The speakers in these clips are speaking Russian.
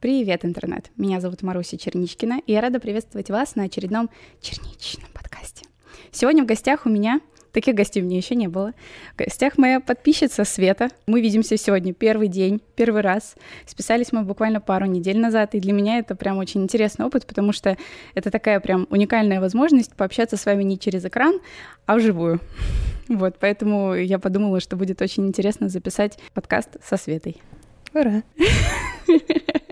Привет, интернет! Меня зовут Маруся Черничкина, и я рада приветствовать вас на очередном черничном подкасте. Сегодня в гостях у меня Таких гостей у меня еще не было. В гостях моя подписчица Света. Мы видимся сегодня первый день, первый раз. Списались мы буквально пару недель назад, и для меня это прям очень интересный опыт, потому что это такая прям уникальная возможность пообщаться с вами не через экран, а вживую. Вот, поэтому я подумала, что будет очень интересно записать подкаст со Светой. Ура!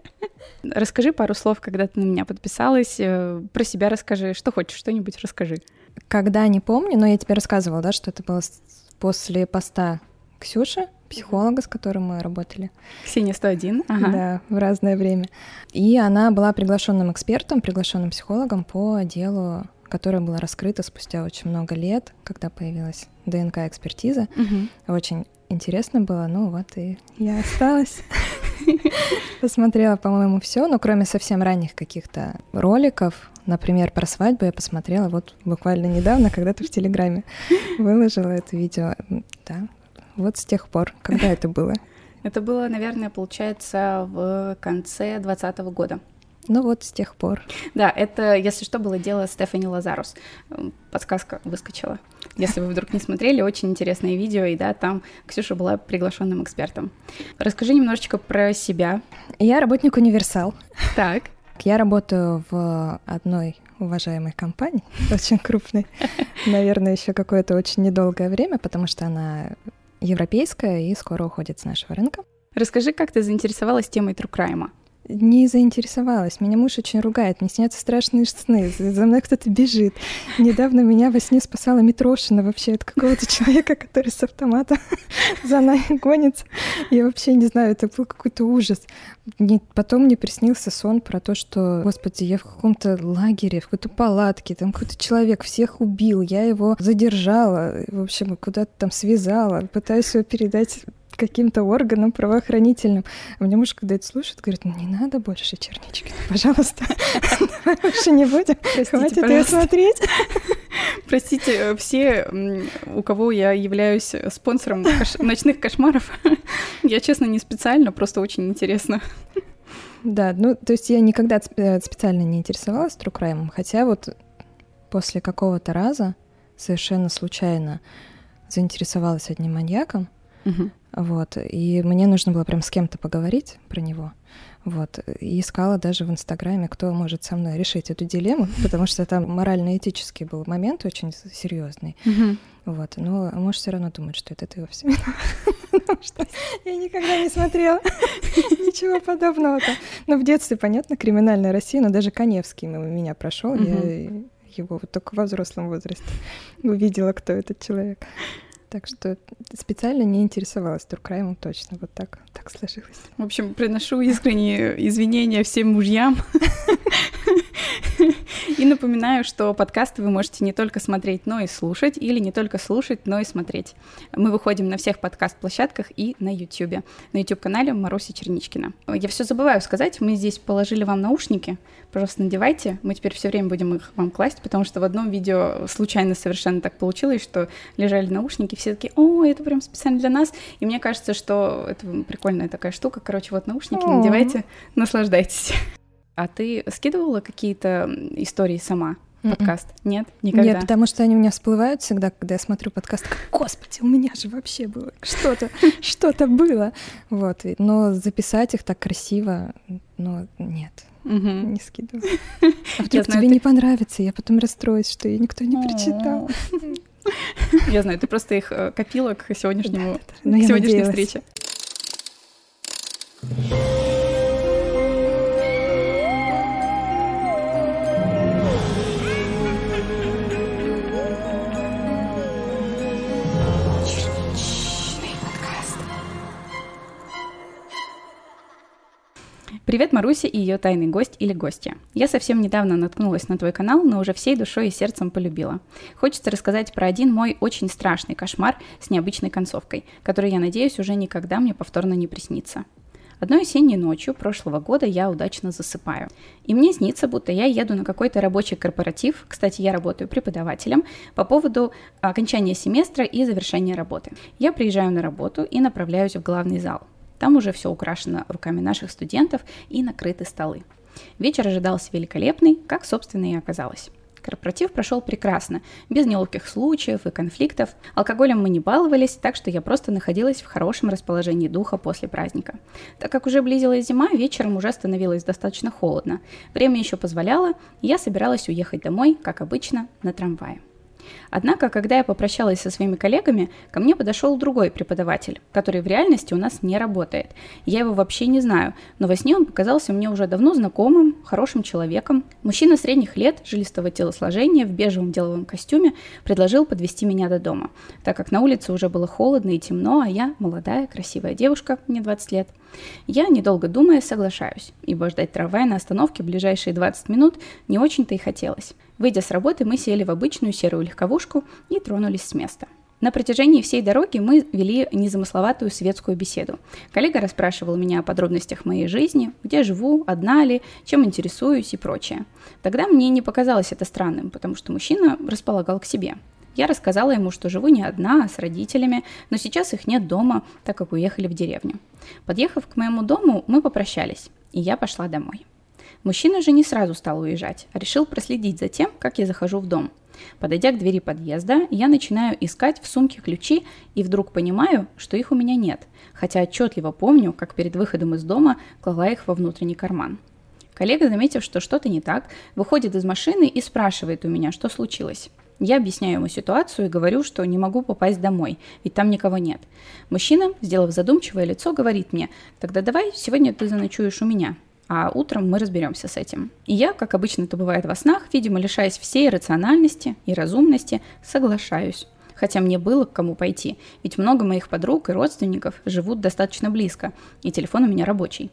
Расскажи пару слов, когда ты на меня подписалась. Э, про себя расскажи. Что хочешь, что-нибудь расскажи. Когда не помню, но я тебе рассказывала, да, что это было после поста Ксюши, психолога, с которым мы работали. Ксения 101, ага. Да, в разное время. И она была приглашенным экспертом, приглашенным психологом по делу, которое было раскрыто спустя очень много лет, когда появилась ДНК-экспертиза. Угу. Очень интересно было, ну вот и я осталась. Посмотрела, по-моему, все, но кроме совсем ранних каких-то роликов, например, про свадьбу я посмотрела вот буквально недавно, когда ты в Телеграме выложила это видео. Да, вот с тех пор. Когда это было? Это было, наверное, получается, в конце 2020 года. Ну вот с тех пор. Да, это, если что, было дело Стефани Лазарус. Подсказка выскочила. Если вы вдруг не смотрели, очень интересное видео, и да, там Ксюша была приглашенным экспертом. Расскажи немножечко про себя. Я работник универсал. Так. Я работаю в одной уважаемой компании, очень крупной, наверное, еще какое-то очень недолгое время, потому что она европейская и скоро уходит с нашего рынка. Расскажи, как ты заинтересовалась темой Трукрайма? Не заинтересовалась. Меня муж очень ругает, мне снятся страшные сны, за мной кто-то бежит. Недавно меня во сне спасала Митрошина вообще от какого-то человека, который с автомата за нами гонится. Я вообще не знаю, это был какой-то ужас. Потом мне приснился сон про то, что, господи, я в каком-то лагере, в какой-то палатке, там какой-то человек всех убил, я его задержала, в общем, куда-то там связала, пытаюсь его передать каким-то органам правоохранительным. А мне муж, когда это слушает, говорит, не надо больше чернички, пожалуйста, больше не будем, хватит ее смотреть. Простите, э, все, у кого я являюсь спонсором ночных кошмаров, я, честно, не специально, просто очень интересно. Да, ну, то есть я никогда э, специально не интересовалась Трукраймом, хотя вот после какого-то раза совершенно случайно заинтересовалась одним маньяком, угу. Вот. И мне нужно было прям с кем-то поговорить про него. Вот. И искала даже в Инстаграме, кто может со мной решить эту дилемму, потому что там морально-этический был момент очень серьезный. Вот. Но муж все равно думает, что это ты во всем Потому что я никогда не смотрела ничего подобного. Ну, в детстве, понятно, криминальная Россия, но даже Коневский меня прошел. Я его вот только во взрослом возрасте увидела, кто этот человек. Так что специально не интересовалась Туркраймом точно, вот так, так сложилось. В общем, приношу искренние извинения всем мужьям. И напоминаю, что подкасты вы можете не только смотреть, но и слушать, или не только слушать, но и смотреть. Мы выходим на всех подкаст-площадках и на YouTube. На YouTube-канале Маруся Черничкина. Я все забываю сказать, мы здесь положили вам наушники. Пожалуйста, надевайте. Мы теперь все время будем их вам класть, потому что в одном видео случайно совершенно так получилось, что лежали наушники, все такие, о, это прям специально для нас. И мне кажется, что это прикольная такая штука. Короче, вот наушники, надевайте, наслаждайтесь. А ты скидывала какие-то истории сама? М-м. подкаст? Нет, никогда. Нет, потому что они у меня всплывают всегда, когда я смотрю подкаст. Господи, у меня же вообще было что-то, что-то было. Вот, но записать их так красиво, ну нет, не скидываю. А вдруг тебе не понравится, я потом расстроюсь, что ее никто не прочитал. Я знаю, ты просто их э, копила к сегодняшнему, к сегодняшней встрече. Привет, Маруся и ее тайный гость или гостья. Я совсем недавно наткнулась на твой канал, но уже всей душой и сердцем полюбила. Хочется рассказать про один мой очень страшный кошмар с необычной концовкой, который, я надеюсь, уже никогда мне повторно не приснится. Одной осенней ночью прошлого года я удачно засыпаю. И мне снится, будто я еду на какой-то рабочий корпоратив, кстати, я работаю преподавателем, по поводу окончания семестра и завершения работы. Я приезжаю на работу и направляюсь в главный зал – Там уже все украшено руками наших студентов и накрыты столы. Вечер ожидался великолепный, как, собственно, и оказалось. Корпоратив прошел прекрасно, без неловких случаев и конфликтов. Алкоголем мы не баловались, так что я просто находилась в хорошем расположении духа после праздника. Так как уже близилась зима, вечером уже становилось достаточно холодно. Время еще позволяло, и я собиралась уехать домой, как обычно, на трамвае. Однако, когда я попрощалась со своими коллегами, ко мне подошел другой преподаватель, который в реальности у нас не работает. Я его вообще не знаю, но во сне он показался мне уже давно знакомым, хорошим человеком. Мужчина средних лет, жилистого телосложения, в бежевом деловом костюме, предложил подвести меня до дома, так как на улице уже было холодно и темно, а я молодая, красивая девушка, мне 20 лет. Я, недолго думая, соглашаюсь, ибо ждать трамвая на остановке ближайшие 20 минут не очень-то и хотелось. Выйдя с работы, мы сели в обычную серую легковушку и тронулись с места. На протяжении всей дороги мы вели незамысловатую светскую беседу. Коллега расспрашивал меня о подробностях моей жизни, где живу, одна ли, чем интересуюсь и прочее. Тогда мне не показалось это странным, потому что мужчина располагал к себе. Я рассказала ему, что живу не одна, а с родителями, но сейчас их нет дома, так как уехали в деревню. Подъехав к моему дому, мы попрощались, и я пошла домой. Мужчина же не сразу стал уезжать, а решил проследить за тем, как я захожу в дом. Подойдя к двери подъезда, я начинаю искать в сумке ключи и вдруг понимаю, что их у меня нет, хотя отчетливо помню, как перед выходом из дома клала их во внутренний карман. Коллега, заметив, что что-то не так, выходит из машины и спрашивает у меня, что случилось. Я объясняю ему ситуацию и говорю, что не могу попасть домой, ведь там никого нет. Мужчина, сделав задумчивое лицо, говорит мне, тогда давай сегодня ты заночуешь у меня а утром мы разберемся с этим. И я, как обычно это бывает во снах, видимо, лишаясь всей рациональности и разумности, соглашаюсь. Хотя мне было к кому пойти, ведь много моих подруг и родственников живут достаточно близко, и телефон у меня рабочий.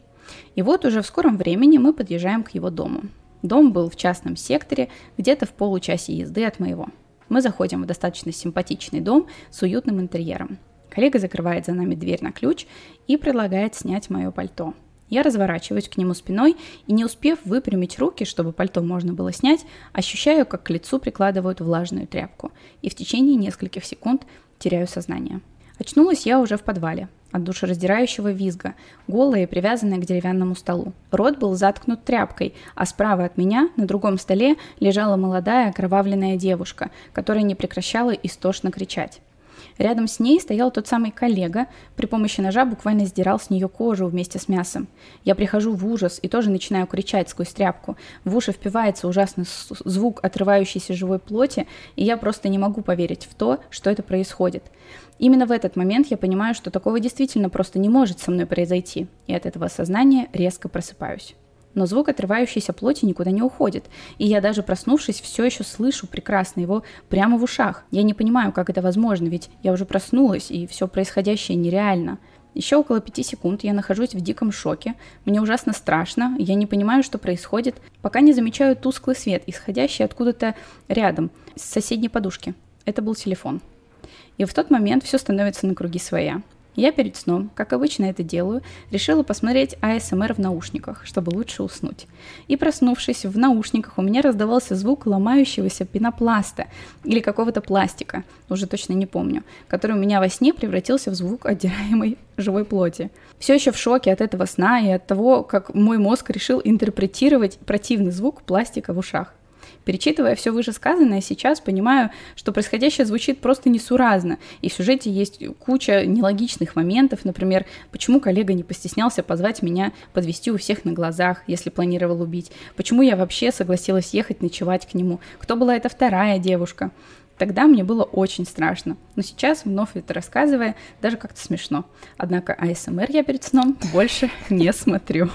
И вот уже в скором времени мы подъезжаем к его дому. Дом был в частном секторе, где-то в получасе езды от моего. Мы заходим в достаточно симпатичный дом с уютным интерьером. Коллега закрывает за нами дверь на ключ и предлагает снять мое пальто – я разворачиваюсь к нему спиной и, не успев выпрямить руки, чтобы пальто можно было снять, ощущаю, как к лицу прикладывают влажную тряпку, и в течение нескольких секунд теряю сознание. Очнулась я уже в подвале, от душераздирающего визга, голая и привязанная к деревянному столу. Рот был заткнут тряпкой, а справа от меня, на другом столе, лежала молодая окровавленная девушка, которая не прекращала истошно кричать. Рядом с ней стоял тот самый коллега, при помощи ножа буквально сдирал с нее кожу вместе с мясом. Я прихожу в ужас и тоже начинаю кричать сквозь тряпку. В уши впивается ужасный звук отрывающейся живой плоти, и я просто не могу поверить в то, что это происходит. Именно в этот момент я понимаю, что такого действительно просто не может со мной произойти, и от этого сознания резко просыпаюсь но звук отрывающейся плоти никуда не уходит. И я даже проснувшись, все еще слышу прекрасно его прямо в ушах. Я не понимаю, как это возможно, ведь я уже проснулась, и все происходящее нереально. Еще около пяти секунд я нахожусь в диком шоке, мне ужасно страшно, я не понимаю, что происходит, пока не замечаю тусклый свет, исходящий откуда-то рядом, с соседней подушки. Это был телефон. И в тот момент все становится на круги своя. Я перед сном, как обычно это делаю, решила посмотреть АСМР в наушниках, чтобы лучше уснуть. И проснувшись в наушниках, у меня раздавался звук ломающегося пенопласта или какого-то пластика, уже точно не помню, который у меня во сне превратился в звук отдираемой живой плоти. Все еще в шоке от этого сна и от того, как мой мозг решил интерпретировать противный звук пластика в ушах. Перечитывая все вышесказанное, сейчас понимаю, что происходящее звучит просто несуразно, и в сюжете есть куча нелогичных моментов, например, почему коллега не постеснялся позвать меня подвести у всех на глазах, если планировал убить, почему я вообще согласилась ехать ночевать к нему, кто была эта вторая девушка. Тогда мне было очень страшно, но сейчас, вновь это рассказывая, даже как-то смешно. Однако АСМР я перед сном больше не смотрю.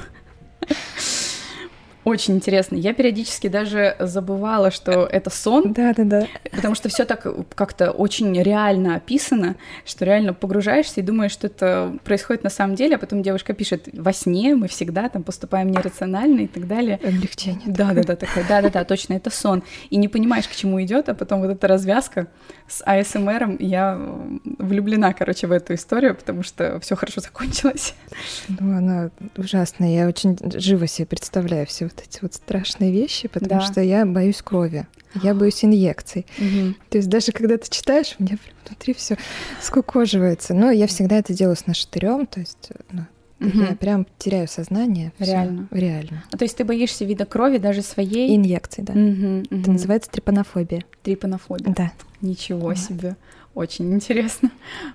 Очень интересно. Я периодически даже забывала, что это сон. Да, да, да. Потому что все так как-то очень реально описано, что реально погружаешься и думаешь, что это происходит на самом деле, а потом девушка пишет: во сне мы всегда там поступаем нерационально и так далее. Облегчение. Да, да, да, такая, да, да, да, точно, это сон. И не понимаешь, к чему идет, а потом вот эта развязка с АСМРом. Я влюблена, короче, в эту историю, потому что все хорошо закончилось. Ну, она ужасная. Я очень живо себе представляю все вот эти вот страшные вещи, потому да. что я боюсь крови. Я боюсь инъекций. Угу. То есть даже когда ты читаешь, у меня внутри все скукоживается. Но я всегда это делаю с нашатырем, то есть ну, Мгм. Я прям теряю сознание. всё. Реально? Реально. А то есть ты боишься вида крови даже своей? Инъекции, да. Мгм, Это мгм. называется трепанофобия. Трипанофобия. Да. Ничего Да. себе. Очень интересно.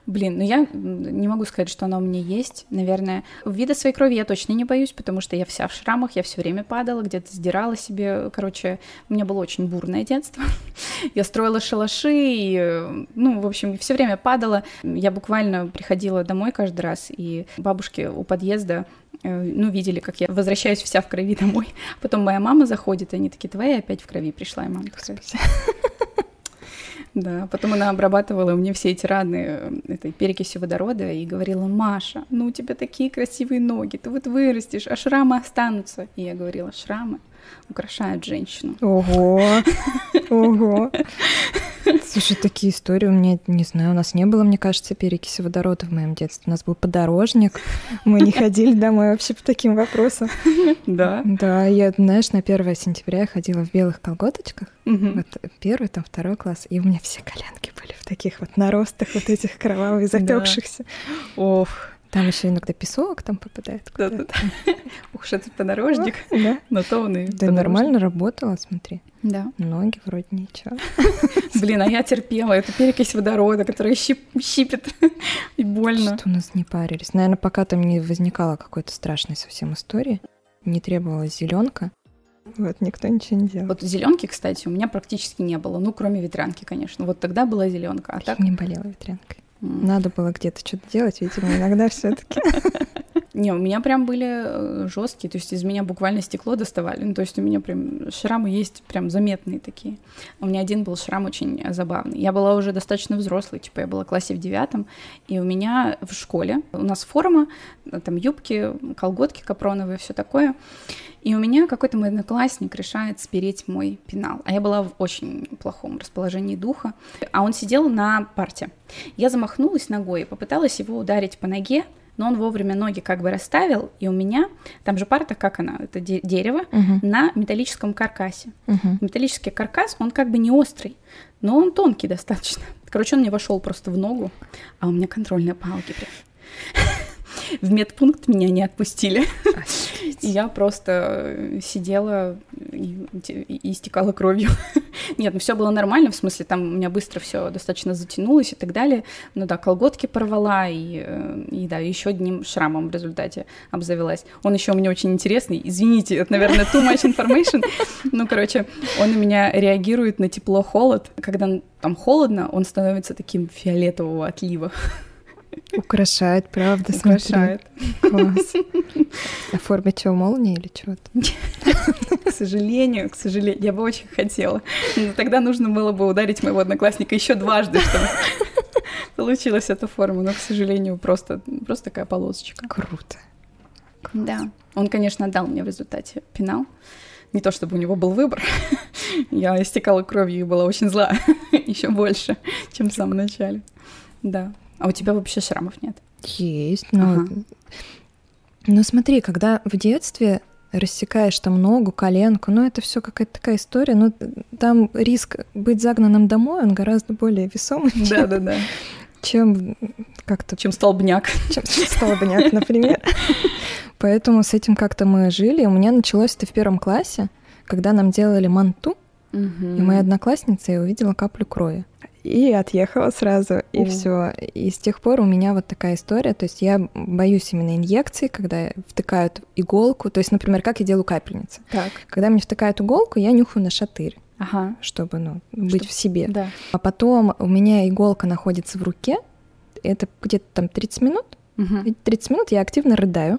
Блин, ну я не могу сказать, что она у меня есть. Наверное, вида своей крови я точно не боюсь, потому что я вся в шрамах, я все время падала, где-то сдирала себе. Короче, у меня было очень бурное детство. Я строила шалаши, и, ну, в общем, все время падала. Я буквально приходила домой каждый раз, и бабушки у подъезда э, ну, видели, как я возвращаюсь вся в крови домой. Потом моя мама заходит, и они такие, твоя опять в крови пришла, и мама такая, да, потом она обрабатывала мне все эти раны э, этой перекисью водорода и говорила, Маша, ну у тебя такие красивые ноги, ты вот вырастешь, а шрамы останутся. И я говорила, шрамы украшают женщину. Ого, ого. Слушай, такие истории у меня, не знаю, у нас не было, мне кажется, перекиси водорода в моем детстве. У нас был подорожник, мы не ходили домой вообще по таким вопросам. Да. Да, я, знаешь, на 1 сентября я ходила в белых колготочках, вот первый, там второй класс, и у меня все коленки были в таких вот наростах вот этих кровавых запекшихся. Ох, Там еще иногда песок там попадает. да, да, да. Ух, что это подорожник, Да. но то он и Да нормально работала, смотри. Да. Ноги вроде ничего. Блин, а я терпела эту перекись водорода, которая щип- щипет и больно. Что у нас не парились. Наверное, пока там не возникало какой-то страшной совсем истории, не требовалась зеленка. Вот, никто ничего не делал. Вот зеленки, кстати, у меня практически не было, ну, кроме ветрянки, конечно. Вот тогда была зеленка, а так... не болела ветрянкой. Надо было где-то что-то делать, видимо, иногда все-таки. Не, у меня прям были жесткие, то есть из меня буквально стекло доставали. Ну, то есть у меня прям шрамы есть прям заметные такие. У меня один был шрам очень забавный. Я была уже достаточно взрослой, типа я была в классе в девятом, и у меня в школе, у нас форма, там юбки, колготки капроновые, все такое. И у меня какой-то мой одноклассник решает спереть мой пенал. А я была в очень плохом расположении духа. А он сидел на парте. Я замахнулась ногой и попыталась его ударить по ноге, но он вовремя ноги как бы расставил, и у меня, там же парта, как она, это де- дерево, Мгм, на металлическом каркасе. мгм. Металлический каркас, он как бы не острый, но он тонкий достаточно. Короче, он мне вошел просто в ногу, а у меня контрольные палки прям. В медпункт меня не отпустили. И я просто э, сидела и, и истекала кровью. Нет, ну все было нормально, в смысле, там у меня быстро все достаточно затянулось и так далее. Ну да, колготки порвала, и, э, и да, еще одним шрамом в результате обзавелась. Он еще у меня очень интересный. Извините, это, наверное, too much information. Ну, короче, он у меня реагирует на тепло-холод. Когда там холодно, он становится таким фиолетового отлива. Украшает, правда, смотри. Украшает. Класс. А в форме чего, молнии или чего-то? К сожалению, к сожалению, я бы очень хотела. Но тогда нужно было бы ударить моего одноклассника еще дважды, чтобы получилась эта форма. Но, к сожалению, просто, просто такая полосочка. Круто. Да. Он, конечно, дал мне в результате пенал. Не то чтобы у него был выбор. Я истекала кровью и была очень зла. Еще больше, чем в самом начале. Да. А у тебя вообще шрамов нет? Есть, но... Ага. Ну смотри, когда в детстве рассекаешь там ногу, коленку, ну это все какая-то такая история, но там риск быть загнанным домой, он гораздо более весомый, чем, Да-да-да. чем как-то Чем столбняк. чем столбняк, например. Поэтому с этим как-то мы жили. У меня началось это в первом классе, когда нам делали манту, и моя одноклассница я увидела каплю крови. И отъехала сразу, и О. все. И с тех пор у меня вот такая история. То есть я боюсь именно инъекций, когда втыкают иголку. То есть, например, как я делаю капельницы. Так. Когда мне втыкают иголку, я нюхаю на шатырь, Ага. чтобы ну, быть Чтоб- в себе. Да. А потом у меня иголка находится в руке. Это где-то там 30 минут. И 30 минут я активно рыдаю.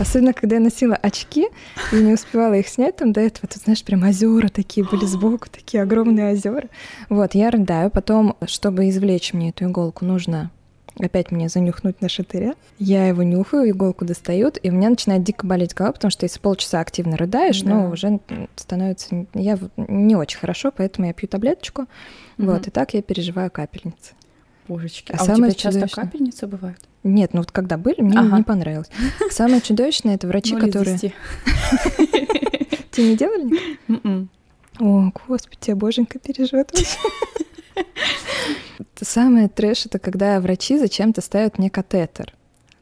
Особенно, когда я носила очки и не успевала их снять там до этого. Тут, знаешь, прям озера такие были сбоку, такие огромные озера. Вот, я рыдаю. Потом, чтобы извлечь мне эту иголку, нужно опять мне занюхнуть на шатыре. Я его нюхаю, иголку достают, и у меня начинает дико болеть голова, потому что если полчаса активно рыдаешь, Да. ну, уже становится... Я не очень хорошо, поэтому я пью таблеточку. Вот, Мгм. и так я переживаю капельницы. Божечки. А А, у самое тебя часто чудовищное- капельницы бывают? Нет, ну вот когда были, мне Ага. не понравилось. Самое чудовищное это врачи, из которые. Тебе не делали? Мгм. О, господи, тебя боженька переживет. Самое трэш это когда врачи зачем-то ставят мне катетер.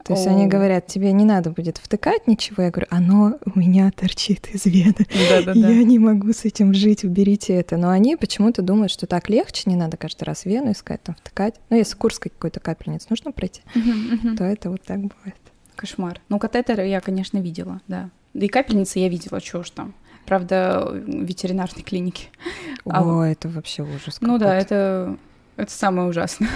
То есть они говорят, тебе не надо будет втыкать ничего. Я говорю, оно у меня торчит из вены. Да-да-да. Я не могу с этим жить, уберите это. Но они почему-то думают, что так легче, не надо каждый раз вену искать, там втыкать. Ну, если курс какой-то капельниц нужно пройти, то это вот так бывает. Кошмар. Ну, катетер я, конечно, видела, да. Да и капельницы я видела, что уж там. Правда, в ветеринарной клинике. О, а, это вообще ужас. Ну да, это, это самое ужасное.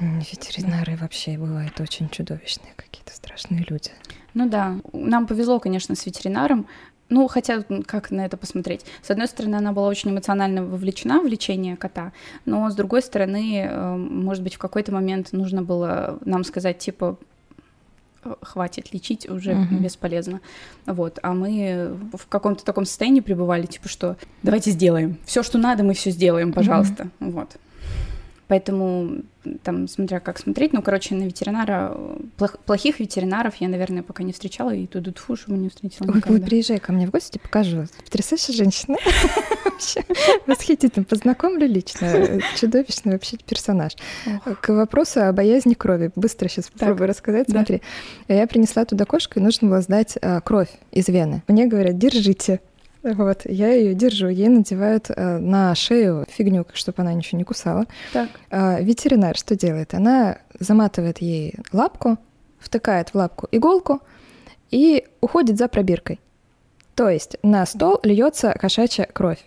Ветеринары вообще бывают очень чудовищные, какие-то страшные люди. Ну да, нам повезло, конечно, с ветеринаром. Ну, хотя, как на это посмотреть? С одной стороны, она была очень эмоционально вовлечена в лечение кота, но с другой стороны, э, может быть, в какой-то момент нужно было нам сказать, типа, «Э, хватит лечить, уже угу. бесполезно. Вот, а мы в каком-то таком состоянии пребывали, типа, что давайте сделаем. Все, что надо, мы все сделаем, пожалуйста. Угу. Вот. Поэтому там, смотря как смотреть, ну, короче, на ветеринара, плох, плохих ветеринаров я, наверное, пока не встречала, и тут фу, чтобы не встретила никогда. Ой, приезжай ко мне в гости, покажу. Потрясающая женщина. Вообще восхитительно. Познакомлю лично. Чудовищный вообще персонаж. К вопросу о боязни крови. Быстро сейчас попробую рассказать. Смотри, я принесла туда кошку, и нужно было сдать а, кровь из вены. Мне говорят, держите. Вот, я ее держу, ей надевают э, на шею фигню, чтобы она ничего не кусала. Так. А, ветеринар что делает? Она заматывает ей лапку, втыкает в лапку иголку и уходит за пробиркой. То есть на стол льется кошачья кровь.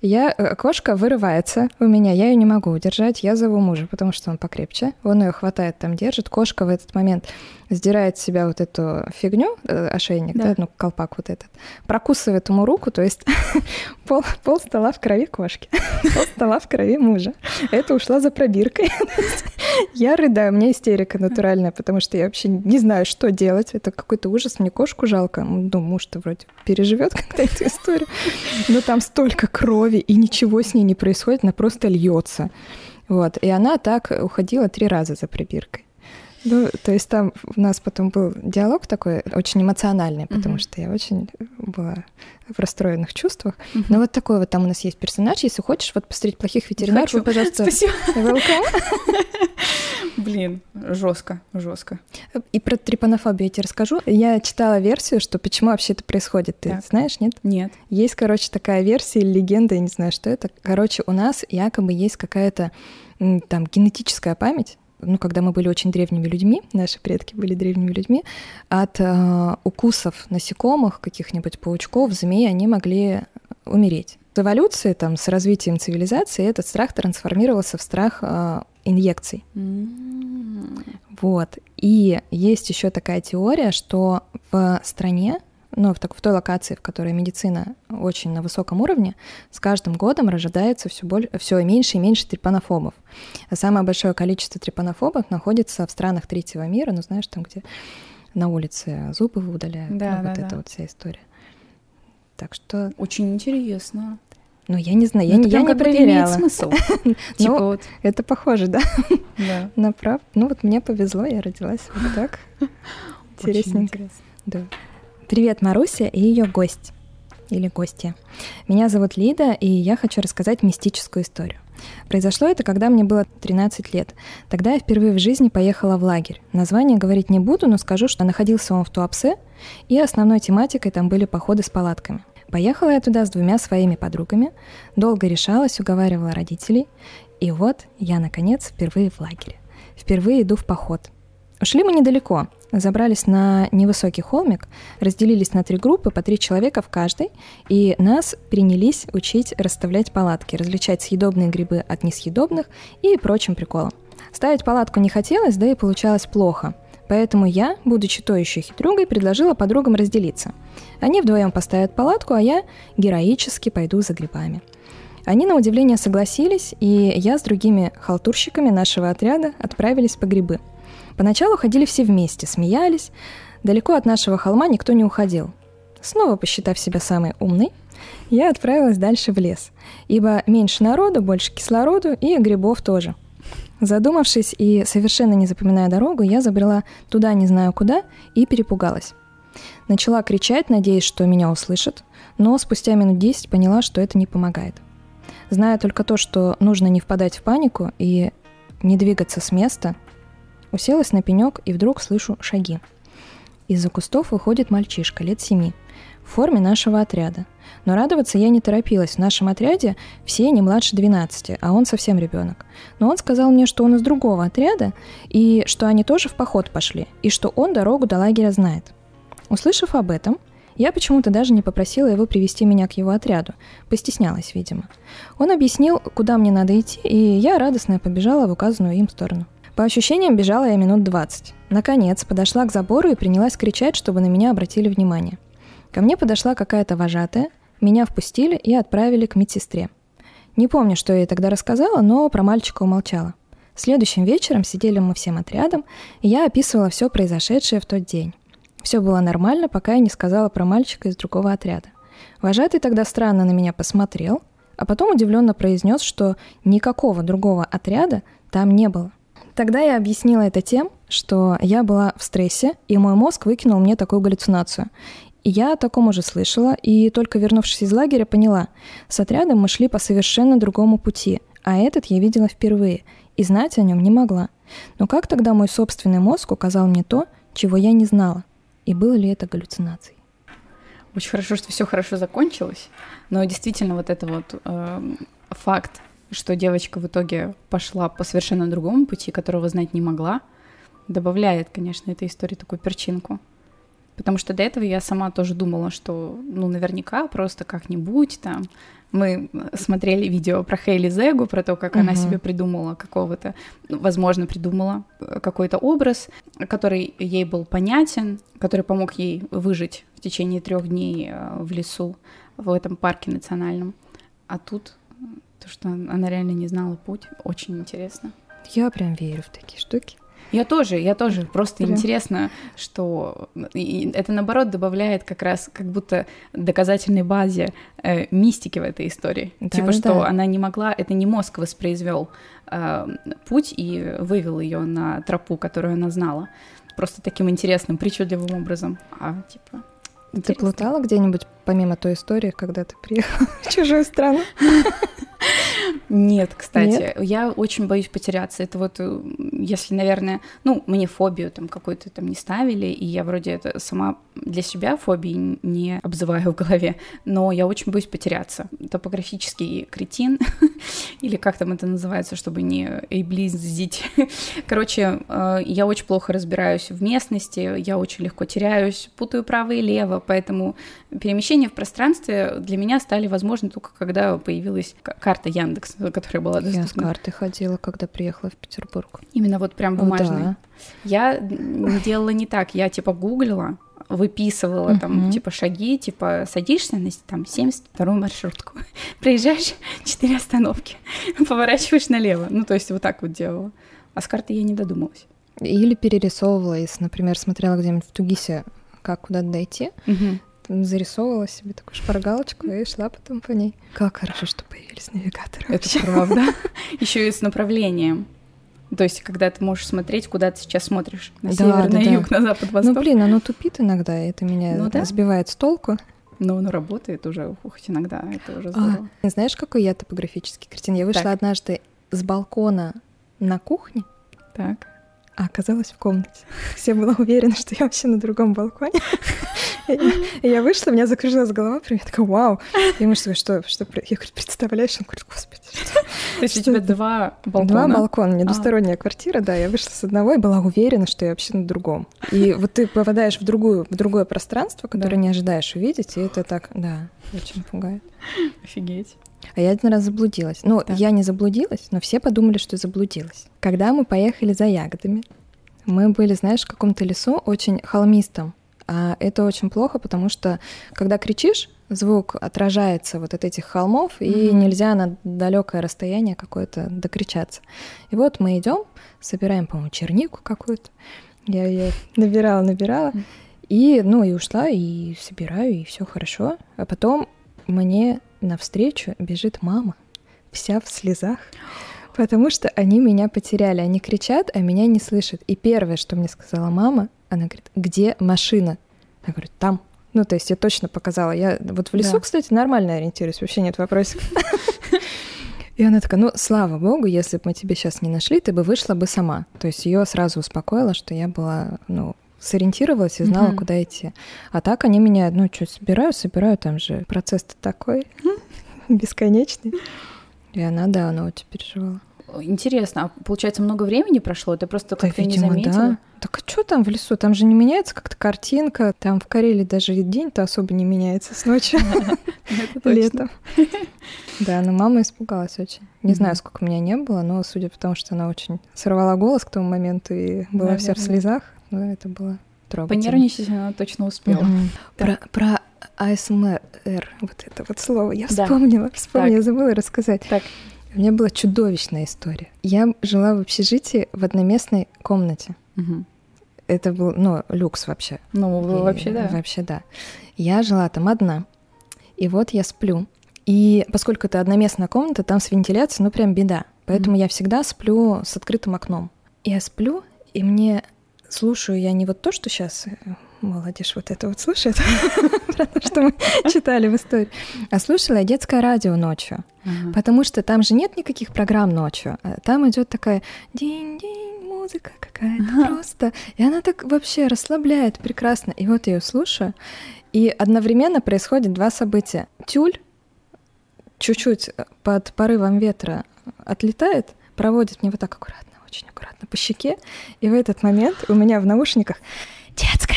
Я, э, кошка вырывается у меня, я ее не могу удержать, я зову мужа, потому что он покрепче. Он ее хватает, там держит. Кошка в этот момент сдирает с себя вот эту фигню, э, ошейник, да. да, ну, колпак вот этот, прокусывает ему руку, то есть пол, пол стола в крови кошки, пол стола в крови мужа. Это ушла за пробиркой. я рыдаю, у меня истерика натуральная, потому что я вообще не знаю, что делать. Это какой-то ужас, мне кошку жалко. Ну, муж-то вроде переживет как-то эту историю. Но там столько крови, и ничего с ней не происходит, она просто льется. Вот. И она так уходила три раза за пробиркой. Ну, то есть там у нас потом был диалог такой очень эмоциональный, потому uh-huh. что я очень была в расстроенных чувствах. Uh-huh. Но вот такой вот там у нас есть персонаж. Если хочешь вот посмотреть плохих ветеринаров, Хочу. пожалуйста, Спасибо. Блин, жестко, жестко. И про трипанофобию я тебе расскажу. Я читала версию, что почему вообще это происходит. Ты так. знаешь, нет? Нет. Есть, короче, такая версия легенда, я не знаю, что это. Короче, у нас якобы есть какая-то там генетическая память, ну, когда мы были очень древними людьми, наши предки были древними людьми, от э, укусов насекомых, каких-нибудь паучков, змей, они могли умереть. С эволюцией, там, с развитием цивилизации этот страх трансформировался в страх э, инъекций. Mm. Вот. И есть еще такая теория, что в стране ну, в, так, в той локации, в которой медицина очень на высоком уровне, с каждым годом рождается все, боль, все меньше и меньше трепанофобов. А самое большое количество трепанофобов находится в странах третьего мира, ну, знаешь, там, где на улице зубы удаляют, да, ну, да, вот да. эта вот вся история. Так что... Очень интересно. Ну, я не знаю, я, ну, я не проверяла. смысл. типа ну, вот. Это похоже, да? Да. На прав. Ну, вот мне повезло, я родилась вот так. Интересненько. Да. Привет, Маруся и ее гость или гостья. Меня зовут Лида, и я хочу рассказать мистическую историю. Произошло это, когда мне было 13 лет. Тогда я впервые в жизни поехала в лагерь. Название говорить не буду, но скажу, что находился он в Туапсе, и основной тематикой там были походы с палатками. Поехала я туда с двумя своими подругами, долго решалась, уговаривала родителей, и вот я, наконец, впервые в лагере. Впервые иду в поход. Ушли мы недалеко, забрались на невысокий холмик, разделились на три группы, по три человека в каждой, и нас принялись учить расставлять палатки, различать съедобные грибы от несъедобных и прочим приколам. Ставить палатку не хотелось, да и получалось плохо. Поэтому я, будучи той еще хитрюгой, предложила подругам разделиться. Они вдвоем поставят палатку, а я героически пойду за грибами. Они, на удивление, согласились, и я с другими халтурщиками нашего отряда отправились по грибы – Поначалу ходили все вместе, смеялись. Далеко от нашего холма никто не уходил. Снова посчитав себя самой умной, я отправилась дальше в лес, ибо меньше народу, больше кислороду и грибов тоже. Задумавшись и совершенно не запоминая дорогу, я забрела туда не знаю куда и перепугалась. Начала кричать, надеясь, что меня услышат, но спустя минут десять поняла, что это не помогает. Зная только то, что нужно не впадать в панику и не двигаться с места, Уселась на пенек и вдруг слышу шаги. Из-за кустов выходит мальчишка лет семи в форме нашего отряда. Но радоваться я не торопилась. В нашем отряде все не младше 12, а он совсем ребенок. Но он сказал мне, что он из другого отряда, и что они тоже в поход пошли, и что он дорогу до лагеря знает. Услышав об этом, я почему-то даже не попросила его привести меня к его отряду. Постеснялась, видимо. Он объяснил, куда мне надо идти, и я радостно побежала в указанную им сторону. По ощущениям, бежала я минут 20. Наконец, подошла к забору и принялась кричать, чтобы на меня обратили внимание. Ко мне подошла какая-то вожатая, меня впустили и отправили к медсестре. Не помню, что я ей тогда рассказала, но про мальчика умолчала. Следующим вечером сидели мы всем отрядом, и я описывала все произошедшее в тот день. Все было нормально, пока я не сказала про мальчика из другого отряда. Вожатый тогда странно на меня посмотрел, а потом удивленно произнес, что никакого другого отряда там не было. Тогда я объяснила это тем, что я была в стрессе, и мой мозг выкинул мне такую галлюцинацию. И я о таком уже слышала, и только вернувшись из лагеря, поняла, с отрядом мы шли по совершенно другому пути, а этот я видела впервые, и знать о нем не могла. Но как тогда мой собственный мозг указал мне то, чего я не знала? И было ли это галлюцинацией? Очень хорошо, что все хорошо закончилось, но действительно вот это вот э, факт, что девочка в итоге пошла по совершенно другому пути, которого знать не могла, добавляет, конечно, этой истории такую перчинку. Потому что до этого я сама тоже думала, что, ну, наверняка просто как-нибудь там. Мы смотрели видео про Хейли Зегу, про то, как угу. она себе придумала какого-то, ну, возможно, придумала какой-то образ, который ей был понятен, который помог ей выжить в течение трех дней э, в лесу в этом парке национальном. А тут то, что она реально не знала путь, очень интересно. Я прям верю в такие штуки. Я тоже, я тоже. Просто Прям. интересно, что и это наоборот добавляет как раз как будто доказательной базе э, мистики в этой истории. Да, типа, да, что да. она не могла, это не мозг воспроизвел э, путь и вывел ее на тропу, которую она знала. Просто таким интересным, причудливым образом. А типа. Интересно. Ты плутала где-нибудь, помимо той истории, когда ты приехала в чужую страну? Нет, кстати, Нет? я очень боюсь потеряться. Это вот, э, если, наверное, ну, мне фобию там какую-то там не ставили, и я вроде это сама для себя фобии не обзываю в голове, но я очень боюсь потеряться. Топографический кретин, или как там это называется, чтобы не эйблиздить. Короче, э, я очень плохо разбираюсь в местности, я очень легко теряюсь, путаю право и лево, поэтому перемещения в пространстве для меня стали возможны только когда появилась карта Яндекс, которая была доступна. Я с картой ходила, когда приехала в Петербург. Именно вот прям бумажной. Да. Я делала не так, я типа гуглила, выписывала там типа шаги, типа садишься на там 72-ю маршрутку, приезжаешь 4 остановки, поворачиваешь налево. Ну, то есть вот так вот делала. А с карты я не додумалась. Или перерисовывала, если, например, смотрела где-нибудь в Тугисе, как куда-то дойти, зарисовывала себе такую шпаргалочку и шла потом по ней. Как хорошо, что появились навигаторы. Это вообще. правда. Еще и с направлением. То есть, когда ты можешь смотреть, куда ты сейчас смотришь. На да, север, да, на да. юг, на запад, восток. Ну, блин, оно тупит иногда, и это меня ну, да? сбивает с толку. Но оно работает уже, хоть иногда, это уже а, здорово. А, знаешь, какой я топографический картин? Я вышла так. однажды с балкона на кухне. Так а оказалась в комнате. Все была уверена, что я вообще на другом балконе. Я вышла, у меня закружилась голова, прям я такая, вау. И муж такой, что, что, я говорю, представляешь? Он говорит, господи? То есть у тебя два балкона? Два балкона, не двусторонняя квартира, да. Я вышла с одного и была уверена, что я вообще на другом. И вот ты попадаешь в, другую, в другое пространство, которое не ожидаешь увидеть, и это так, да, очень пугает. Офигеть. А я один раз заблудилась. Ну, да. я не заблудилась, но все подумали, что заблудилась. Когда мы поехали за ягодами, мы были, знаешь, в каком-то лесу очень холмистом. А это очень плохо, потому что когда кричишь, звук отражается вот от этих холмов, и mm-hmm. нельзя на далекое расстояние какое-то докричаться. И вот мы идем, собираем, по-моему, чернику какую-то. Я ее набирала, набирала. И, ну, и ушла, и собираю, и все хорошо. А потом мне навстречу бежит мама, вся в слезах, потому что они меня потеряли. Они кричат, а меня не слышат. И первое, что мне сказала мама, она говорит, где машина? Я говорю, там. Ну, то есть я точно показала. Я вот в лесу, да. кстати, нормально ориентируюсь, вообще нет вопросов. И она такая, ну, слава богу, если бы мы тебе сейчас не нашли, ты бы вышла бы сама. То есть ее сразу успокоило, что я была, ну, сориентировалась и знала, mm-hmm. куда идти. А так они меня, ну, что, собираю, собираю, там же процесс-то такой бесконечный. И она, да, она очень переживала. Интересно, а получается, много времени прошло? Ты просто как-то не заметила? Да. Так а что там в лесу? Там же не меняется как-то картинка. Там в Карелии даже день-то особо не меняется с ночи. Летом. Да, но мама испугалась очень. Не знаю, сколько меня не было, но судя по тому, что она очень сорвала голос к тому моменту и была вся в слезах, ну, это было трогательно. Понервничать она точно успела. Про, про АСМР, вот это вот слово, я вспомнила, вспомнила, забыла рассказать. Так. У меня была чудовищная история. Я жила в общежитии в одноместной комнате. Угу. Это был, ну, люкс вообще. Ну, и, вообще да. Вообще да. Я жила там одна. И вот я сплю. И поскольку это одноместная комната, там с вентиляцией, ну, прям беда. Поэтому mm я всегда сплю с открытым окном. Я сплю, и мне слушаю я не вот то, что сейчас э, молодежь вот это вот слушает, про то, что мы читали в истории. А слушала я детское радио ночью, потому что там же нет никаких программ ночью. А там идет такая день-день, музыка какая-то просто. И она так вообще расслабляет прекрасно. И вот я ее слушаю, и одновременно происходит два события. Тюль чуть-чуть под порывом ветра отлетает, проводит мне вот так аккуратно, очень аккуратно по щеке, и в этот момент у меня в наушниках детское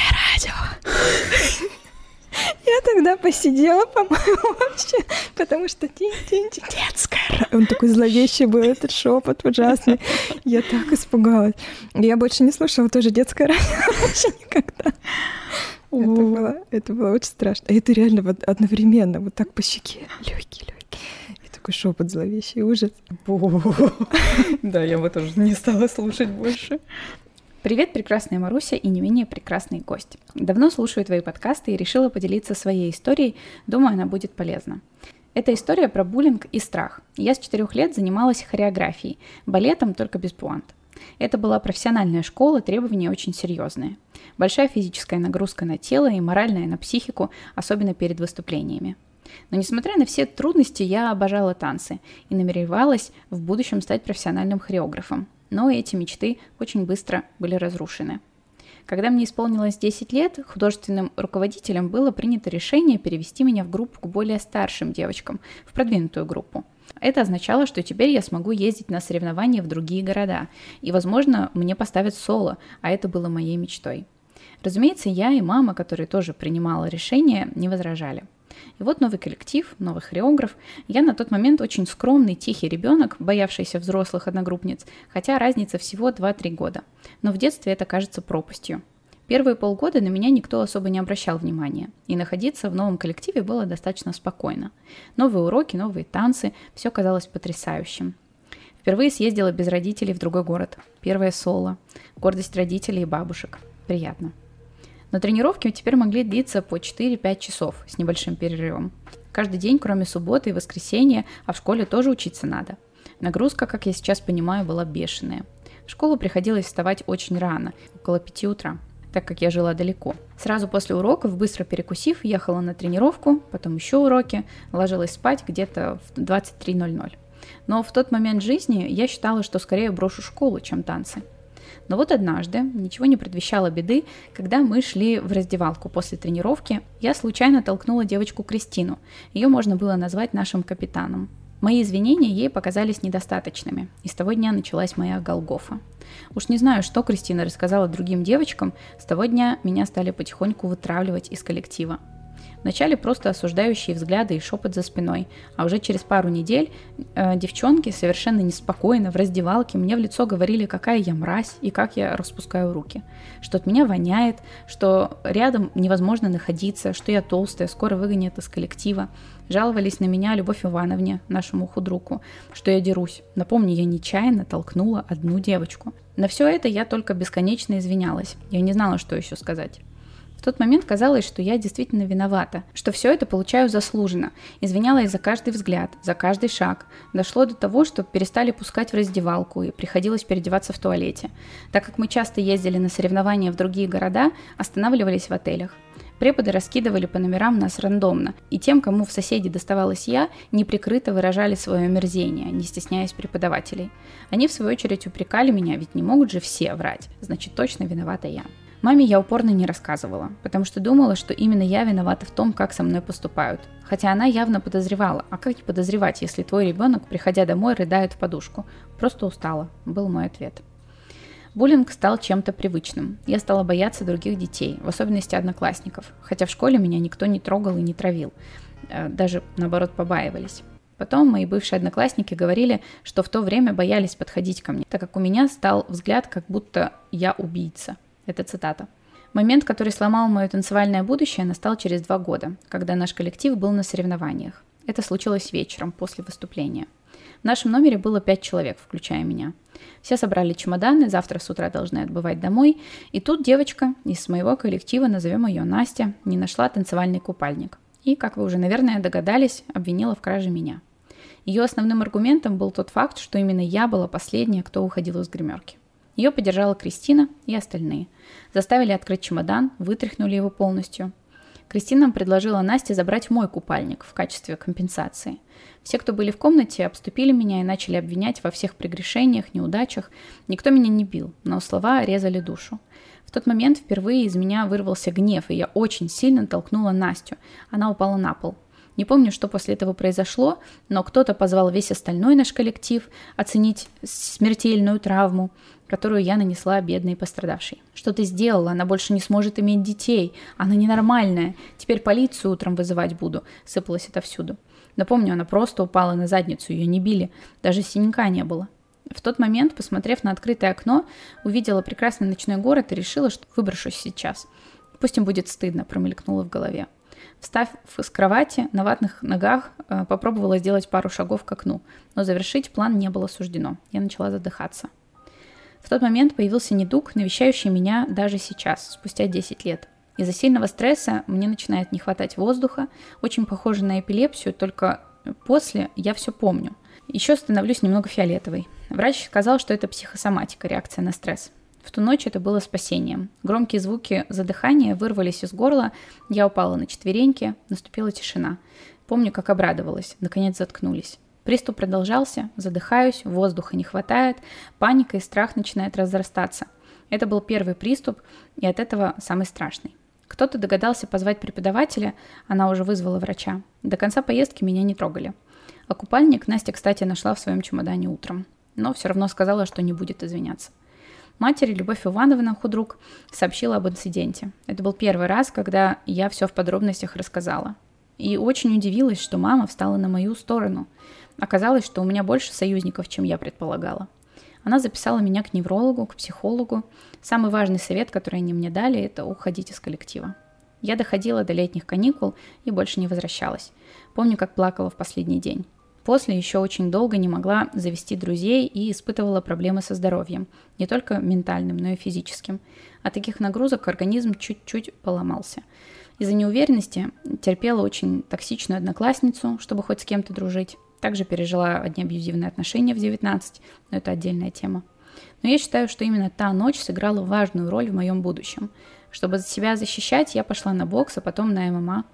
радио. Я тогда посидела, по-моему, вообще, потому что детское радио. Он такой зловещий был, этот шепот ужасный. Я так испугалась. Я больше не слушала тоже детское радио вообще никогда. Это было, это было очень страшно. И это реально вот одновременно, вот так по щеке. Легкий, легкий. И такой шепот зловещий, ужас. Да, я бы тоже не стала слушать больше. Привет, прекрасная Маруся и не менее прекрасный гость. Давно слушаю твои подкасты и решила поделиться своей историей, думаю, она будет полезна. Это история про буллинг и страх. Я с четырех лет занималась хореографией, балетом только без пуант. Это была профессиональная школа, требования очень серьезные. Большая физическая нагрузка на тело и моральная на психику, особенно перед выступлениями. Но несмотря на все трудности, я обожала танцы и намеревалась в будущем стать профессиональным хореографом но эти мечты очень быстро были разрушены. Когда мне исполнилось 10 лет, художественным руководителем было принято решение перевести меня в группу к более старшим девочкам, в продвинутую группу. Это означало, что теперь я смогу ездить на соревнования в другие города, и, возможно, мне поставят соло, а это было моей мечтой. Разумеется, я и мама, которая тоже принимала решение, не возражали. И вот новый коллектив, новый хореограф. Я на тот момент очень скромный, тихий ребенок, боявшийся взрослых одногруппниц, хотя разница всего 2-3 года. Но в детстве это кажется пропастью. Первые полгода на меня никто особо не обращал внимания, и находиться в новом коллективе было достаточно спокойно. Новые уроки, новые танцы, все казалось потрясающим. Впервые съездила без родителей в другой город. Первое соло. Гордость родителей и бабушек. Приятно. Но тренировки теперь могли длиться по 4-5 часов с небольшим перерывом. Каждый день, кроме субботы и воскресенья, а в школе тоже учиться надо. Нагрузка, как я сейчас понимаю, была бешеная. В школу приходилось вставать очень рано, около 5 утра, так как я жила далеко. Сразу после уроков, быстро перекусив, ехала на тренировку, потом еще уроки, ложилась спать где-то в 23.00. Но в тот момент жизни я считала, что скорее брошу школу, чем танцы – но вот однажды, ничего не предвещало беды, когда мы шли в раздевалку после тренировки, я случайно толкнула девочку Кристину. Ее можно было назвать нашим капитаном. Мои извинения ей показались недостаточными, и с того дня началась моя Голгофа. Уж не знаю, что Кристина рассказала другим девочкам, с того дня меня стали потихоньку вытравливать из коллектива. Вначале просто осуждающие взгляды и шепот за спиной, а уже через пару недель э, девчонки совершенно неспокойно в раздевалке мне в лицо говорили, какая я мразь и как я распускаю руки, что от меня воняет, что рядом невозможно находиться, что я толстая, скоро выгонят из коллектива. Жаловались на меня Любовь Ивановне, нашему худруку, что я дерусь. Напомню, я нечаянно толкнула одну девочку. На все это я только бесконечно извинялась. Я не знала, что еще сказать. В тот момент казалось, что я действительно виновата, что все это получаю заслуженно. Извинялась за каждый взгляд, за каждый шаг. Дошло до того, что перестали пускать в раздевалку и приходилось переодеваться в туалете. Так как мы часто ездили на соревнования в другие города, останавливались в отелях. Преподы раскидывали по номерам нас рандомно, и тем, кому в соседи доставалась я, неприкрыто выражали свое омерзение, не стесняясь преподавателей. Они, в свою очередь, упрекали меня, ведь не могут же все врать, значит, точно виновата я. Маме я упорно не рассказывала, потому что думала, что именно я виновата в том, как со мной поступают. Хотя она явно подозревала. А как не подозревать, если твой ребенок, приходя домой, рыдает в подушку? Просто устала, был мой ответ. Буллинг стал чем-то привычным. Я стала бояться других детей, в особенности одноклассников, хотя в школе меня никто не трогал и не травил. Э, даже, наоборот, побаивались. Потом мои бывшие одноклассники говорили, что в то время боялись подходить ко мне, так как у меня стал взгляд, как будто я убийца. Это цитата. Момент, который сломал мое танцевальное будущее, настал через два года, когда наш коллектив был на соревнованиях. Это случилось вечером после выступления. В нашем номере было пять человек, включая меня. Все собрали чемоданы, завтра с утра должны отбывать домой. И тут девочка из моего коллектива, назовем ее Настя, не нашла танцевальный купальник. И, как вы уже, наверное, догадались, обвинила в краже меня. Ее основным аргументом был тот факт, что именно я была последняя, кто уходил из гримерки. Ее поддержала Кристина и остальные. Заставили открыть чемодан, вытряхнули его полностью. Кристина предложила Насте забрать мой купальник в качестве компенсации. Все, кто были в комнате, обступили меня и начали обвинять во всех прегрешениях, неудачах. Никто меня не бил, но слова резали душу. В тот момент впервые из меня вырвался гнев, и я очень сильно толкнула Настю. Она упала на пол. Не помню, что после этого произошло, но кто-то позвал весь остальной наш коллектив оценить смертельную травму которую я нанесла бедной пострадавшей. Что ты сделала? Она больше не сможет иметь детей. Она ненормальная. Теперь полицию утром вызывать буду. Сыпалось это всюду. Напомню, она просто упала на задницу, ее не били. Даже синяка не было. В тот момент, посмотрев на открытое окно, увидела прекрасный ночной город и решила, что выброшусь сейчас. Пусть им будет стыдно, промелькнуло в голове. Встав с кровати, на ватных ногах э, попробовала сделать пару шагов к окну, но завершить план не было суждено. Я начала задыхаться. В тот момент появился недуг, навещающий меня даже сейчас, спустя 10 лет. Из-за сильного стресса мне начинает не хватать воздуха, очень похоже на эпилепсию, только после я все помню. Еще становлюсь немного фиолетовой. Врач сказал, что это психосоматика, реакция на стресс. В ту ночь это было спасением. Громкие звуки задыхания вырвались из горла, я упала на четвереньки, наступила тишина. Помню, как обрадовалась, наконец заткнулись. Приступ продолжался, задыхаюсь, воздуха не хватает, паника и страх начинают разрастаться. Это был первый приступ, и от этого самый страшный. Кто-то догадался позвать преподавателя, она уже вызвала врача. До конца поездки меня не трогали. А купальник Настя, кстати, нашла в своем чемодане утром. Но все равно сказала, что не будет извиняться. Матери Любовь Ивановна, худрук, сообщила об инциденте. Это был первый раз, когда я все в подробностях рассказала. И очень удивилась, что мама встала на мою сторону – Оказалось, что у меня больше союзников, чем я предполагала. Она записала меня к неврологу, к психологу. Самый важный совет, который они мне дали, это уходить из коллектива. Я доходила до летних каникул и больше не возвращалась. Помню, как плакала в последний день. После еще очень долго не могла завести друзей и испытывала проблемы со здоровьем, не только ментальным, но и физическим. От таких нагрузок организм чуть-чуть поломался. Из-за неуверенности терпела очень токсичную одноклассницу, чтобы хоть с кем-то дружить. Также пережила одни абьюзивные отношения в 19, но это отдельная тема. Но я считаю, что именно та ночь сыграла важную роль в моем будущем. Чтобы себя защищать, я пошла на бокс, а потом на ММА.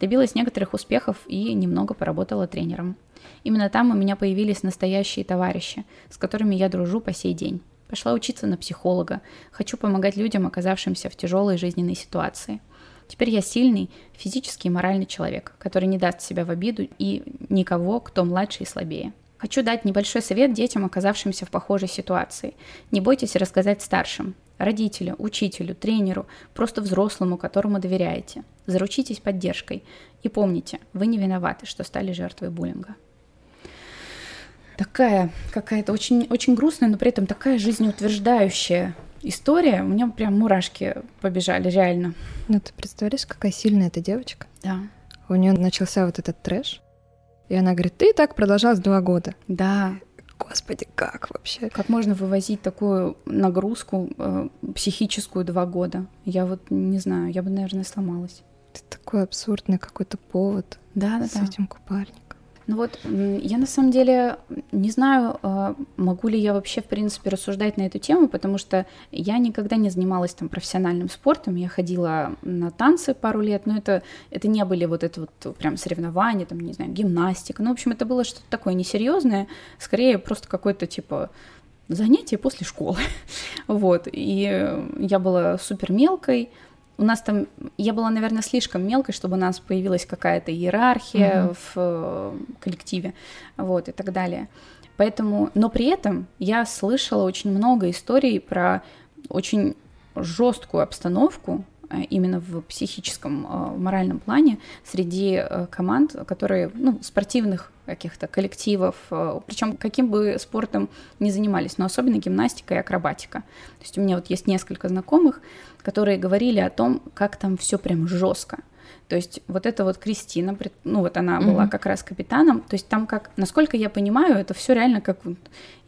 Добилась некоторых успехов и немного поработала тренером. Именно там у меня появились настоящие товарищи, с которыми я дружу по сей день. Пошла учиться на психолога. Хочу помогать людям, оказавшимся в тяжелой жизненной ситуации. Теперь я сильный физический и моральный человек, который не даст себя в обиду и никого, кто младше и слабее. Хочу дать небольшой совет детям, оказавшимся в похожей ситуации. Не бойтесь рассказать старшим, родителю, учителю, тренеру, просто взрослому, которому доверяете. Заручитесь поддержкой. И помните, вы не виноваты, что стали жертвой буллинга. Такая какая-то очень, очень грустная, но при этом такая жизнеутверждающая история, у меня прям мурашки побежали, реально. Ну, ты представляешь, какая сильная эта девочка? Да. У нее начался вот этот трэш, и она говорит, ты и так продолжалась два года. Да. Господи, как вообще? Как можно вывозить такую нагрузку э, психическую два года? Я вот не знаю, я бы, наверное, сломалась. Это такой абсурдный какой-то повод да, да, с да. этим купальником. Ну вот, я на самом деле не знаю, а, могу ли я вообще, в принципе, рассуждать на эту тему, потому что я никогда не занималась там профессиональным спортом, я ходила на танцы пару лет, но это, это не были вот это вот прям соревнования, там, не знаю, гимнастика, ну, в общем, это было что-то такое несерьезное, скорее просто какой-то типа занятие после школы, вот, и я была супер мелкой, у нас там, я была, наверное, слишком мелкой, чтобы у нас появилась какая-то иерархия mm-hmm. в э, коллективе, вот, и так далее. Поэтому, но при этом я слышала очень много историй про очень жесткую обстановку Э, именно в психическом, э, моральном плане среди команд, которые, ну, спортивных каких-то коллективов, причем каким бы спортом ни занимались, но особенно гимнастика и акробатика. То есть у меня вот есть несколько знакомых, которые говорили о том, как там все прям жестко. То есть вот эта вот Кристина, ну вот она mm-hmm. была как раз капитаном, то есть там как, насколько я понимаю, это все реально как,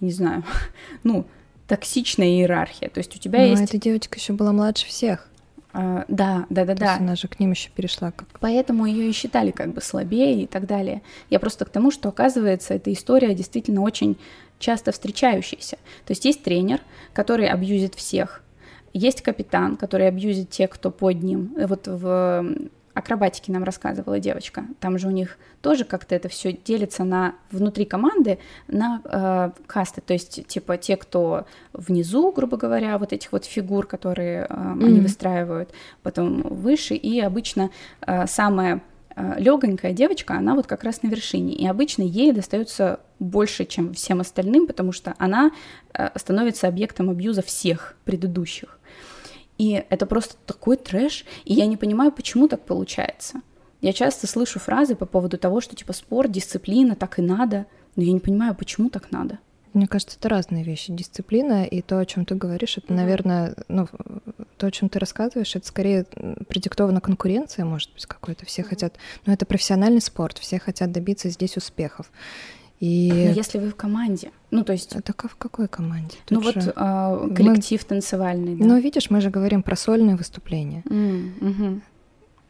не знаю, ну, токсичная иерархия. То есть у тебя Но есть... эта девочка еще была младше всех. Uh, да, да, да, да. Она же к ним еще перешла. Как... Поэтому ее и считали как бы слабее и так далее. Я просто к тому, что оказывается, эта история действительно очень часто встречающаяся. То есть есть тренер, который абьюзит всех, есть капитан, который абьюзит тех, кто под ним. Вот в акробатики нам рассказывала девочка. Там же у них тоже как-то это все делится на внутри команды на э, касты, то есть типа те, кто внизу, грубо говоря, вот этих вот фигур, которые э, mm-hmm. они выстраивают, потом выше и обычно э, самая э, легонькая девочка, она вот как раз на вершине, и обычно ей достается больше, чем всем остальным, потому что она э, становится объектом абьюза всех предыдущих. И это просто такой трэш, и я не понимаю, почему так получается. Я часто слышу фразы по поводу того, что типа спорт, дисциплина, так и надо, но я не понимаю, почему так надо. Мне кажется, это разные вещи. Дисциплина и то, о чем ты говоришь, это, наверное, ну, то, о чем ты рассказываешь, это скорее предиктована конкуренция, может быть, какой-то. Все хотят, ну, это профессиональный спорт, все хотят добиться здесь успехов. И... Но если вы в команде, ну то есть... Это в какой команде? Тут ну же... вот а, коллектив мы... танцевальный. Да. Ну видишь, мы же говорим про сольные выступления. Mm, угу.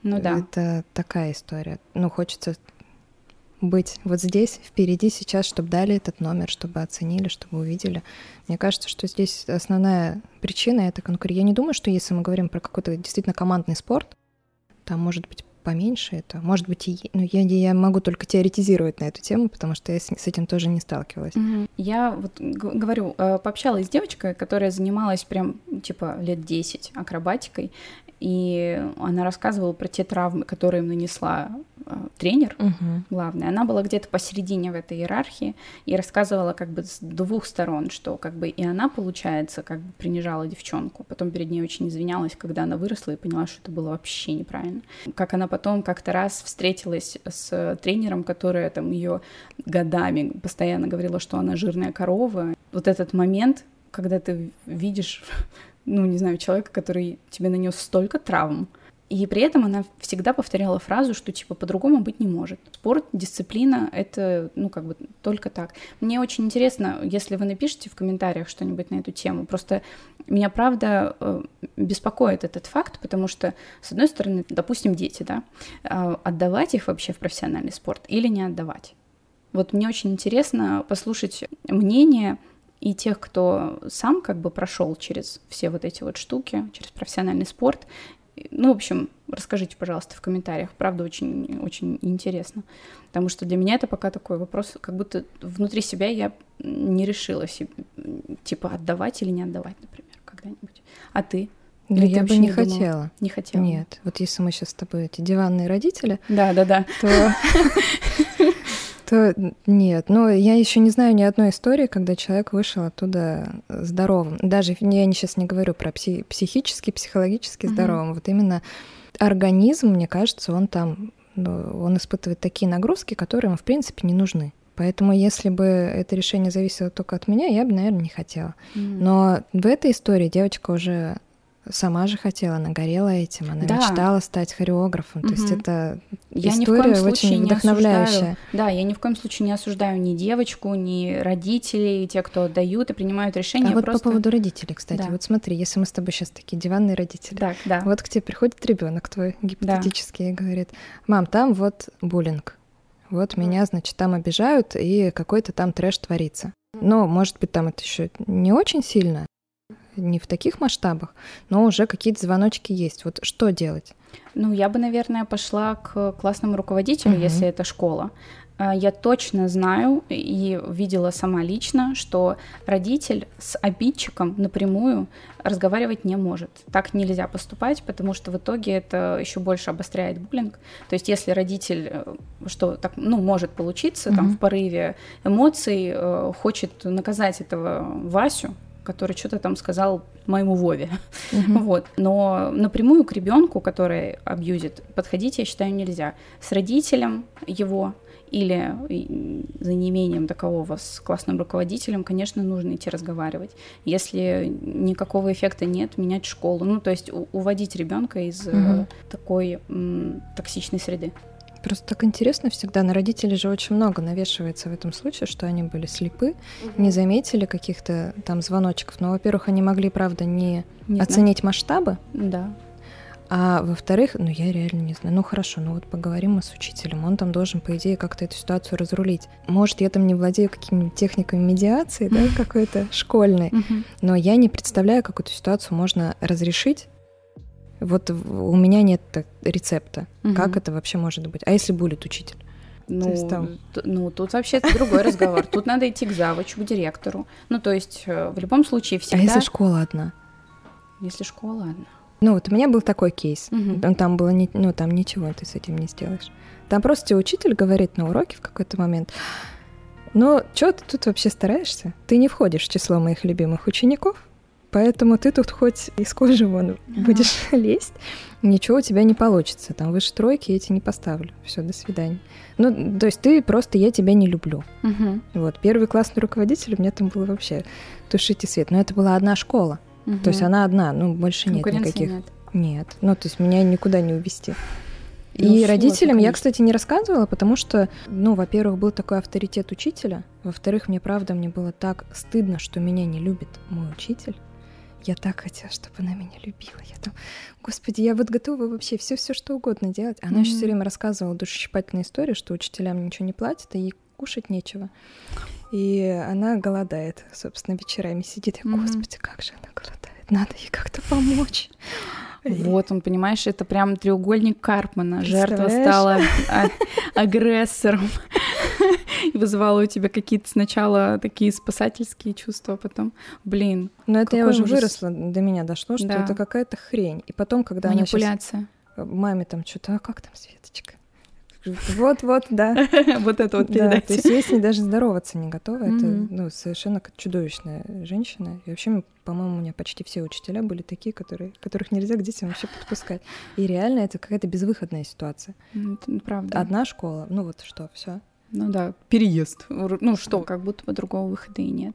Ну да. Это такая история. Ну хочется быть вот здесь, впереди сейчас, чтобы дали этот номер, чтобы оценили, чтобы увидели. Мне кажется, что здесь основная причина — это конкуренция. Я не думаю, что если мы говорим про какой-то действительно командный спорт, там может быть поменьше это. Может быть, и, ну, я, я могу только теоретизировать на эту тему, потому что я с, с этим тоже не сталкивалась. Угу. Я вот говорю, э, пообщалась с девочкой, которая занималась прям типа лет 10 акробатикой, и она рассказывала про те травмы, которые им нанесла тренер угу. главная. Она была где-то посередине в этой иерархии и рассказывала как бы с двух сторон, что как бы и она, получается, как бы принижала девчонку. Потом перед ней очень извинялась, когда она выросла и поняла, что это было вообще неправильно. Как она потом как-то раз встретилась с тренером, которая там ее годами постоянно говорила, что она жирная корова. Вот этот момент, когда ты видишь ну, не знаю, человека, который тебе нанес столько травм. И при этом она всегда повторяла фразу, что типа по-другому быть не может. Спорт, дисциплина — это, ну, как бы только так. Мне очень интересно, если вы напишите в комментариях что-нибудь на эту тему. Просто меня, правда, э, беспокоит этот факт, потому что, с одной стороны, допустим, дети, да, э, отдавать их вообще в профессиональный спорт или не отдавать. Вот мне очень интересно послушать мнение и тех, кто сам как бы прошел через все вот эти вот штуки, через профессиональный спорт. Ну, в общем, расскажите, пожалуйста, в комментариях. Правда, очень, очень интересно. Потому что для меня это пока такой вопрос, как будто внутри себя я не решилась, типа, отдавать или не отдавать, например, когда-нибудь. А ты? Ну, или я бы не, не хотела. Не хотела. Нет. Вот если мы сейчас с тобой эти диванные родители, да, да, да, то то нет. Но я еще не знаю ни одной истории, когда человек вышел оттуда здоровым. Даже я сейчас не говорю про пси- психически, психологически угу. здоровым. Вот именно организм, мне кажется, он там, ну, он испытывает такие нагрузки, которые ему, в принципе, не нужны. Поэтому, если бы это решение зависело только от меня, я бы, наверное, не хотела. Mm. Но в этой истории девочка уже сама же хотела, она горела этим, она да. мечтала стать хореографом. Угу. То есть это я история очень вдохновляющая. Осуждаю, да, я ни в коем случае не осуждаю ни девочку, ни родителей, те, кто отдают и принимают решения. А вот просто... по поводу родителей, кстати, да. вот смотри, если мы с тобой сейчас такие диванные родители, так, да. вот к тебе приходит ребенок твой гипотетический да. и говорит, мам, там вот буллинг, Вот меня, значит, там обижают, и какой-то там трэш творится. Но, может быть, там это еще не очень сильно, не в таких масштабах, но уже какие-то звоночки есть. Вот что делать? Ну, я бы, наверное, пошла к классному руководителю, угу. если это школа. А, я точно знаю и видела сама лично, что родитель с обидчиком напрямую разговаривать не может. Так нельзя поступать, потому что в итоге это еще больше обостряет буллинг. То есть если родитель, э, что так, ну, может получиться, mm там в порыве эмоций э, хочет наказать этого Васю, который что-то там сказал моему Вове. Uh-huh. Вот. Но напрямую к ребенку, который абьюзит, подходить, я считаю, нельзя. С родителем его или за неимением такового с классным руководителем, конечно, нужно идти разговаривать. Если никакого эффекта нет, менять школу. Ну, то есть уводить ребенка из угу. такой м, токсичной среды. Просто так интересно всегда. На родителей же очень много навешивается в этом случае, что они были слепы, угу. не заметили каких-то там звоночков. Но, во-первых, они могли, правда, не, не оценить масштабы. Да. А во-вторых, ну я реально не знаю. Ну хорошо, ну вот поговорим мы с учителем. Он там должен, по идее, как-то эту ситуацию разрулить. Может, я там не владею какими-нибудь техниками медиации, да, какой-то школьной, но я не представляю, как эту ситуацию можно разрешить. Вот у меня нет рецепта. Как это вообще может быть? А если будет учитель? Ну, есть, там... ну, тут вообще другой разговор. Тут надо идти к завучу, к директору. Ну, то есть, э, в любом случае всегда... А если школа одна? Если школа одна. Ну, вот у меня был такой кейс. Угу. Там было, не, ну, там ничего ты с этим не сделаешь. Там просто тебе учитель говорит на уроке в какой-то момент, ну, что ты тут вообще стараешься? Ты не входишь в число моих любимых учеников, поэтому ты тут хоть из кожи вон ага. будешь лезть, ничего у тебя не получится. Там выше тройки я тебе не поставлю. Все, до свидания. Ну, то есть ты просто, я тебя не люблю. Угу. Вот, первый классный руководитель, у меня там было вообще тушите свет. Но это была одна школа. Угу. То есть она одна, ну больше нет никаких. Нет. нет. Ну, то есть меня никуда не увести. Ну, и родителям я, кстати, не рассказывала, потому что, ну, во-первых, был такой авторитет учителя, во-вторых, мне правда, мне было так стыдно, что меня не любит мой учитель. Я так хотела, чтобы она меня любила. Я там, господи, я вот готова вообще все, все что угодно делать. Она mm-hmm. еще все время рассказывала душесчипательные истории, что учителям ничего не платят, и ей кушать нечего. И она голодает, собственно, вечерами сидит. Я, господи, как же она голодает, надо ей как-то помочь. Вот он, понимаешь, это прям треугольник Карпмана. Жертва стала агрессором и вызывала у тебя какие-то сначала такие спасательские чувства, а потом, блин. Но это я уже ужас. выросла, до меня дошло, что да. это какая-то хрень. И потом, когда Манипуляция. она сейчас маме там что-то, а как там Светочка? Вот-вот, да. Вот это вот передайте. То есть я с ней даже здороваться не готова. Это ну, совершенно чудовищная женщина. И вообще, по-моему, у меня почти все учителя были такие, которые, которых нельзя к детям вообще подпускать. И реально это какая-то безвыходная ситуация. Правда. Одна школа, ну вот что, все. Ну да, переезд. Ну что, как будто бы другого выхода и нет.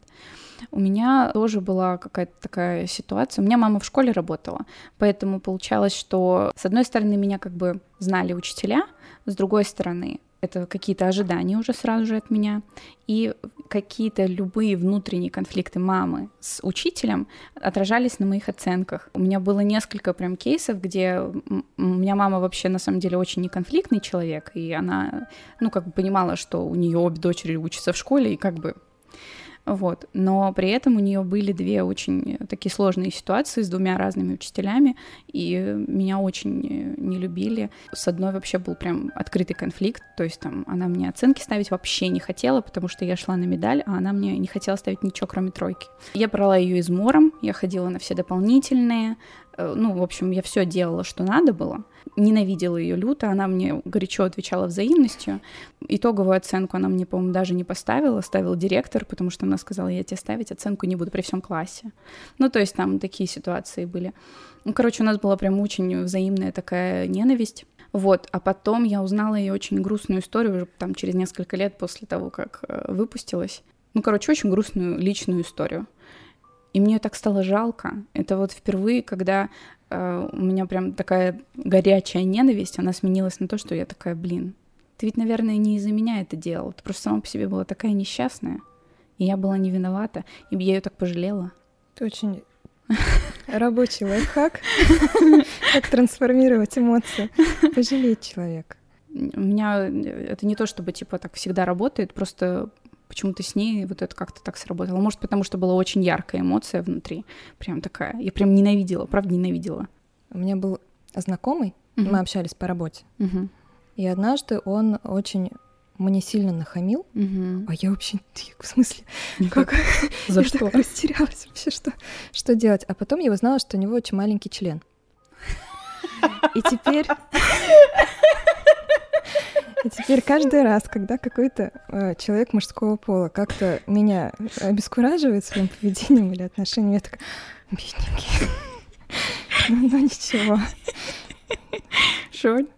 У меня тоже была какая-то такая ситуация. У меня мама в школе работала, поэтому получалось, что с одной стороны меня как бы знали учителя, с другой стороны, это какие-то ожидания уже сразу же от меня, и какие-то любые внутренние конфликты мамы с учителем отражались на моих оценках. У меня было несколько прям кейсов, где у меня мама вообще на самом деле очень неконфликтный человек, и она, ну, как бы понимала, что у нее обе дочери учатся в школе, и как бы вот. Но при этом у нее были две очень такие сложные ситуации с двумя разными учителями, и меня очень не любили. С одной вообще был прям открытый конфликт, то есть там она мне оценки ставить вообще не хотела, потому что я шла на медаль, а она мне не хотела ставить ничего, кроме тройки. Я брала ее измором, я ходила на все дополнительные, Э, ну, в общем, я все делала, что надо было. Ненавидела ее люто, она мне горячо отвечала взаимностью. Итоговую оценку она мне, по-моему, даже не поставила, ставил директор, потому что она сказала, я тебе ставить оценку не буду при всем классе. Ну, то есть там такие ситуации были. Ну, короче, у нас была прям очень взаимная такая ненависть. Вот, а потом я узнала ее очень грустную историю уже там через несколько лет после того, как э, выпустилась. Ну, короче, очень грустную личную историю. И мне так стало жалко. Это вот впервые, когда э, у меня прям такая горячая ненависть, она сменилась на то, что я такая, блин, ты ведь, наверное, не из-за меня это делал. Ты просто сама по себе была такая несчастная. И я была не виновата. И я ее так пожалела. Ты очень рабочий лайфхак. Как трансформировать эмоции. Пожалеть человека. У меня это не то, чтобы типа так всегда работает, просто почему-то с ней вот это как-то так сработало. Может, потому что была очень яркая эмоция внутри. Прям такая. Я прям ненавидела, правда, ненавидела. У меня был знакомый, угу. мы общались по работе. Угу. И однажды он очень мне сильно нахамил, угу. а я вообще в смысле, как за я что так растерялась вообще, что что делать. А потом я узнала, что у него очень маленький член. И теперь и теперь каждый раз, когда какой-то э, человек мужского пола как-то меня обескураживает своим поведением или отношением, я такая, бедненький. Ну, ну ничего.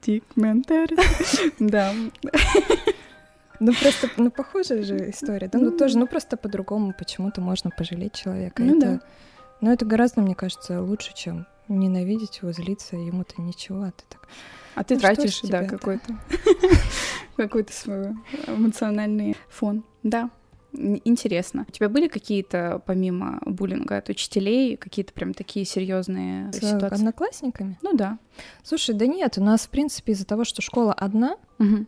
Dick mentality. Да. Ну просто, ну похожая же история, да, ну тоже, ну просто по-другому почему-то можно пожалеть человека. Ну да. Ну это гораздо, мне кажется, лучше, чем ненавидеть его, злиться, ему-то ничего, а ты так... А ты Ну, тратишь, да, тебе, да. какой-то какой-то свой эмоциональный фон. Да, интересно. У тебя были какие-то, помимо буллинга от учителей, какие-то прям такие серьезные С ситуации? одноклассниками? Ну да. Слушай, да нет, у нас, в принципе, из-за того, что школа одна, м,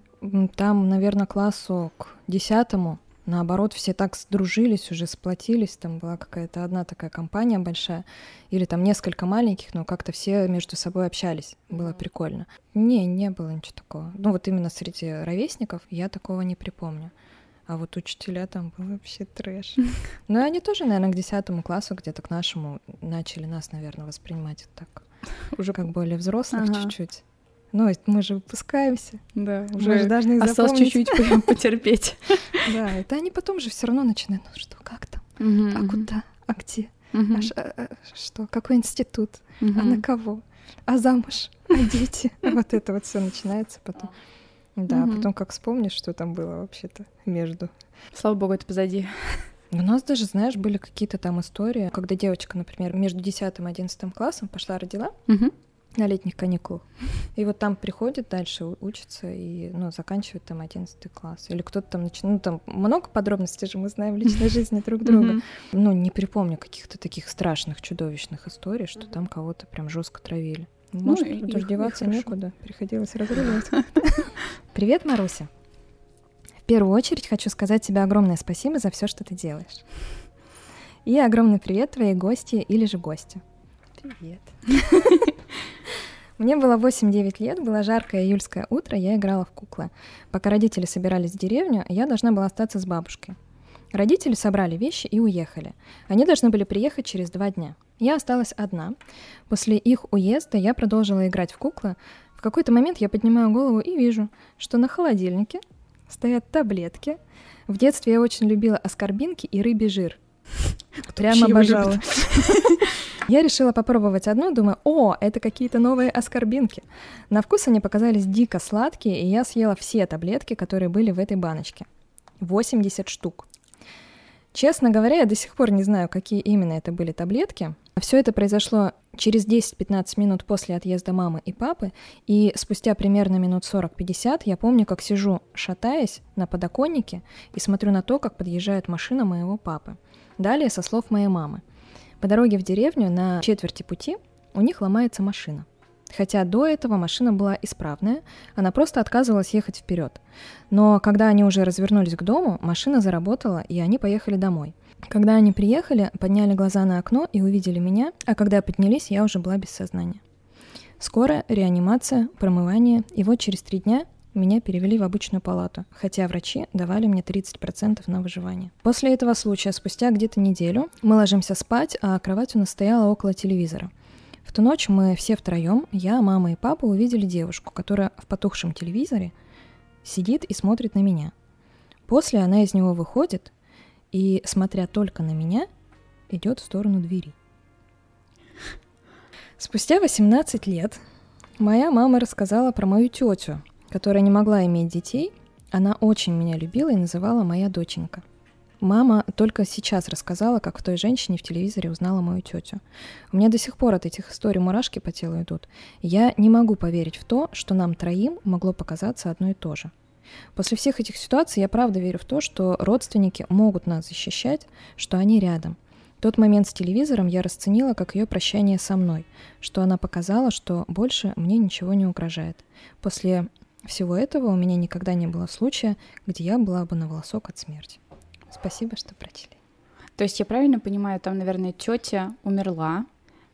там, наверное, классу к десятому, наоборот, все так сдружились, уже сплотились, там была какая-то одна такая компания большая, или там несколько маленьких, но как-то все между собой общались, было прикольно. Не, не было ничего такого. Ну вот именно среди ровесников я такого не припомню. А вот учителя там был вообще трэш. Ну и они тоже, наверное, к десятому классу, где-то к нашему, начали нас, наверное, воспринимать так, Уже как более взрослых Ага. чуть-чуть. Ну, мы же выпускаемся. Да, Мы же уже должны их осталось чуть-чуть потерпеть. Да, это они потом же все равно начинают, ну что, как там, а куда, а где, а а- а что, какой институт, а на кого, а замуж, а дети. Вот это вот все начинается потом. Да, а потом как вспомнишь, что там было вообще-то между. Слава богу, это позади. У нас даже, знаешь, были какие-то там истории, когда девочка, например, между 10 и 11 классом пошла родила Мгм. На летних каникулах. И вот там приходит дальше, учится и, ну, заканчивает там 11 класс. Или кто-то там начинает... Ну, там много подробностей же мы знаем в личной жизни друг друга. Ну, не припомню каких-то таких страшных, чудовищных историй, что там кого-то прям жестко травили. Ну, Может, тут и- деваться некуда. Приходилось разруливать. Привет, Маруся. В первую очередь хочу сказать тебе огромное спасибо за все, что ты делаешь. И огромный привет твоей гости или же гостю. Привет. Мне было 8-9 лет, было жаркое июльское утро, я играла в куклы. Пока родители собирались в деревню, я должна была остаться с бабушкой. Родители собрали вещи и уехали. Они должны были приехать через два дня. Я осталась одна. После их уезда я продолжила играть в куклы. В какой-то момент я поднимаю голову и вижу, что на холодильнике стоят таблетки. В детстве я очень любила аскорбинки и рыбий жир. Прямо вообще его обожала. Я решила попробовать одну, думаю, о, это какие-то новые аскорбинки. На вкус они показались дико сладкие, и я съела все таблетки, которые были в этой баночке. 80 штук. Честно говоря, я до сих пор не знаю, какие именно это были таблетки. Все это произошло через 10-15 минут после отъезда мамы и папы, и спустя примерно минут 40-50 я помню, как сижу, шатаясь на подоконнике, и смотрю на то, как подъезжает машина моего папы. Далее со слов моей мамы. По дороге в деревню на четверти пути у них ломается машина. Хотя до этого машина была исправная, она просто отказывалась ехать вперед. Но когда они уже развернулись к дому, машина заработала, и они поехали домой. Когда они приехали, подняли глаза на окно и увидели меня, а когда поднялись, я уже была без сознания. Скоро реанимация, промывание, и вот через три дня меня перевели в обычную палату, хотя врачи давали мне 30% на выживание. После этого случая, спустя где-то неделю, мы ложимся спать, а кровать у нас стояла около телевизора. В ту ночь мы все втроем, я, мама и папа, увидели девушку, которая в потухшем телевизоре сидит и смотрит на меня. После она из него выходит и, смотря только на меня, идет в сторону двери. Спустя 18 лет моя мама рассказала про мою тетю, которая не могла иметь детей. Она очень меня любила и называла моя доченька. Мама только сейчас рассказала, как в той женщине в телевизоре узнала мою тетю. У меня до сих пор от этих историй мурашки по телу идут. Я не могу поверить в то, что нам троим могло показаться одно и то же. После всех этих ситуаций я правда верю в то, что родственники могут нас защищать, что они рядом. Тот момент с телевизором я расценила как ее прощание со мной, что она показала, что больше мне ничего не угрожает. После всего этого у меня никогда не было случая, где я была бы на волосок от смерти. Спасибо, что прочли. То есть я правильно понимаю, там, наверное, тетя умерла,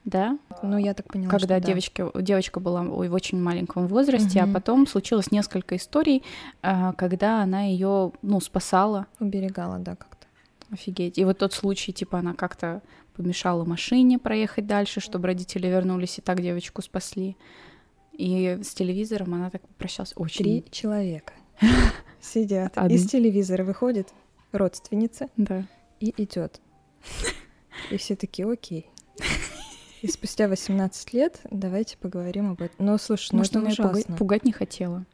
да? Ну, я так поняла, Когда что да. девочка, девочка была в очень маленьком возрасте, Мгм. а потом случилось несколько историй, а, когда она ее, ну, спасала. Уберегала, да, как-то. Офигеть. И вот тот случай, типа, она как-то помешала машине проехать дальше, чтобы родители вернулись и так девочку спасли. И с телевизором она так попрощалась очень. Три человека сидят. Из телевизора выходит родственница Да. и идет. И все такие, окей. И спустя 18 лет давайте поговорим об этом. Ну, слушай, ну Может, это ужасно. пугать не хотела.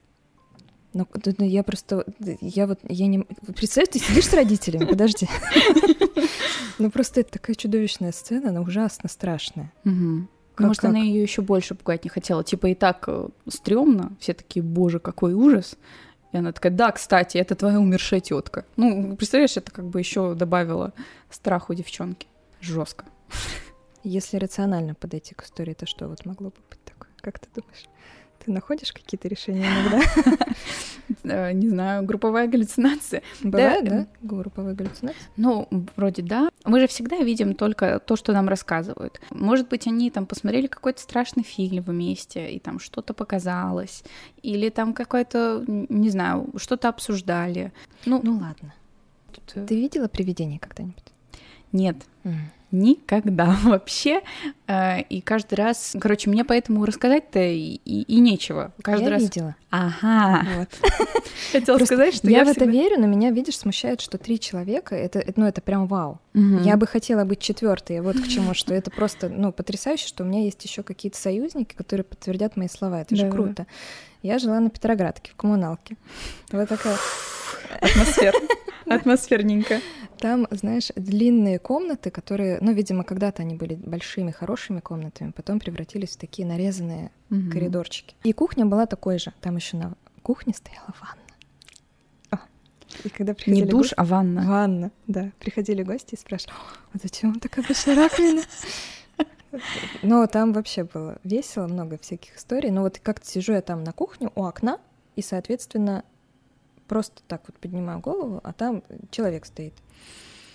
Ну, ну, я просто, я вот, я не... Представь, ты сидишь с родителями, подожди. Ну, просто это такая чудовищная сцена, она ужасно страшная. Как- Может, она как? ее еще больше пугать не хотела. Типа и так э, стрёмно, все такие, боже, какой ужас. И она такая, да, кстати, это твоя умершая тетка. Ну, представляешь, это как бы еще добавило страху девчонки. Жестко. Если рационально подойти к истории, то что вот могло бы быть такое? Как ты думаешь? Ты находишь какие-то решения иногда? Э, Не знаю, групповая галлюцинация. Бывает, э, да? Групповые галлюцинации? Ну, вроде да. Мы же всегда видим только то, что нам рассказывают. Может быть, они там посмотрели какой-то страшный фильм вместе, и там что-то показалось, или там какое-то, не знаю, что-то обсуждали. Ну, Ну ладно. тут, э, Ты видела привидение когда-нибудь? Нет, никогда вообще. Э, И каждый раз, короче, мне поэтому рассказать-то и, и- и нечего. Каждый Я раз. видела. Ага. Вот. Хотела Просто сказать, что я, я, в это всегда- верю, но меня, видишь, смущает, что три человека, это, ну, это прям вау. Мгм. Я бы хотела быть четвертой, вот к чему, что это просто, ну, потрясающе, что у меня есть еще какие-то союзники, которые подтвердят мои слова. Это же Да-да-да. круто. Я жила на Петроградке, в коммуналке. Вот такая. Атмосфер. Атмосферненько. Там, знаешь, длинные комнаты, которые, ну, видимо, когда-то они были большими, хорошими комнатами, потом превратились в такие нарезанные Мгм. коридорчики. И кухня была такой же. Там еще на кухне стояла ванна. И когда приходили Не душ, гости- а ванна. Ванна, да. Приходили гости и спрашивали, а зачем такая большая раковина? Но там вообще было весело, много всяких историй. Но вот как-то сижу я там на кухне у окна, и, соответственно, просто так вот поднимаю голову, а там человек стоит.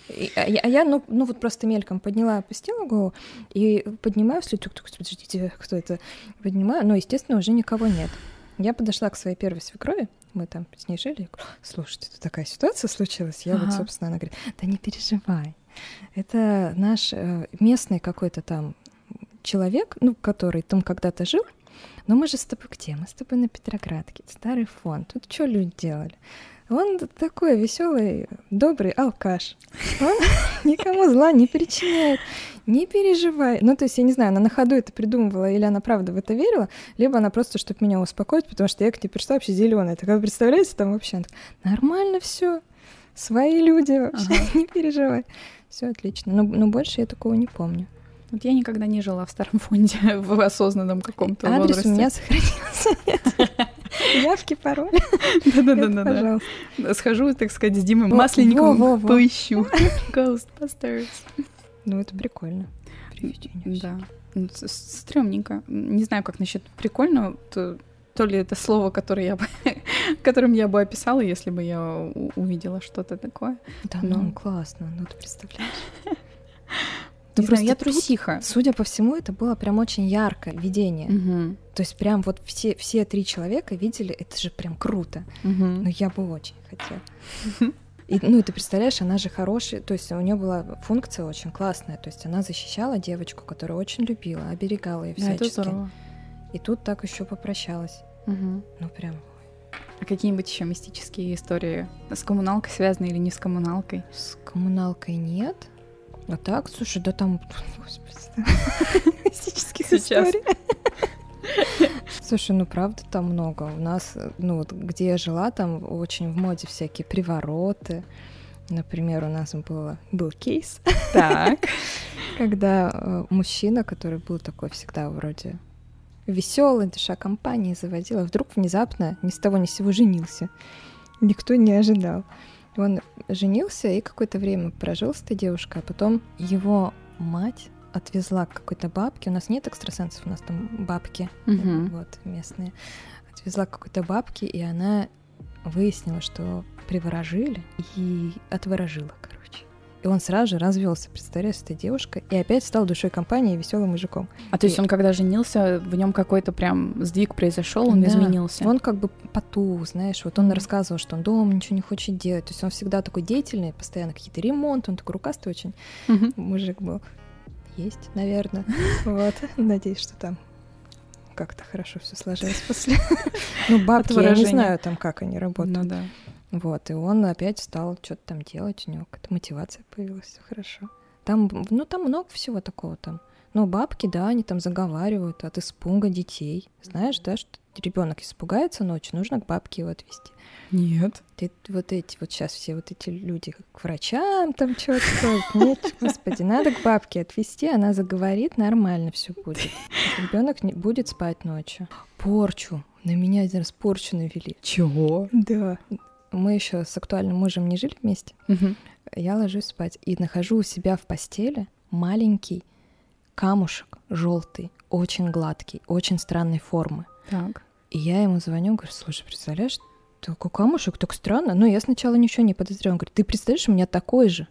И- а я, а я, ну, ну вот просто мельком подняла, опустила голову и поднимаю вслед, тук, тук, подождите, кто это? Поднимаю, но, естественно, уже никого нет. Я подошла к своей первой свекрови, мы там с ней жили, я говорю, слушайте, тут такая ситуация случилась. Я вот, Ага. собственно, она говорит, да не переживай, это наш э, местный какой-то там человек, ну, который там когда-то жил, но мы же с тобой где? Мы с тобой на Петроградке, старый фонд. Тут что люди делали? Он такой веселый, добрый алкаш. Он никому зла не причиняет. Не переживай. Ну, то есть, я не знаю, она на ходу это придумывала, или она правда в это верила, либо она просто, чтобы меня успокоить, потому что я к ней пришла вообще зеленая. Так вы представляете, там вообще нормально все, свои люди вообще, не переживай. Все отлично. Но, но больше я такого не помню. Вот я никогда не жила в старом фонде в осознанном каком-то Адрес возрасте. у меня сохранился. Явки, пароль. Да-да-да. Пожалуйста. Схожу, так сказать, с Димой Масленниковым, поищу. Ghostbusters. Ну, это прикольно. Да. Ну, с- с- Стрёмненько. Не знаю, как насчет прикольно. То, то ли это слово, которое я бы, которым я бы описала, если бы я увидела что-то такое. Да, ну, классно. Ну, ты представляешь? Не Да знаю, я просто тут, трусиха. Судя по всему, это было прям очень яркое видение. Мгм. То есть прям вот все, все три человека видели, это же прям круто. Мгм. Ну, я бы очень хотела. И, ну, ты представляешь, она же хорошая, то есть у нее была функция очень классная, то есть она защищала девочку, которую очень любила, оберегала ее Да, это всячески. и тут так еще попрощалась. Мгм. Ну, прям А какие-нибудь еще мистические истории с коммуналкой связаны или не с коммуналкой? С коммуналкой нет. А так, слушай, да там... Мистических историй. Слушай, ну правда там много. У нас, ну вот где я жила, там очень в моде всякие привороты. Например, у нас было, был кейс, Так. когда э, мужчина, который был такой всегда вроде веселый, душа компании заводила, вдруг внезапно ни с того ни с сего женился. Никто не ожидал. Он женился и какое-то время прожил с этой девушкой, а потом его мать отвезла к какой-то бабке. У нас нет экстрасенсов, у нас там бабки Мгм. вот местные. отвезла к какой-то бабке, и она выяснила, что приворожили и отворожила, короче. И он сразу же развелся, представляешь, с этой девушкой, и опять стал душой компании и веселым мужиком. А то есть И- он когда женился, в нем какой-то прям сдвиг произошел, он Да. изменился. Он как бы потух, знаешь, вот он Мгм. рассказывал, что он дома ничего не хочет делать. То есть он всегда такой деятельный, постоянно какие-то ремонты, он такой рукастый очень Мгм. мужик был. Есть, наверное. Вот. Надеюсь, что там как-то хорошо все сложилось после. Ну, бабки, я не знаю там, как они работают. Ну да. Вот, и он опять стал что-то там делать, у него какая-то мотивация появилась, все хорошо. Там, ну, там много всего такого там. Ну, бабки, да, они там заговаривают от испуга детей. Знаешь, да, что ребенок испугается ночью, нужно к бабке его отвезти. Нет. Ты вот эти вот сейчас все вот эти люди к врачам там что-то. Нет, господи, надо к бабке отвезти, она заговорит, нормально все будет. Ребенок не будет спать ночью. Порчу. На меня один раз порчу навели. Чего? Да. Мы еще с актуальным мужем не жили вместе. Я ложусь спать и нахожу у себя в постели маленький камушек желтый, очень гладкий, очень странной формы. Так. И я ему звоню, говорю, слушай, представляешь, такой камушек, так странно. Ну, я сначала ничего не подозревала. Он говорит, ты представляешь, у меня такой же.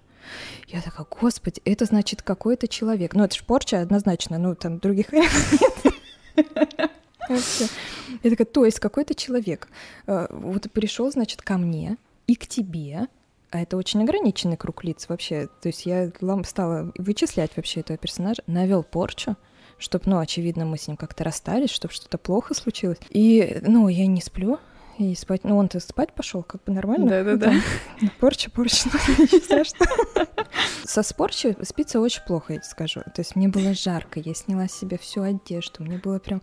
Я такая, господи, это значит какой-то человек. Ну, это ж порча однозначно, ну, там других вариантов нет. Я такая, то есть какой-то человек э, вот пришел, значит, ко мне и к тебе, а это очень ограниченный круг лиц вообще. То есть я стала вычислять вообще этого персонажа, навел порчу, чтобы, ну, очевидно, мы с ним как-то расстались, чтобы что-то плохо случилось. И, ну, я не сплю, и спать, ну, он-то спать пошел, как бы нормально. Да-да-да. Ну, Порча, порча, ну, страшного. Со спорчи спится очень плохо, я тебе скажу. То есть мне было жарко, я сняла себе всю одежду, мне было прям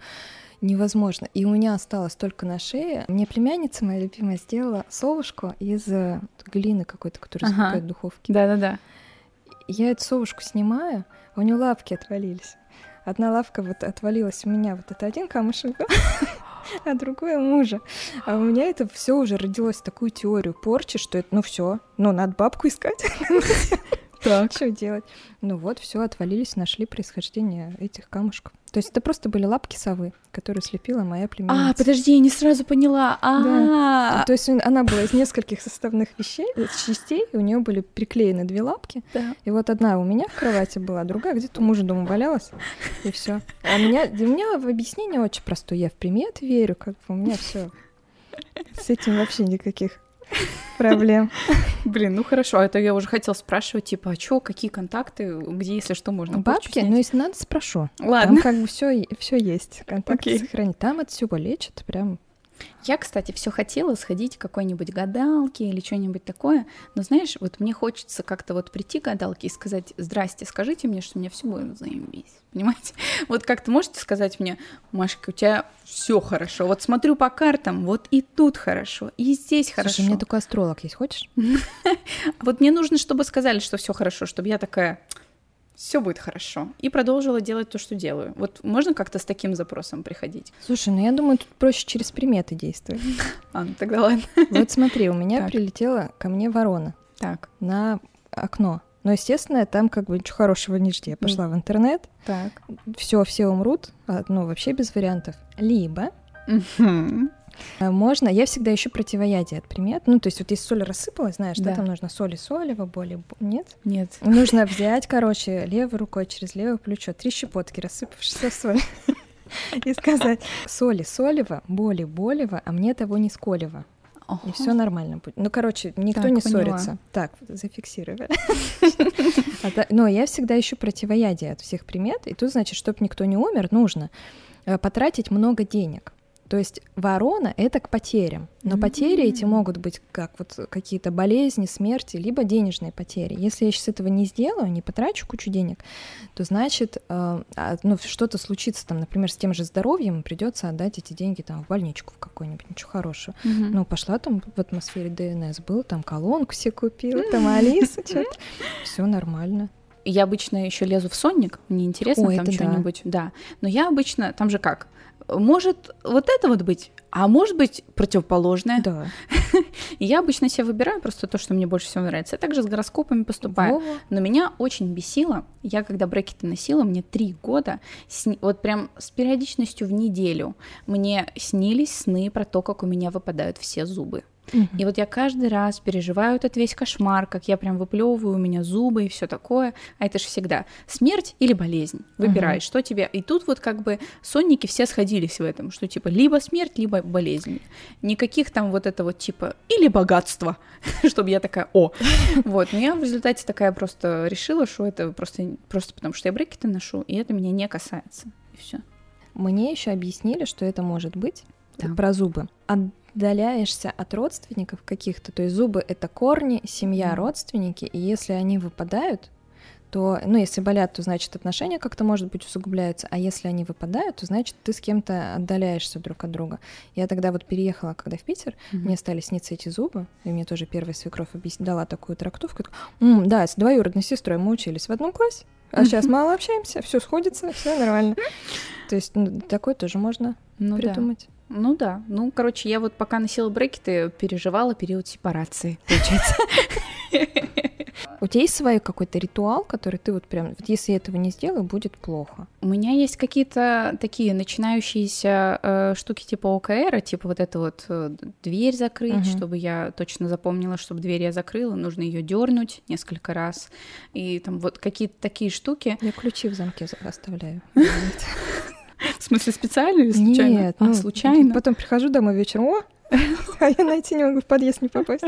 невозможно. И у меня осталось только на шее. Мне племянница моя любимая сделала совушку из э, глины какой-то, которую Ага. запекают в духовке. Да-да-да. Я эту совушку снимаю, у нее лапки отвалились. Одна лапка вот отвалилась у меня, вот это один камушек был, а другой у мужа. А у меня это все уже родилось такую теорию порчи, что это, ну все, ну надо бабку искать. Так. Что делать? Ну вот, все, отвалились, нашли происхождение этих камушков. То есть это просто были лапки совы, которые слепила моя племянница. А, подожди, я не сразу поняла. А, То есть он- она была из нескольких составных вещей, частей, и у нее были приклеены две лапки. да. И вот одна у меня в кровати была, другая где-то у мужа дома валялась, и все. А меня, для меня в объяснение очень простое. Я в примет верю, как бы у меня все. С этим вообще никаких проблем. Блин, ну хорошо, а это я уже хотела спрашивать, типа, а чё, какие контакты, где, если что, можно Бабки, ну если надо, спрошу. Ладно. Там как бы все все есть. Контакты сохранить. Там от всего лечат прям. Я, кстати, все хотела сходить к какой-нибудь гадалке или что-нибудь такое, но знаешь, вот мне хочется как-то вот прийти к гадалке и сказать, здрасте, скажите мне, что у меня все будет заебись, понимаете? Вот как-то можете сказать мне, Машка, у тебя все хорошо, вот смотрю по картам, вот и тут хорошо, и здесь хорошо. Слушай, у меня такой астролог есть, хочешь? Вот мне нужно, чтобы сказали, что все хорошо, чтобы я такая, все будет хорошо, и продолжила делать то, что делаю. Вот можно как-то с таким запросом приходить? Слушай, ну я думаю, тут проще через приметы действовать. А, ну тогда ладно. Вот смотри, у меня Так. прилетела ко мне ворона Так, на окно. Но, естественно, там как бы ничего хорошего не жди. Я пошла в интернет, так. все, все умрут, а, ну, вообще без вариантов. Либо Мгм. А, можно, я всегда ищу противоядие от примет. Ну, то есть вот если соль рассыпалась, знаешь, да, там нужно соли солево, боли, бо- нет? Нет. Нужно взять, короче, левой рукой через левое плечо три щепотки рассыпавшейся соли и сказать соли солево, боли болево, а мне того не сколево. И все нормально будет. Ну, короче, никто Так, не поняла. ссорится. Так, зафиксировали. А Но я всегда ищу противоядие от всех примет. И тут, значит, чтобы никто не умер, нужно э, потратить много денег. То есть ворона — это к потерям. Но потери эти могут быть как вот какие-то болезни, смерти, либо денежные потери. Если я сейчас этого не сделаю, не потрачу кучу денег, то значит, э, а, ну, что-то случится там, например, с тем же здоровьем, придется отдать эти деньги там в больничку в какую-нибудь, ничего хорошего. Мгм. Ну, пошла там в атмосфере ДНС, был там колонку все купила, там Алиса, что-то. Все нормально. Я обычно еще лезу в сонник, мне интересно Ой, там это да. что-нибудь, да. Но я обычно, там же как, может вот это вот быть, а может быть противоположное. Да. Я обычно себе выбираю просто то, что мне больше всего нравится. Я также с гороскопами поступаю. Во-во. Но меня очень бесило, я когда брекеты носила, мне три года, сни- вот прям с периодичностью в неделю, мне снились сны про то, как у меня выпадают все зубы. И вот я каждый раз переживаю этот весь кошмар, как я прям выплевываю, у меня зубы и все такое. А это же всегда смерть или болезнь. Выбирай, что тебе. И тут вот как бы сонники все сходились в этом, что типа либо смерть, либо болезнь. Никаких там вот это вот типа или богатство, чтобы я такая, о. Вот, но я в результате такая просто решила, что это просто, просто потому, что я брекеты ношу, и это меня не касается. И все. Мне еще объяснили, что это может быть Да. про зубы. Отдаляешься от родственников каких-то, то есть зубы это корни, семья, родственники, и если они выпадают, то, ну, если болят, то значит отношения как-то, может быть, усугубляются, а если они выпадают, то значит ты с кем-то отдаляешься друг от друга. Я тогда вот переехала, когда в Питер, мне стали сниться эти зубы, и мне тоже первая свекровь объяс- дала такую трактовку. такая, «М, да, с двоюродной сестрой мы учились в одном классе, а сейчас мало общаемся, все сходится, все нормально. То есть ну, такое тоже можно Ну да. Ну да. Ну, короче, я вот пока носила брекеты, переживала период сепарации, получается. У тебя есть свой какой-то ритуал, который ты вот прям, вот если этого не сделаю, будет плохо. У меня есть какие-то такие начинающиеся э, штуки типа ОКР, типа вот это вот э, дверь закрыть, Мгм. чтобы я точно запомнила, чтобы дверь я закрыла, нужно ее дернуть несколько раз. И там вот какие-то такие штуки. Я ключи в замке за- оставляю. В смысле, специально или случайно? Нет, а, ну, случайно? Потом прихожу домой вечером, о, а я найти не могу, в подъезд не попасть.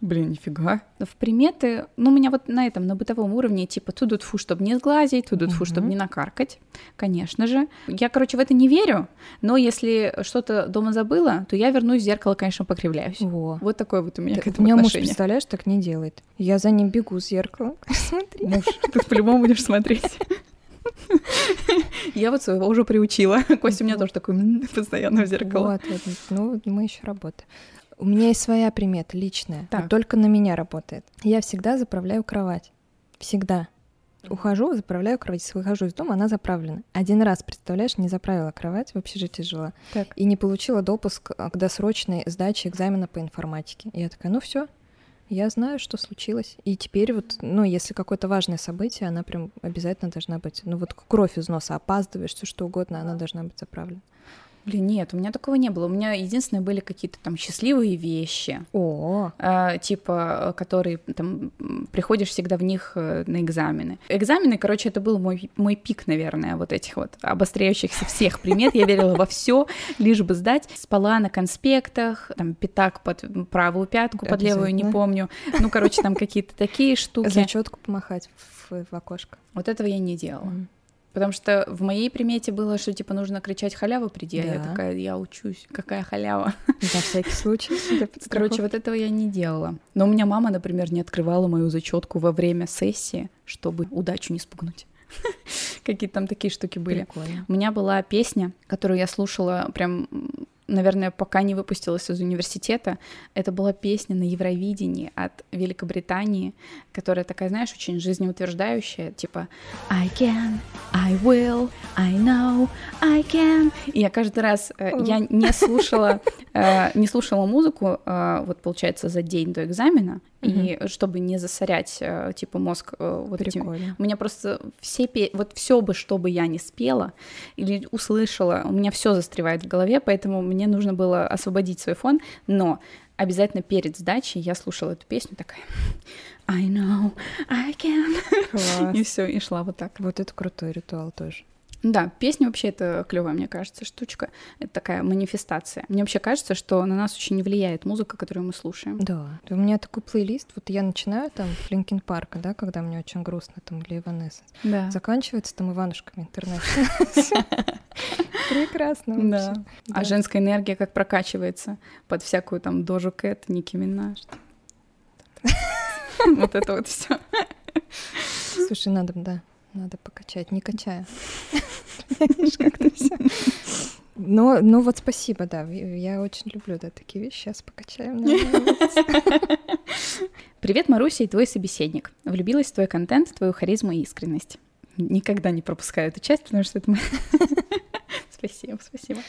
Блин, нифига. В приметы, ну, у меня вот на этом, на бытовом уровне, типа, туда фу, чтобы не сглазить, туда фу, чтобы не накаркать, конечно же. Я, короче, в это не верю, но если что-то дома забыла, то я вернусь в зеркало, конечно, покривляюсь. Во. Вот такое вот у меня Да, к У этому меня муж, представляешь, так не делает. Я за ним бегу с зеркала. Смотри. Муж, ты по-любому будешь смотреть. Я вот своего уже приучила. Костя у меня тоже такой постоянно в зеркало. Вот, вот, ну, мы еще работаем. У меня есть своя примета личная, Так. только на меня работает. Я всегда заправляю кровать. Всегда. Ухожу, заправляю кровать. Если выхожу из дома, она заправлена. Один раз, представляешь, не заправила кровать, в общежитии жила. Так. И не получила допуск к досрочной сдаче экзамена по информатике. И я такая, ну все, я знаю, что случилось. И теперь вот, ну, если какое-то важное событие, она прям обязательно должна быть, ну вот кровь из носа, опаздываешь, все что угодно, она должна быть заправлена. Блин, нет, у меня такого не было. У меня единственное были какие-то там счастливые вещи. О, а, типа, э, которые там приходишь всегда в них э, на экзамены. Экзамены, короче, это был мой, мой пик, наверное, вот этих вот обостряющихся всех примет. Я верила во все, лишь бы сдать. Спала на конспектах, там пятак под правую пятку, под левую, не помню. Ну, короче, там какие-то такие штуки. зачетку помахать в, в окошко. Вот этого я не делала. Мгм. Потому что в моей примете было, что типа нужно кричать халява приди, а я Да. такая, я учусь, какая халява. На всякий случай. Короче, вот этого я не делала. Но у меня мама, например, не открывала мою зачетку во время сессии, чтобы удачу не спугнуть. Какие-то там такие штуки были. Прикольно. У меня была песня, которую я слушала прям, наверное, пока не выпустилась из университета. Это была песня на Евровидении от Великобритании, которая такая, знаешь, очень жизнеутверждающая, типа I can, I will, I know, I can. И я каждый раз, э, я не слушала, э, не слушала музыку, э, вот получается, за день до экзамена, и чтобы не засорять, э, типа, мозг э, вот этим у меня просто все пе- вот все бы, что бы я не спела или услышала, у меня все застревает в голове, поэтому мне нужно было освободить свой фон, но обязательно перед сдачей я слушала эту песню такая I know, I can. Класс. И все, и шла вот так. Вот это крутой ритуал тоже. Да, песня вообще это клевая, мне кажется, штучка. Это такая манифестация. Мне вообще кажется, что на нас очень влияет музыка, которую мы слушаем. Да. У меня такой плейлист, вот я начинаю там Линкин Парка, да, когда мне очень грустно, там, или Эванессенс. Да. Заканчивается там Иванушками интернет. Прекрасно Да. вообще. А женская энергия как прокачивается под всякую там Дожу Кэт, Ники Минаж. Вот это вот все. Слушай, надо, да, надо покачать, не качая. Как-то всё. Но, ну вот спасибо, да, я очень люблю, да, такие вещи. Сейчас покачаем. Привет, Маруся и твой собеседник. Влюбилась в твой контент, твою харизму и искренность. Никогда не пропускаю эту часть, потому что это моя Спасибо, спасибо.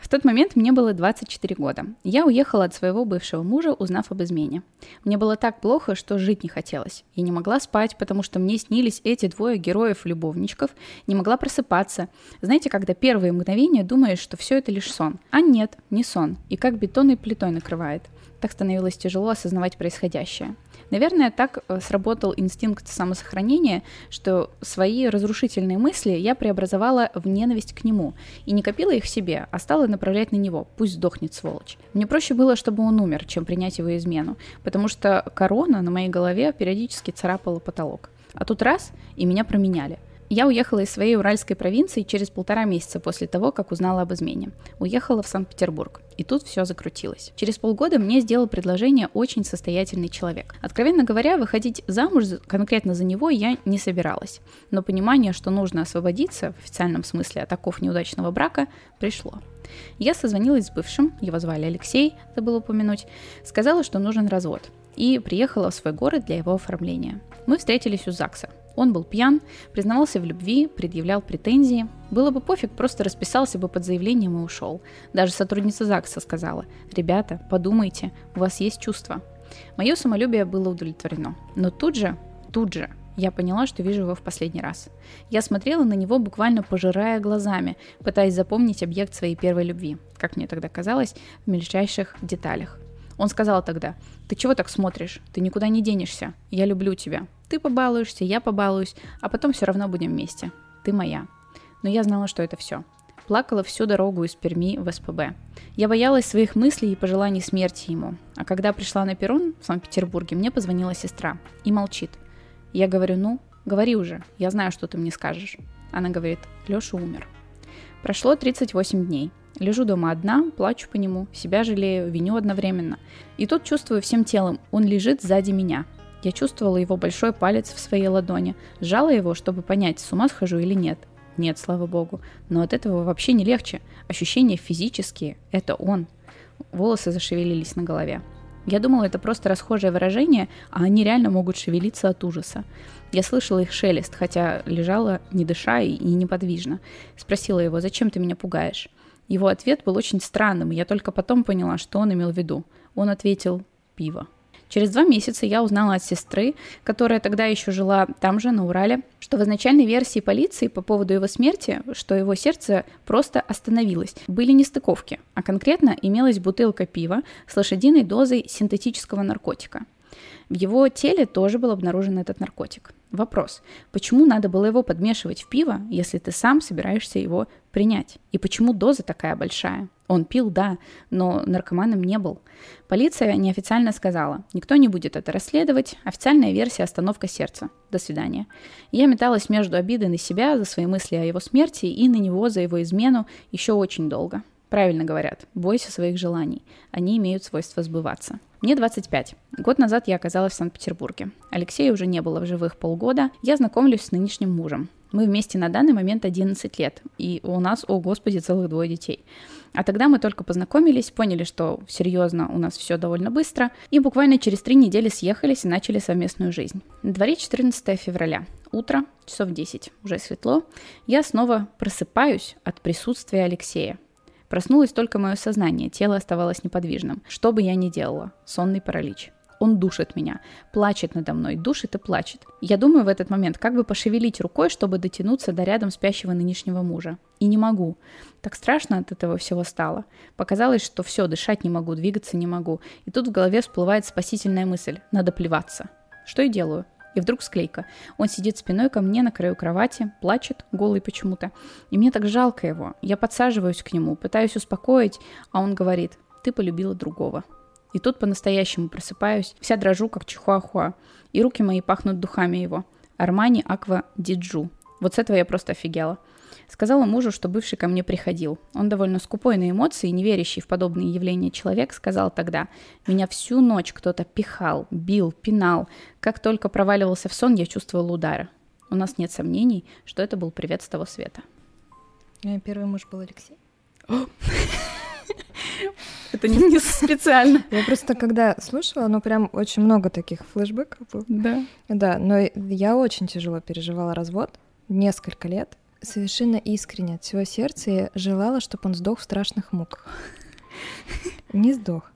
В тот момент мне было 24 года. Я уехала от своего бывшего мужа, узнав об измене. Мне было так плохо, что жить не хотелось. Я не могла спать, потому что мне снились эти двое героев-любовничков, не могла просыпаться. Знаете, когда первые мгновения думаешь, что все это лишь сон. А нет, не сон. И как бетонной плитой накрывает. Так становилось тяжело осознавать происходящее. Наверное, так э, сработал инстинкт самосохранения, что свои разрушительные мысли я преобразовала в ненависть к нему и не копила их себе, а стала направлять на него, пусть сдохнет сволочь. Мне проще было, чтобы он умер, чем принять его измену, потому что корона на моей голове периодически царапала потолок. А тут раз, и меня променяли. Я уехала из своей уральской провинции через полтора месяца после того, как узнала об измене. Уехала в Санкт-Петербург. И тут все закрутилось. Через полгода мне сделал предложение очень состоятельный человек. Откровенно говоря, выходить замуж конкретно за него я не собиралась. Но понимание, что нужно освободиться в официальном смысле от оков неудачного брака, пришло. Я созвонилась с бывшим, его звали Алексей, забыла упомянуть, сказала, что нужен развод, и приехала в свой город для его оформления. Мы встретились у ЗАГСа. Он был пьян, признавался в любви, предъявлял претензии. Было бы пофиг, просто расписался бы под заявлением и ушел. Даже сотрудница ЗАГСа сказала, «Ребята, подумайте, у вас есть чувства». Мое самолюбие было удовлетворено. Но тут же, тут же, я поняла, что вижу его в последний раз. Я смотрела на него, буквально пожирая глазами, пытаясь запомнить объект своей первой любви, как мне тогда казалось, в мельчайших деталях. Он сказал тогда, «Ты чего так смотришь? Ты никуда не денешься. Я люблю тебя. Ты побалуешься, я побалуюсь, а потом все равно будем вместе. Ты моя». Но я знала, что это все. Плакала всю дорогу из Перми в СПБ. Я боялась своих мыслей и пожеланий смерти ему. А когда пришла на перрон в Санкт-Петербурге, мне позвонила сестра и молчит. Я говорю, ну, говори уже, я знаю, что ты мне скажешь. Она говорит, Леша умер. Прошло 38 дней. Лежу дома одна, плачу по нему, себя жалею, виню одновременно. И тут чувствую всем телом, он лежит сзади меня. Я чувствовала его большой палец в своей ладони, сжала его, чтобы понять, с ума схожу или нет. Нет, слава богу. Но от этого вообще не легче. Ощущения физические – это он. Волосы зашевелились на голове. Я думала, это просто расхожее выражение, а они реально могут шевелиться от ужаса. Я слышала их шелест, хотя лежала не дыша и неподвижно. Спросила его, зачем ты меня пугаешь? Его ответ был очень странным, и я только потом поняла, что он имел в виду. Он ответил «пиво». Через два месяца я узнала от сестры, которая тогда еще жила там же, на Урале, что в изначальной версии полиции по поводу его смерти, что его сердце просто остановилось. Были нестыковки, а конкретно имелась бутылка пива с лошадиной дозой синтетического наркотика. В его теле тоже был обнаружен этот наркотик. Вопрос, почему надо было его подмешивать в пиво, если ты сам собираешься его принять? И почему доза такая большая? Он пил, да, но наркоманом не был. Полиция неофициально сказала, никто не будет это расследовать, официальная версия – остановка сердца. До свидания. Я металась между обидой на себя за свои мысли о его смерти и на него за его измену еще очень долго. Правильно говорят, бойся своих желаний. Они имеют свойство сбываться. Мне 25. Год назад я оказалась в Санкт-Петербурге. Алексея уже не было в живых полгода. Я знакомлюсь с нынешним мужем. Мы вместе на данный момент 11 лет, и у нас, о господи, целых двое детей. А тогда мы только познакомились, поняли, что серьезно у нас все довольно быстро, и буквально через три недели съехались и начали совместную жизнь. На дворе 14 февраля. Утро, часов 10, уже светло. Я снова просыпаюсь от присутствия Алексея. Проснулось только мое сознание, тело оставалось неподвижным. Что бы я ни делала, сонный паралич. Он душит меня, плачет надо мной, душит и плачет. Я думаю в этот момент, как бы пошевелить рукой, чтобы дотянуться до рядом спящего нынешнего мужа. И не могу. Так страшно от этого всего стало. Показалось, что все, дышать не могу, двигаться не могу. И тут в голове всплывает спасительная мысль. Надо плеваться. Что и делаю. И вдруг склейка. Он сидит спиной ко мне на краю кровати, плачет, голый почему-то. И мне так жалко его. Я подсаживаюсь к нему, пытаюсь успокоить, а он говорит, ты полюбила другого. И тут по-настоящему просыпаюсь, вся дрожу, как чихуахуа. И руки мои пахнут духами его. Армани Аква Диджу. Вот с этого я просто офигела. Сказала мужу, что бывший ко мне приходил. Он довольно скупой на эмоции, не верящий в подобные явления человек, сказал тогда, «Меня всю ночь кто-то пихал, бил, пинал. Как только проваливался в сон, я чувствовал удары. У нас нет сомнений, что это был привет с того света». Первый муж был Алексей. Это не, не специально. Я просто когда слушала, ну прям очень много таких флешбеков было. Да. Да, но я очень тяжело переживала развод, несколько лет. Совершенно искренне от всего сердца я желала, чтобы он сдох в страшных муках. Не сдох.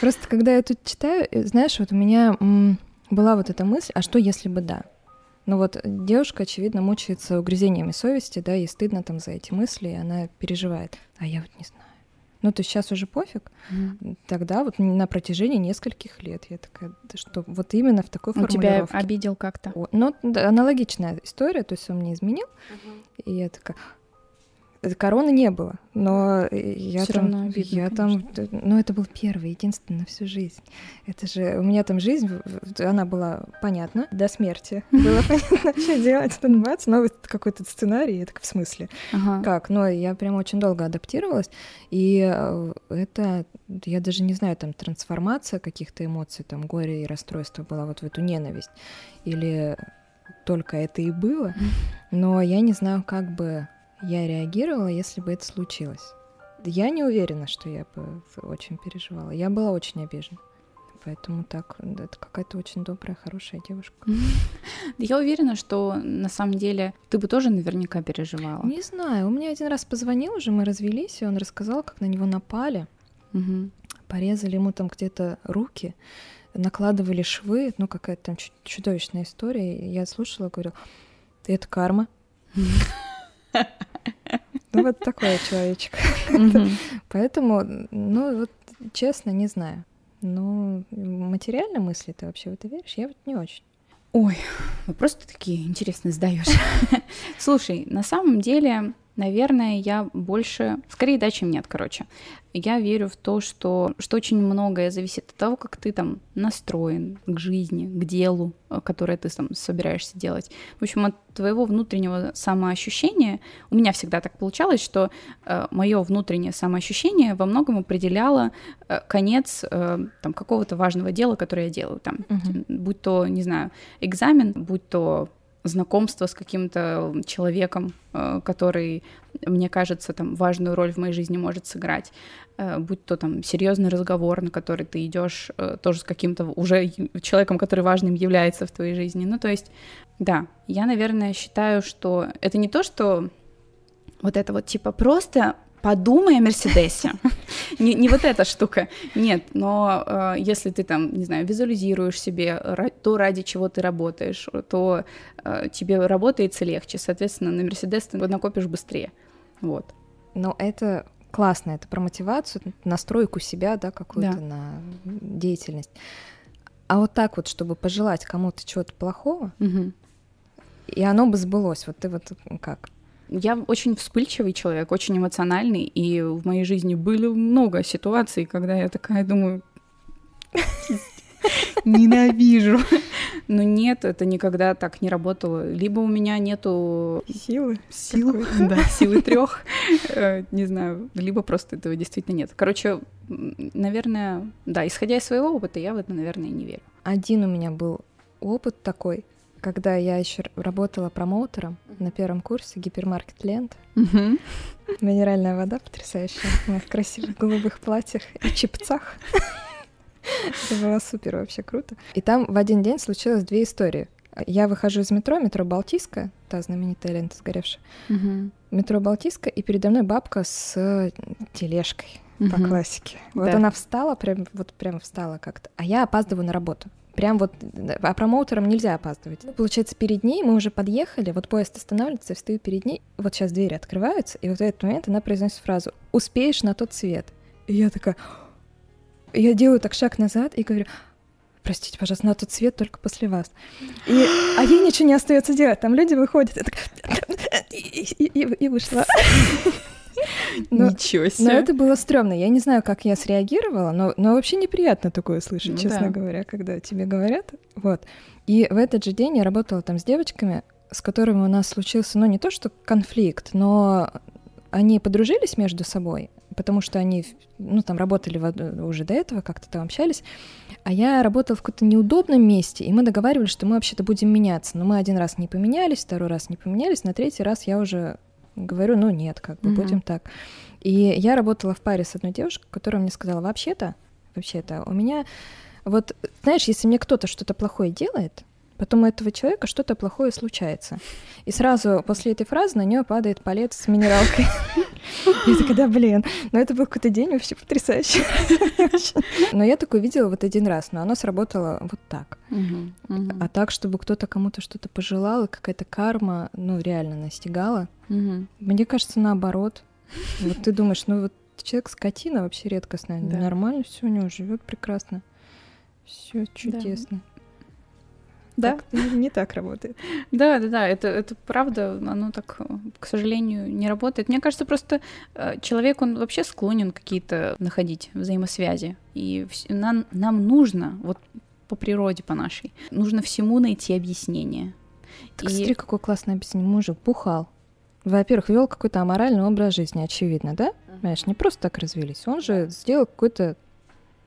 Просто когда я тут читаю, э, знаешь, вот у меня была вот эта мысль, а что если бы да? Ну вот девушка, очевидно, мучается угрызениями совести, да, и стыдно там за эти мысли, и она переживает. А я вот не знаю. Ну, то есть сейчас уже пофиг. Mm. Тогда вот на протяжении нескольких лет я такая, да что вот именно в такой он формулировке. тебя обидел как-то? Ну, да, аналогичная история, то есть он мне изменил, uh-huh. и я такая, Короны не было, но я Всё там, видно, я конечно. там, ну это был первый, единственный на всю жизнь. Это же у меня там жизнь, она была понятна до смерти, было понятно, что делать, там бац, новый какой-то сценарий, я так в смысле, как, но я прям очень долго адаптировалась, и э, это, я даже не знаю, там трансформация каких-то эмоций, там горе и расстройство была вот в эту ненависть, или только это и было, но я не знаю, как бы я реагировала, если бы это случилось. Я не уверена, что я бы очень переживала. Я была очень обижена. Поэтому так, это какая-то очень добрая, хорошая девушка. Я уверена, что на самом деле ты бы тоже наверняка переживала. Не знаю, он мне один раз позвонил уже, мы развелись, и он рассказал, как на него напали. Угу. Порезали ему там где-то руки, накладывали швы, ну какая-то там чудовищная история. Я слушала, говорю, это карма. Ну, вот такой человечек. Поэтому, ну, вот честно, не знаю. Ну, материально мысли ты вообще в это веришь? Я вот не очень. Ой, вопросы такие интересные задаешь. Слушай, на самом деле Наверное, я больше, скорее да, чем нет, короче. Я верю в то, что, что очень многое зависит от того, как ты там настроен к жизни, к делу, э, которое ты там собираешься делать. В общем, от твоего внутреннего самоощущения, у меня всегда так получалось, что э, мое внутреннее самоощущение во многом определяло э, конец э, там какого-то важного дела, которое я делаю. Там, uh-huh. будь то, не знаю, экзамен, будь то знакомство с каким-то человеком, э, который, мне кажется, там важную роль в моей жизни может сыграть, э, будь то там серьезный разговор, на который ты идешь э, тоже с каким-то уже человеком, который важным является в твоей жизни. Ну, то есть, да, я, наверное, считаю, что это не то, что вот это вот типа просто подумай о Мерседесе. не, не вот эта штука. Нет, но э, если ты там, не знаю, визуализируешь себе то, ради чего ты работаешь, то э, тебе работается легче. Соответственно, на Мерседес ты накопишь быстрее. Вот. Но это классно, это про мотивацию, настройку себя, да, какую-то да. на деятельность. А вот так вот, чтобы пожелать кому-то чего-то плохого, угу. и оно бы сбылось, вот ты вот как? Я очень вспыльчивый человек, очень эмоциональный, и в моей жизни были много ситуаций, когда я такая думаю, ненавижу. Но нет, это никогда так не работало. Либо у меня нету силы, силы, да, силы трех, э, не знаю, либо просто этого действительно нет. Короче, наверное, да, исходя из своего опыта, я в это, наверное, не верю. Один у меня был опыт такой когда я еще работала промоутером на первом курсе гипермаркет лент. Минеральная вода потрясающая в моих красивых голубых платьях и чепцах. Это было супер, вообще круто. И там в один день случилось две истории. Я выхожу из метро, метро Балтийская, та знаменитая лента сгоревшая. Метро Балтийская, и передо мной бабка с тележкой по классике. Вот она встала, прям вот прям встала как-то, а я опаздываю на работу. Прям вот, а промоутерам нельзя опаздывать. Получается, перед ней мы уже подъехали, вот поезд останавливается, я встаю перед ней, вот сейчас двери открываются, и вот в этот момент она произносит фразу «Успеешь на тот свет». И я такая... Я делаю так шаг назад и говорю, простите, пожалуйста, на тот свет только после вас. И, а ей ничего не остается делать. Там люди выходят, и, и, и, и вышла. Но, Ничего себе. Но это было стрёмно. Я не знаю, как я среагировала, но, но вообще неприятно такое слышать, ну, честно да. говоря, когда тебе говорят. Вот. И в этот же день я работала там с девочками, с которыми у нас случился, ну, не то что конфликт, но они подружились между собой, потому что они, ну, там работали в, уже до этого, как-то там общались, а я работала в каком-то неудобном месте, и мы договаривались, что мы вообще-то будем меняться, но мы один раз не поменялись, второй раз не поменялись, на третий раз я уже Говорю, ну нет, как бы mm-hmm. будем так. И я работала в паре с одной девушкой, которая мне сказала, вообще-то, вообще-то, у меня вот, знаешь, если мне кто-то что-то плохое делает, потом у этого человека что-то плохое случается. И сразу после этой фразы на нее падает палец с минералкой. Я такая, да, блин, но это был какой-то день вообще потрясающий. Но я такое видела вот один раз, но оно сработало вот так. А так, чтобы кто-то кому-то что-то пожелал, и какая-то карма, ну, реально настигала. Мне кажется, наоборот. Вот ты думаешь, ну вот человек скотина вообще редкостная, нормально все у него живет прекрасно. Все чудесно. Да. Так, не, так работает. Да, да, да, это, это правда, оно так, к сожалению, не работает. Мне кажется, просто э, человек, он вообще склонен какие-то находить взаимосвязи. И нам, нам нужно, вот по природе, по нашей, нужно всему найти объяснение. Так и... смотри, какой классный объяснение. Мужик бухал. Во-первых, вел какой-то аморальный образ жизни, очевидно, да? Понимаешь, не просто так развелись. Он же сделал какой-то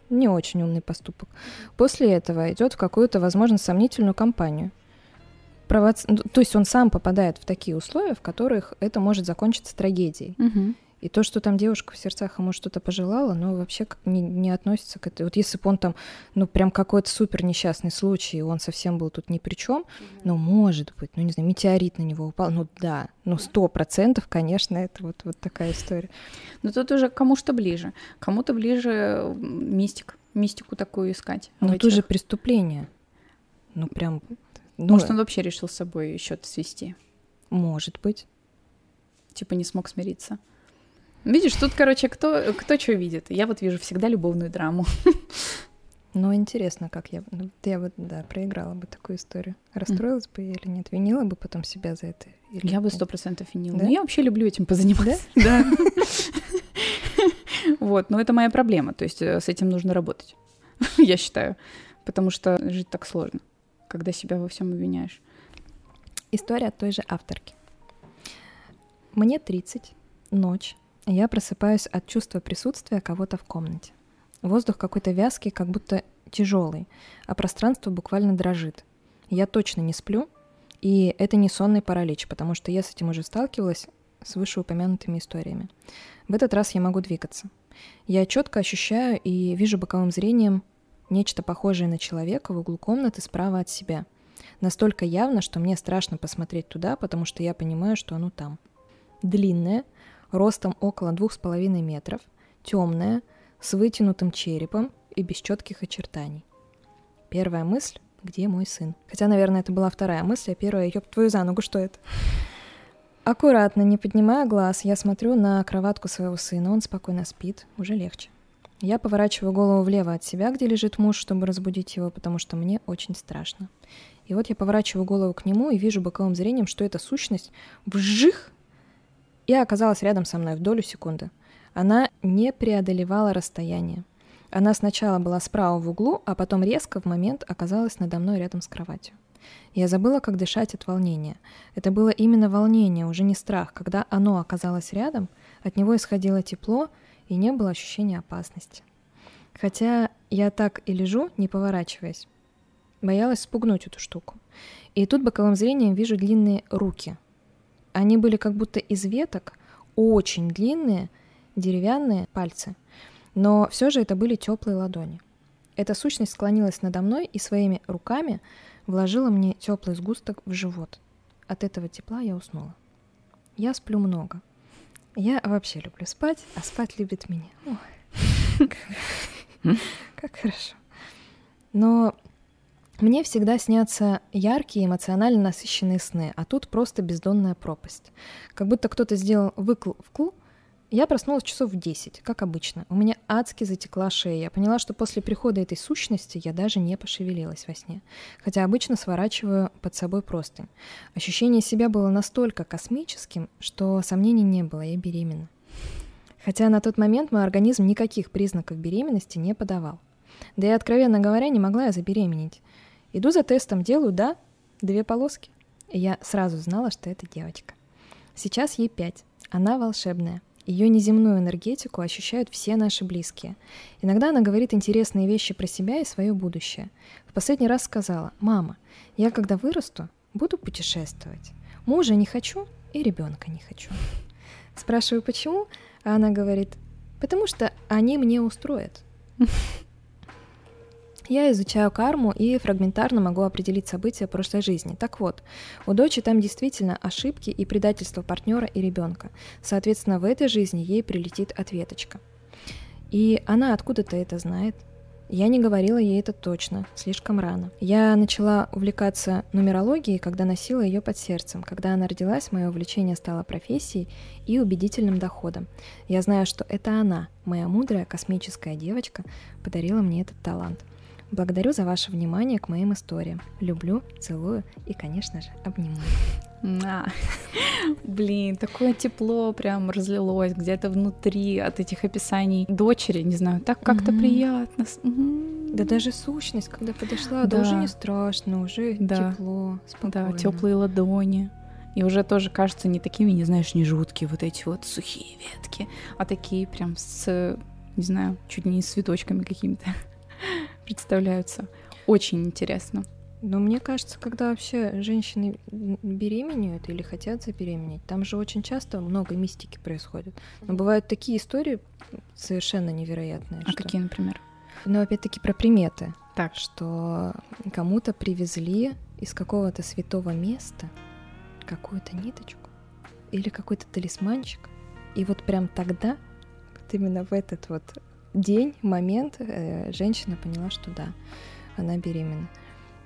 не очень умный поступок. После этого идет в какую-то, возможно, сомнительную компанию. Провоци... Ну, то есть он сам попадает в такие условия, в которых это может закончиться трагедией. Угу. И то, что там девушка в сердцах ему что-то пожелала, ну, вообще не, не относится к этой. Вот если бы он там, ну, прям какой-то супер несчастный случай, и он совсем был тут ни при чем, mm-hmm. ну, может быть, ну, не знаю, метеорит на него упал, ну, да, ну, сто процентов, конечно, это вот, вот такая история. Но тут уже кому что ближе. Кому-то ближе мистик, мистику такую искать. Ну, тут же преступление. Ну, прям... Ну, Может, он вообще решил с собой счет свести? Может быть. Типа не смог смириться. Видишь, тут, короче, кто, кто что видит. Я вот вижу всегда любовную драму. Ну, интересно, как я... Ну, я бы, да, проиграла бы такую историю. Расстроилась бы или нет? Винила бы потом себя за это? Или я бы сто процентов винила. Да? Ну, я вообще люблю этим позаниматься. Да? Вот, но это моя проблема. То есть э, с этим нужно работать, я считаю. Потому что жить так сложно, когда себя во всем обвиняешь. История от той же авторки. Мне 30, ночь, я просыпаюсь от чувства присутствия кого-то в комнате. Воздух какой-то вязкий, как будто тяжелый, а пространство буквально дрожит. Я точно не сплю, и это не сонный паралич, потому что я с этим уже сталкивалась с вышеупомянутыми историями. В этот раз я могу двигаться. Я четко ощущаю и вижу боковым зрением нечто похожее на человека в углу комнаты справа от себя. Настолько явно, что мне страшно посмотреть туда, потому что я понимаю, что оно там. Длинное, ростом около двух с половиной метров, темная, с вытянутым черепом и без четких очертаний. Первая мысль — где мой сын? Хотя, наверное, это была вторая мысль, а первая — ёб твою за ногу, что это? Аккуратно, не поднимая глаз, я смотрю на кроватку своего сына, он спокойно спит, уже легче. Я поворачиваю голову влево от себя, где лежит муж, чтобы разбудить его, потому что мне очень страшно. И вот я поворачиваю голову к нему и вижу боковым зрением, что эта сущность вжих и оказалась рядом со мной в долю секунды. Она не преодолевала расстояние. Она сначала была справа в углу, а потом резко в момент оказалась надо мной рядом с кроватью. Я забыла, как дышать от волнения. Это было именно волнение, уже не страх. Когда оно оказалось рядом, от него исходило тепло, и не было ощущения опасности. Хотя я так и лежу, не поворачиваясь. Боялась спугнуть эту штуку. И тут боковым зрением вижу длинные руки, они были как будто из веток, очень длинные, деревянные пальцы. Но все же это были теплые ладони. Эта сущность склонилась надо мной и своими руками вложила мне теплый сгусток в живот. От этого тепла я уснула. Я сплю много. Я вообще люблю спать, а спать любит меня. Как хорошо. Но мне всегда снятся яркие, эмоционально насыщенные сны, а тут просто бездонная пропасть. Как будто кто-то сделал выкл вкл. Я проснулась часов в 10, как обычно. У меня адски затекла шея. Я поняла, что после прихода этой сущности я даже не пошевелилась во сне. Хотя обычно сворачиваю под собой простынь. Ощущение себя было настолько космическим, что сомнений не было, я беременна. Хотя на тот момент мой организм никаких признаков беременности не подавал. Да и, откровенно говоря, не могла я забеременеть. Иду за тестом, делаю, да, две полоски. И я сразу знала, что это девочка. Сейчас ей пять. Она волшебная. Ее неземную энергетику ощущают все наши близкие. Иногда она говорит интересные вещи про себя и свое будущее. В последний раз сказала, «Мама, я когда вырасту, буду путешествовать. Мужа не хочу и ребенка не хочу». Спрашиваю, почему? А она говорит, потому что они мне устроят. Я изучаю карму и фрагментарно могу определить события прошлой жизни. Так вот, у дочери там действительно ошибки и предательство партнера и ребенка. Соответственно, в этой жизни ей прилетит ответочка. И она откуда-то это знает, я не говорила ей это точно, слишком рано. Я начала увлекаться нумерологией, когда носила ее под сердцем. Когда она родилась, мое увлечение стало профессией и убедительным доходом. Я знаю, что это она, моя мудрая космическая девочка, подарила мне этот талант. Благодарю за ваше внимание к моим историям. Люблю, целую и, конечно же, обнимаю. На. Блин, такое тепло прям разлилось где-то внутри от этих описаний дочери, не знаю, так как-то mm-hmm. приятно. Mm-hmm. Да даже сущность, когда подошла, да, да уже не страшно, уже да. тепло, спокойно. Да, теплые ладони. И уже тоже кажется не такими, не знаешь, не жуткие вот эти вот сухие ветки, а такие прям с, не знаю, чуть не с цветочками какими-то представляются. Очень интересно. Но мне кажется, когда вообще женщины беременеют или хотят забеременеть, там же очень часто много мистики происходит. Но бывают такие истории совершенно невероятные. А что... какие, например? Ну, опять-таки про приметы. Так. Что кому-то привезли из какого-то святого места какую-то ниточку или какой-то талисманчик. И вот прям тогда, вот именно в этот вот день, момент, э, женщина поняла, что да, она беременна.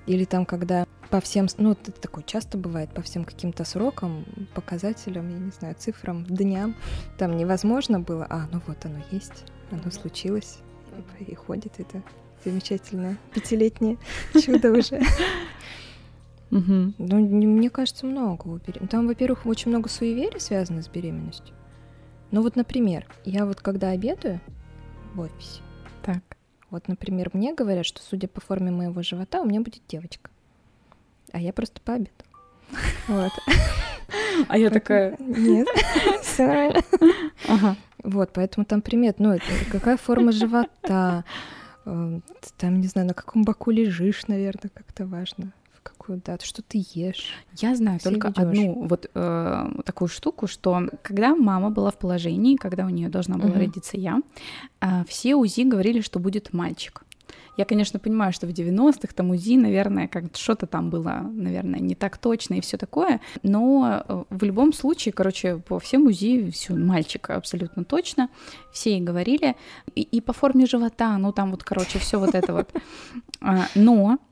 Или там, когда по всем, ну, это такое часто бывает, по всем каким-то срокам, показателям, я не знаю, цифрам, дням, там невозможно было, а, ну вот оно есть, оно случилось, и, ходит это замечательное пятилетнее чудо уже. Ну, мне кажется, много у Там, во-первых, очень много суеверий связано с беременностью. Ну вот, например, я вот когда обедаю в офисе, так. Вот, например, мне говорят, что, судя по форме моего живота, у меня будет девочка. А я просто пообедала. Вот. А я такая... Нет, все нормально. Ага. Вот, поэтому там примет, ну, какая форма живота, эм, там, не знаю, на каком боку лежишь, наверное, как-то важно какую дату, что ты ешь. Я знаю Все только одну вот э, такую штуку, что когда мама была в положении, когда у нее должна была угу. родиться я, э, все УЗИ говорили, что будет мальчик. Я, конечно, понимаю, что в 90-х там УЗИ, наверное, как что-то там было, наверное, не так точно и все такое, но э, в любом случае, короче, по всем УЗИ все мальчик абсолютно точно, все и говорили, и, и по форме живота, ну там вот, короче, все вот это вот. А, но э,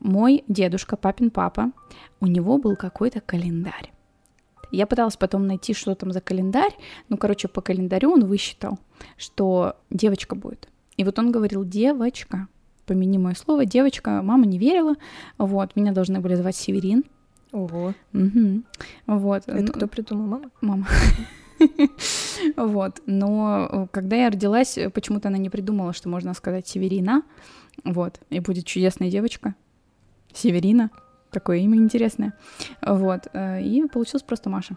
мой дедушка, папин папа, у него был какой-то календарь. Я пыталась потом найти, что там за календарь. Ну, короче, по календарю он высчитал, что девочка будет. И вот он говорил, девочка, помяни мое слово, девочка, мама не верила, вот, меня должны были звать Северин. Ого. Угу. Вот. Это кто придумал, мама? Мама. Вот. Но э, когда я родилась, почему-то она не придумала, что можно сказать Северина. Вот. И будет чудесная девочка. Северина. Такое имя интересное. Вот. Э, и получилось просто Маша.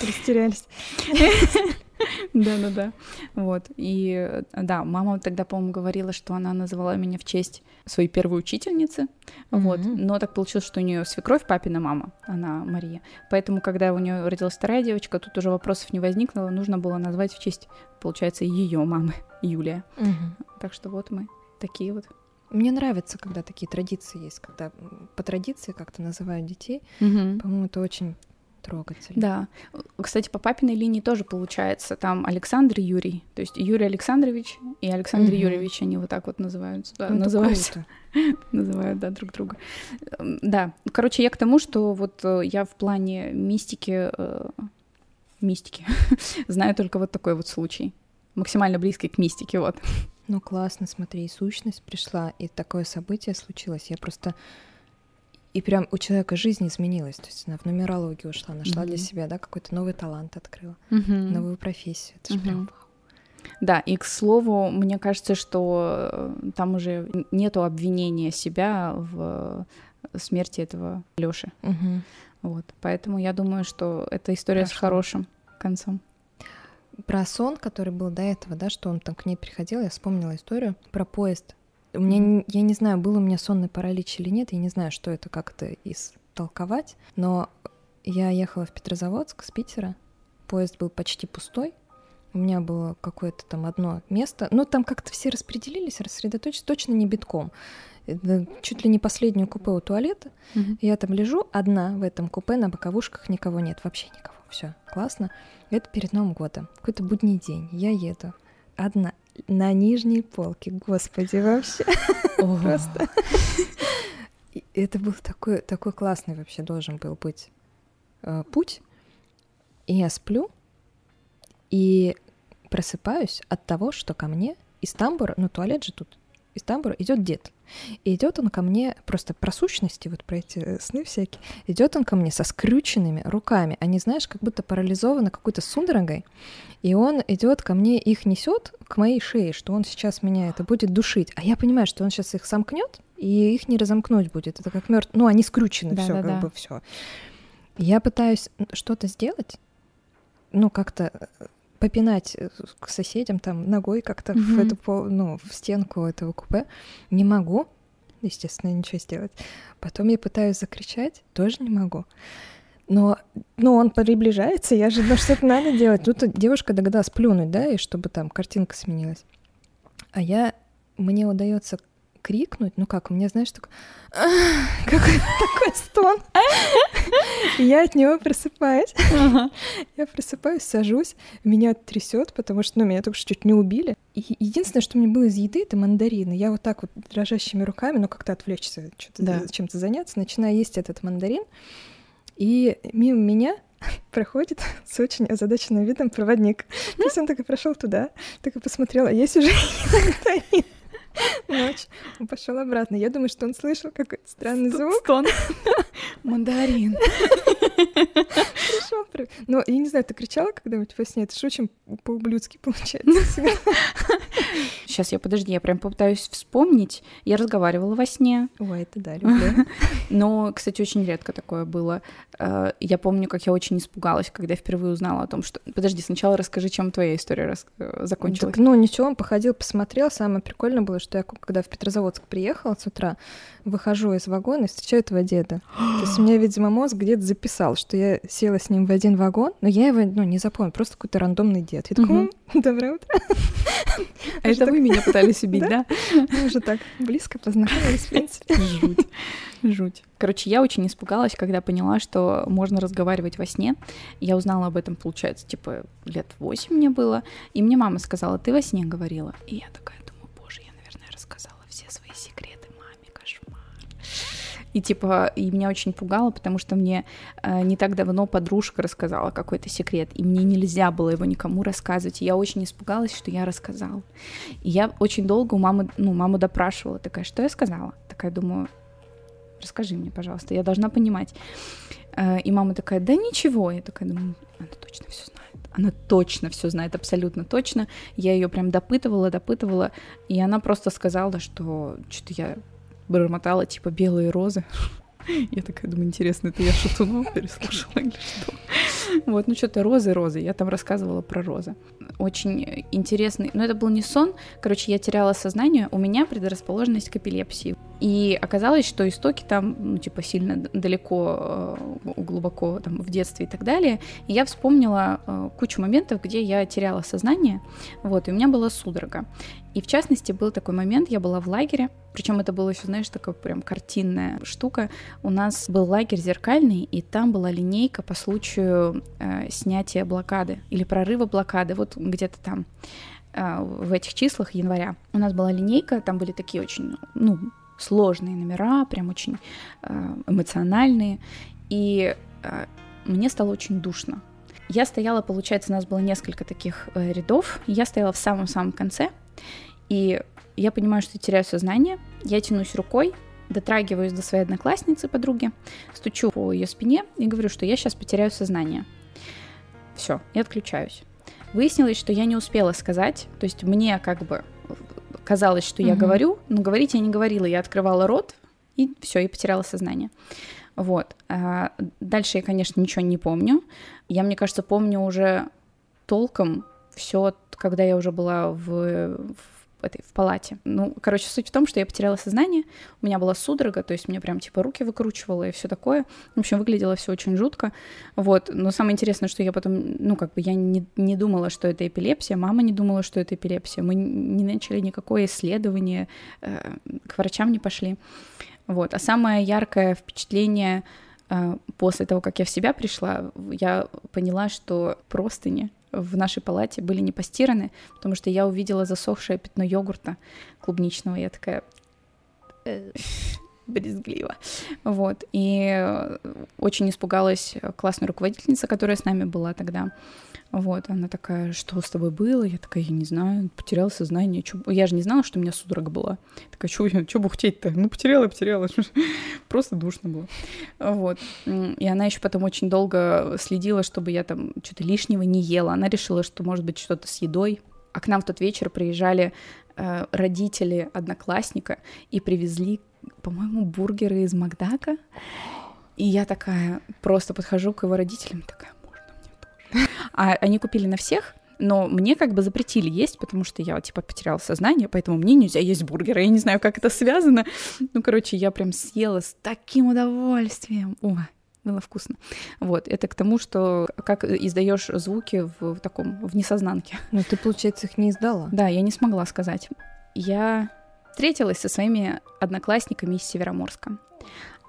Растерялись. Да-да-да. Вот. И э, да, мама тогда, по-моему, говорила, что она называла меня в честь своей первой учительницы. Вот. Но так получилось, что у нее свекровь папина мама, она Мария. Поэтому, когда у нее родилась вторая девочка, тут уже вопросов не возникло, нужно было назвать в честь, получается, ее мамы, Юлия. Так что вот мы такие вот. Мне нравится, когда такие традиции есть, когда по традиции как-то называют детей. По-моему, это очень Трогательно. Да. Кстати, по папиной линии тоже получается. Там Александр и Юрий. То есть Юрий Александрович и Александр угу. Юрьевич, они вот так вот называются. Да, ну, называются. называют, да, друг друга. Да. Короче, я к тому, что вот э, я в плане мистики, э, мистики, знаю только вот такой вот случай. Максимально близкий к мистике, вот. Ну классно, смотри, сущность пришла, и такое событие случилось. Я просто и прям у человека жизнь изменилась. То есть она в нумерологию ушла, нашла mm-hmm. для себя, да, какой-то новый талант открыла, mm-hmm. новую профессию. Это же mm-hmm. прям да, и к слову, мне кажется, что э, там уже нету обвинения себя в смерти этого Лёши. Угу. Вот, поэтому я думаю, что эта история Хорошо. с хорошим концом. Про сон, который был до этого, да, что он там к ней приходил, я вспомнила историю про поезд у меня, я не знаю, был у меня сонный паралич или нет, я не знаю, что это, как это истолковать, но я ехала в Петрозаводск с Питера, поезд был почти пустой, У меня было какое-то там одно место. Ну, там как-то все распределились, рассредоточились, точно не битком. Чуть ли не последнюю купе у туалета. Мгм. Я там лежу одна в этом купе, на боковушках никого нет, вообще никого. Все, классно. Это перед Новым годом. Какой-то будний день. Я еду одна на нижней полке. Господи, вообще. Просто. Это был такой, такой классный вообще должен был быть э, путь. И я сплю и просыпаюсь от того, что ко мне из тамбура, ну туалет же тут, из тамбура идет дед. И идет он ко мне просто про сущности, вот про эти э, сны всякие. Идет он ко мне со скрюченными руками. Они, знаешь, как будто парализованы какой-то судорогой. И он идет ко мне, их несет к моей шее, что он сейчас меня это будет душить. А я понимаю, что он сейчас их сомкнет, и их не разомкнуть будет. Это как мертв. Ну, они скрючены, все, Да-да-да. как бы все. Я пытаюсь что-то сделать, ну, как-то э, попинать э, к соседям там ногой как-то в Мгм. эту ну, в стенку этого купе. Не могу, естественно, ничего сделать. Потом я пытаюсь закричать, тоже не могу. Но, но он приближается, я же, ну, что-то надо делать. Тут девушка догадалась плюнуть, да, и чтобы там картинка сменилась. А я, мне удается крикнуть, ну как, у меня, знаешь, такой, какой такой стон. И я от него просыпаюсь. Я просыпаюсь, сажусь, меня трясет, потому что, ну, меня только что чуть не убили. И единственное, что мне было из еды, это мандарины. Я вот так вот дрожащими руками, ну, как-то отвлечься, Да. чем-то заняться, начинаю есть этот мандарин. И мимо меня проходит с очень озадаченным видом проводник. То есть он так и прошел туда, так и посмотрел, а есть уже. Ночь. Он пошел обратно. Я думаю, что он слышал какой-то странный звук. Стон. Мандарин. Пришел. при- Но я не знаю, ты кричала когда-нибудь во сне? Это же очень по-ублюдски получается. Сейчас я, подожди, я прям попытаюсь вспомнить. Я разговаривала во сне, Ой, это да, люблю. но, кстати, очень редко такое было. Э, Я помню, как я очень испугалась, когда я впервые узнала о том, что... Подожди, сначала расскажи, чем твоя история рас- э, закончилась. Так, ну ничего, он походил, посмотрел. Самое прикольное было, что я, когда в Петрозаводск приехала с утра, выхожу из вагона и встречаю этого деда. То есть у меня, видимо, мозг где-то записал, что я села с ним в один вагон, но я его ну, не запомнила, просто какой-то рандомный дед. Я. «М, доброе утро. А это вы меня пытались убить, Да? да? Мы уже так близко познакомились, в принципе. Жуть. Жуть. Короче, я очень испугалась, когда поняла, что можно разговаривать во сне. Я узнала об этом, получается, типа лет восемь мне было. И мне мама сказала, ты во сне говорила. И я такая думаю, боже, я, наверное, рассказала все свои секреты маме, кошмар. И типа, и меня очень пугало, потому что мне э, не так давно подружка рассказала какой-то секрет, и мне нельзя было его никому рассказывать. И я очень испугалась, что я рассказала. И я очень долго у мамы, ну, маму допрашивала, такая, что я сказала? Такая, думаю, расскажи мне, пожалуйста, я должна понимать. Э, И мама такая, да ничего. Я такая думаю, она точно все знает. Она точно все знает, абсолютно точно. Я ее прям допытывала, допытывала, и она просто сказала, что что-то я бормотала, типа, белые розы. Я такая думаю, интересно, это я шатунов переслушала или что? Вот, ну что-то розы, розы. Я там рассказывала про розы. Очень интересный. Но это был не сон. Короче, я теряла сознание. У меня предрасположенность к эпилепсии. И оказалось, что истоки там, ну, типа, сильно далеко, э, глубоко там в детстве и так далее. И я вспомнила э, кучу моментов, где я теряла сознание. Вот, и у меня была судорога. И в частности, был такой момент, я была в лагере, причем это было еще, знаешь, такая прям картинная штука. У нас был лагерь зеркальный, и там была линейка по случаю э, снятия блокады или прорыва блокады, вот где-то там э, в этих числах января. У нас была линейка, там были такие очень, ну, сложные номера, прям очень э, эмоциональные, и э, мне стало очень душно. Я стояла, получается, у нас было несколько таких э, рядов, я стояла в самом-самом конце, и я понимаю, что я теряю сознание, я тянусь рукой, дотрагиваюсь до своей одноклассницы, подруги, стучу по ее спине и говорю, что я сейчас потеряю сознание. Все, и отключаюсь. Выяснилось, что я не успела сказать, то есть мне как бы казалось, что я говорю, но говорить я не говорила, я открывала рот, и все, и потеряла сознание. Вот. А дальше я, конечно, ничего не помню. Я, мне кажется, помню уже толком все, когда я уже была в, в этой, в палате. Ну, короче, суть в том, что я потеряла сознание, у меня была судорога, то есть мне прям типа руки выкручивало и все такое. В общем, выглядело все очень жутко. Вот. Но самое интересное, что я потом, ну, как бы я не, не думала, что это эпилепсия, мама не думала, что это эпилепсия. Мы не начали никакое исследование, э, к врачам не пошли. Вот. А самое яркое впечатление э, после того, как я в себя пришла, я поняла, что простыни в нашей палате были не постираны, потому что я увидела засохшее пятно йогурта клубничного. Я такая э, брезгливо. Вот. И очень испугалась классная руководительница, которая с нами была тогда. Вот, она такая, что с тобой было? Я такая, я не знаю, потеряла сознание. Чё... Я же не знала, что у меня судорога была. Такая, что чё бухтеть-то? Ну, потеряла, потеряла. Просто душно было. Вот. И она еще потом очень долго следила, чтобы я там что-то лишнего не ела. Она решила, что может быть что-то с едой. А к нам в тот вечер приезжали э, родители одноклассника и привезли, по-моему, бургеры из Макдака. И я такая просто подхожу к его родителям, такая, а они купили на всех, но мне как бы запретили есть, потому что я, типа, потеряла сознание, поэтому мне нельзя есть бургеры. Я не знаю, как это связано. Ну, короче, я прям съела с таким удовольствием. О, было вкусно. Вот, это к тому, что как издаешь звуки в, в таком, в несознанке. Ну, ты, получается, их не издала? Да, я не смогла сказать. Я встретилась со своими одноклассниками из Североморска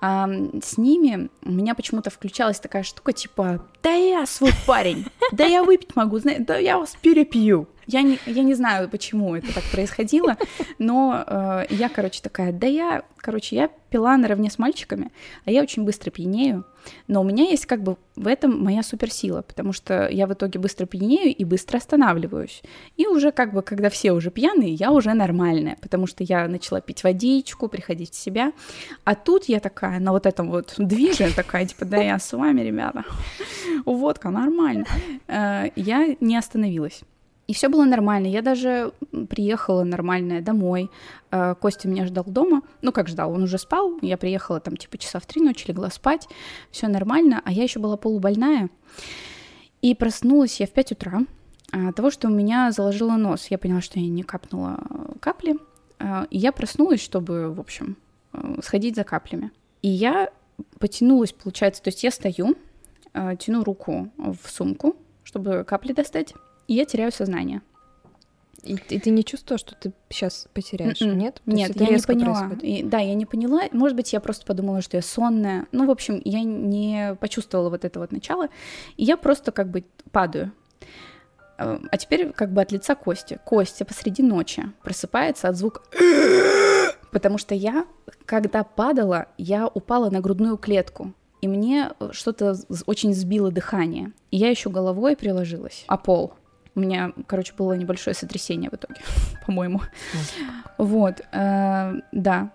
а, с ними у меня почему-то включалась такая штука, типа, да я свой парень, да я выпить могу, да я вас перепью. Я не, я не знаю, почему это так происходило, но э, я, короче, такая, да я, короче, я пила наравне с мальчиками, а я очень быстро пьянею, но у меня есть как бы в этом моя суперсила, потому что я в итоге быстро пьянею и быстро останавливаюсь. И уже как бы, когда все уже пьяные, я уже нормальная, потому что я начала пить водичку, приходить в себя, а тут я такая на вот этом вот движе, такая, типа, да я с вами, ребята, водка, нормально. Э, я не остановилась. И все было нормально. Я даже приехала нормальная домой. Э, Костя меня ждал дома. Ну, как ждал, он уже спал. Я приехала там типа часа в три ночи, легла спать. Все нормально. А я еще была полубольная. И проснулась я в 5 утра от того, что у меня заложило нос. Я поняла, что я не капнула капли. Э, и я проснулась, чтобы, в общем, э, сходить за каплями. И я потянулась, получается, то есть я стою, тяну руку в сумку, чтобы капли достать и я теряю сознание. И, и ты не чувствовала, что ты сейчас потеряешь, Mm-mm. М-м. нет? То нет, я не поняла. И, да, я не поняла. Может быть, я просто подумала, что я сонная. Ну, в общем, я не почувствовала вот это вот начало. И я просто как бы падаю. А, а теперь как бы от лица Кости. Костя посреди ночи просыпается от звука потому что я, когда падала, я упала на грудную клетку, и мне что-то очень сбило дыхание. И я еще головой приложилась о пол. У меня, короче, было небольшое сотрясение в итоге, по-моему. Вот, э, да.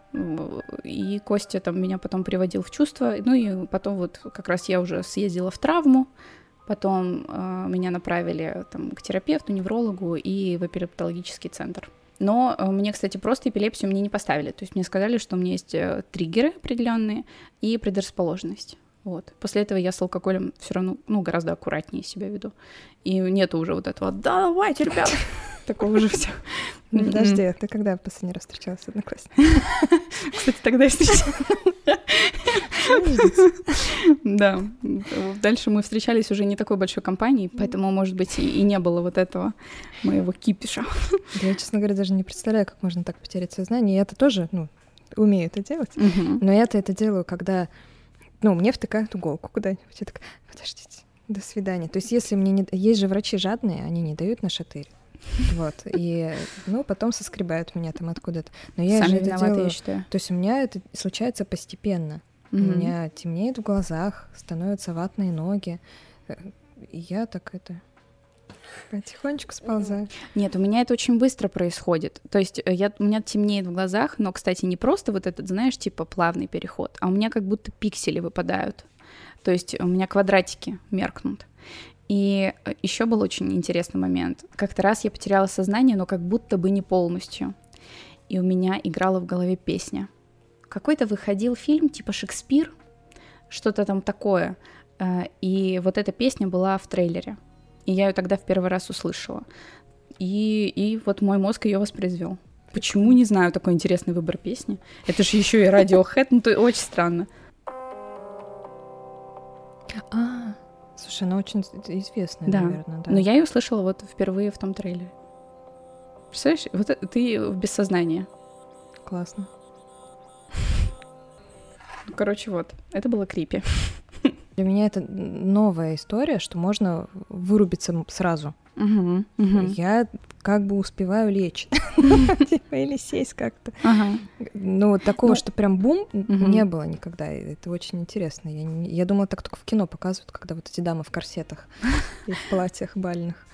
И Костя там меня потом приводил в чувство. Ну и потом вот как раз я уже съездила в травму. Потом э, меня направили там, к терапевту, неврологу и в эпилептологический центр. Но э, мне, кстати, просто эпилепсию мне не поставили. То есть мне сказали, что у меня есть триггеры определенные и предрасположенность. Вот. После этого я с алкоголем все равно, ну, гораздо аккуратнее себя веду. И нету уже вот этого «да, давайте, ребята!» Такого уже все. Ну, подожди, а ты когда в последний раз встречалась с одноклассником? Кстати, тогда я встречалась. Да. Дальше мы встречались уже не такой большой компанией, поэтому, может быть, и не было вот этого моего кипиша. Я, честно говоря, даже не представляю, как можно так потерять сознание. Я-то тоже, ну, умею это делать, но я-то это делаю, когда ну, мне втыкают иголку куда-нибудь. Я так, подождите, до свидания. То есть если мне не... Есть же врачи жадные, они не дают на шатырь. Вот, и, ну, потом соскребают меня там откуда-то. Но я Сами же это делаю... я считаю. То есть у меня это случается постепенно. Mm-hmm. У меня темнеет в глазах, становятся ватные ноги. И я так это Потихонечку сползаю. Нет, у меня это очень быстро происходит. То есть э, я, у меня темнеет в глазах, но, кстати, не просто вот этот, знаешь, типа плавный переход, а у меня как будто пиксели выпадают. То есть у меня квадратики меркнут. И э, еще был очень интересный момент. Как-то раз я потеряла сознание, но как будто бы не полностью. И у меня играла в голове песня. Какой-то выходил фильм типа Шекспир, что-то там такое. Э, и вот эта песня была в трейлере. И я ее тогда в первый раз услышала. И, и вот мой мозг ее воспроизвел. Почему, не знаю, такой интересный выбор песни? Это же еще и Radiohead, ну, то очень странно. А, слушай, она очень известная, Да, наверное, да. но я ее услышала вот впервые в том трейлере. Представляешь, вот это- ты в бессознании. Классно. Короче, вот, это было крипи. Для меня это новая история, что можно вырубиться сразу. Мгм, мгм. Я как бы успеваю лечь. Типа, Или сесть как-то. Ага. Ну, вот такого, Ну, что прям бум, не было никогда. Это очень интересно. Я думала, так только в кино показывают, когда вот эти дамы в корсетах и в платьях бальных.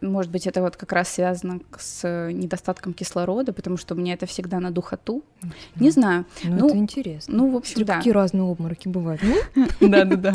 Может быть, это вот как раз связано с э, недостатком кислорода, потому что у меня это всегда на духоту. Не знаю. Ну, Ну, это интересно. Ну, в общем, Смотри, да. какие разные обмороки бывают. Ну, Да,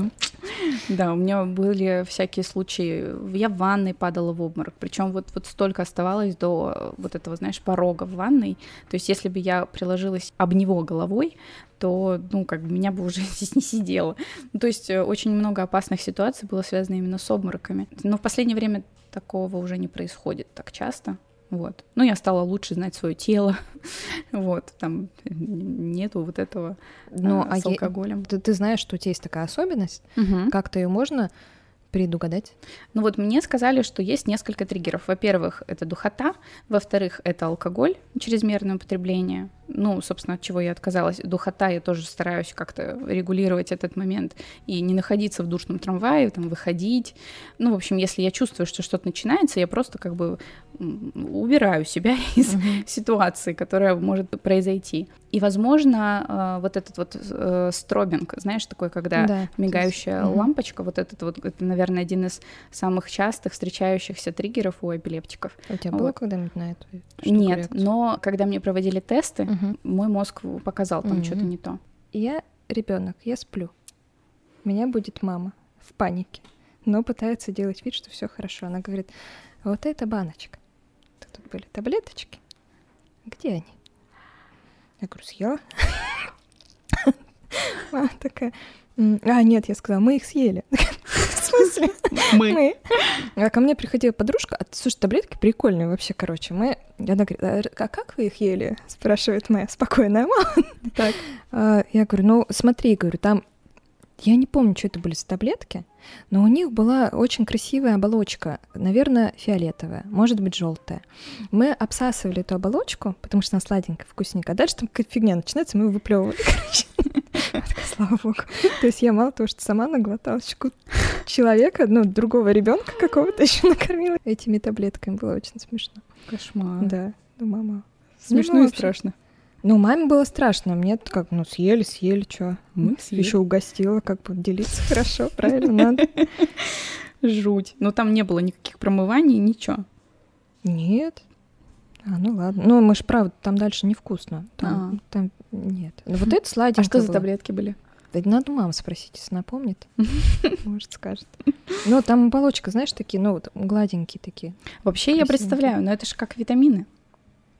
да, у меня были всякие случаи. Я в ванной падала в обморок. Причем вот, вот столько оставалось до вот этого, знаешь, порога в ванной. То есть, если бы я приложилась об него головой, то, ну, как бы меня бы уже здесь не сидело. Ну, то есть, э, очень много опасных ситуаций было связано именно с обмороками. Но в последнее время такого уже не происходит так часто. Вот. Ну, я стала лучше знать свое тело. Вот, там нету вот этого ну, а, а с алкоголем. ты, ты знаешь, что у тебя есть такая особенность. Мгм. Как-то ее можно предугадать? Ну вот мне сказали, что есть несколько триггеров. Во-первых, это духота, во-вторых, это алкоголь, чрезмерное употребление. Ну, собственно, от чего я отказалась. Духота, я тоже стараюсь как-то регулировать этот момент и не находиться в душном трамвае, там, выходить. Ну, в общем, если я чувствую, что что-то начинается, я просто как бы убираю себя из ситуации, которая может произойти. И, возможно, э, вот этот вот э, стробинг, знаешь, такой, когда Да, мигающая Мгм. лампочка, вот этот вот, это, наверное, один из самых частых встречающихся триггеров у эпилептиков. У тебя было Вот. когда-нибудь на эту штуку Нет, реакция? но когда мне проводили тесты, Мгм. мой мозг показал там Мгм. что-то не то. Я ребенок, я сплю. Меня будет мама в панике, но пытается делать вид, что все хорошо. Она говорит, вот эта баночка. Тут были таблеточки. Где они? Я говорю, съела. Мама такая, «М, а, нет, я сказала, мы их съели. Смысле? Мы. А ко мне приходила подружка, а, слушай, таблетки прикольные вообще, короче. Мы... Она говорит, а а как вы их ели? Спрашивает моя спокойная мама. Так. А, Я говорю, ну смотри, говорю, там... Я не помню, что это были за таблетки, но у них была очень красивая оболочка, наверное, фиолетовая, может быть, желтая. Мы обсасывали эту оболочку, потому что она сладенькая, вкусненькая. А дальше там какая-то фигня начинается, мы выплевывали, короче. Слава богу. То есть я мало того, что сама наглоталась человека, ну, другого ребенка какого-то еще накормила этими таблетками. Было очень смешно. Кошмар. Да, ну, мама. Смешно Ну, и страшно. Ну, маме было страшно, мне как, ну, съели, съели, что? Мы съели. Еще угостила, как бы делиться хорошо, правильно, надо. Жуть. Но там не было никаких промываний, ничего. Нет. А, ну ладно. Ну, мы ж правда, там дальше невкусно. Там, А. там нет. Ну, вот это сладенькое А что за таблетки были? Да надо маму спросить, если она помнит. Может, скажет. Ну, там оболочка, знаешь, такие, ну, вот гладенькие такие. Вообще я представляю, но это же как витамины.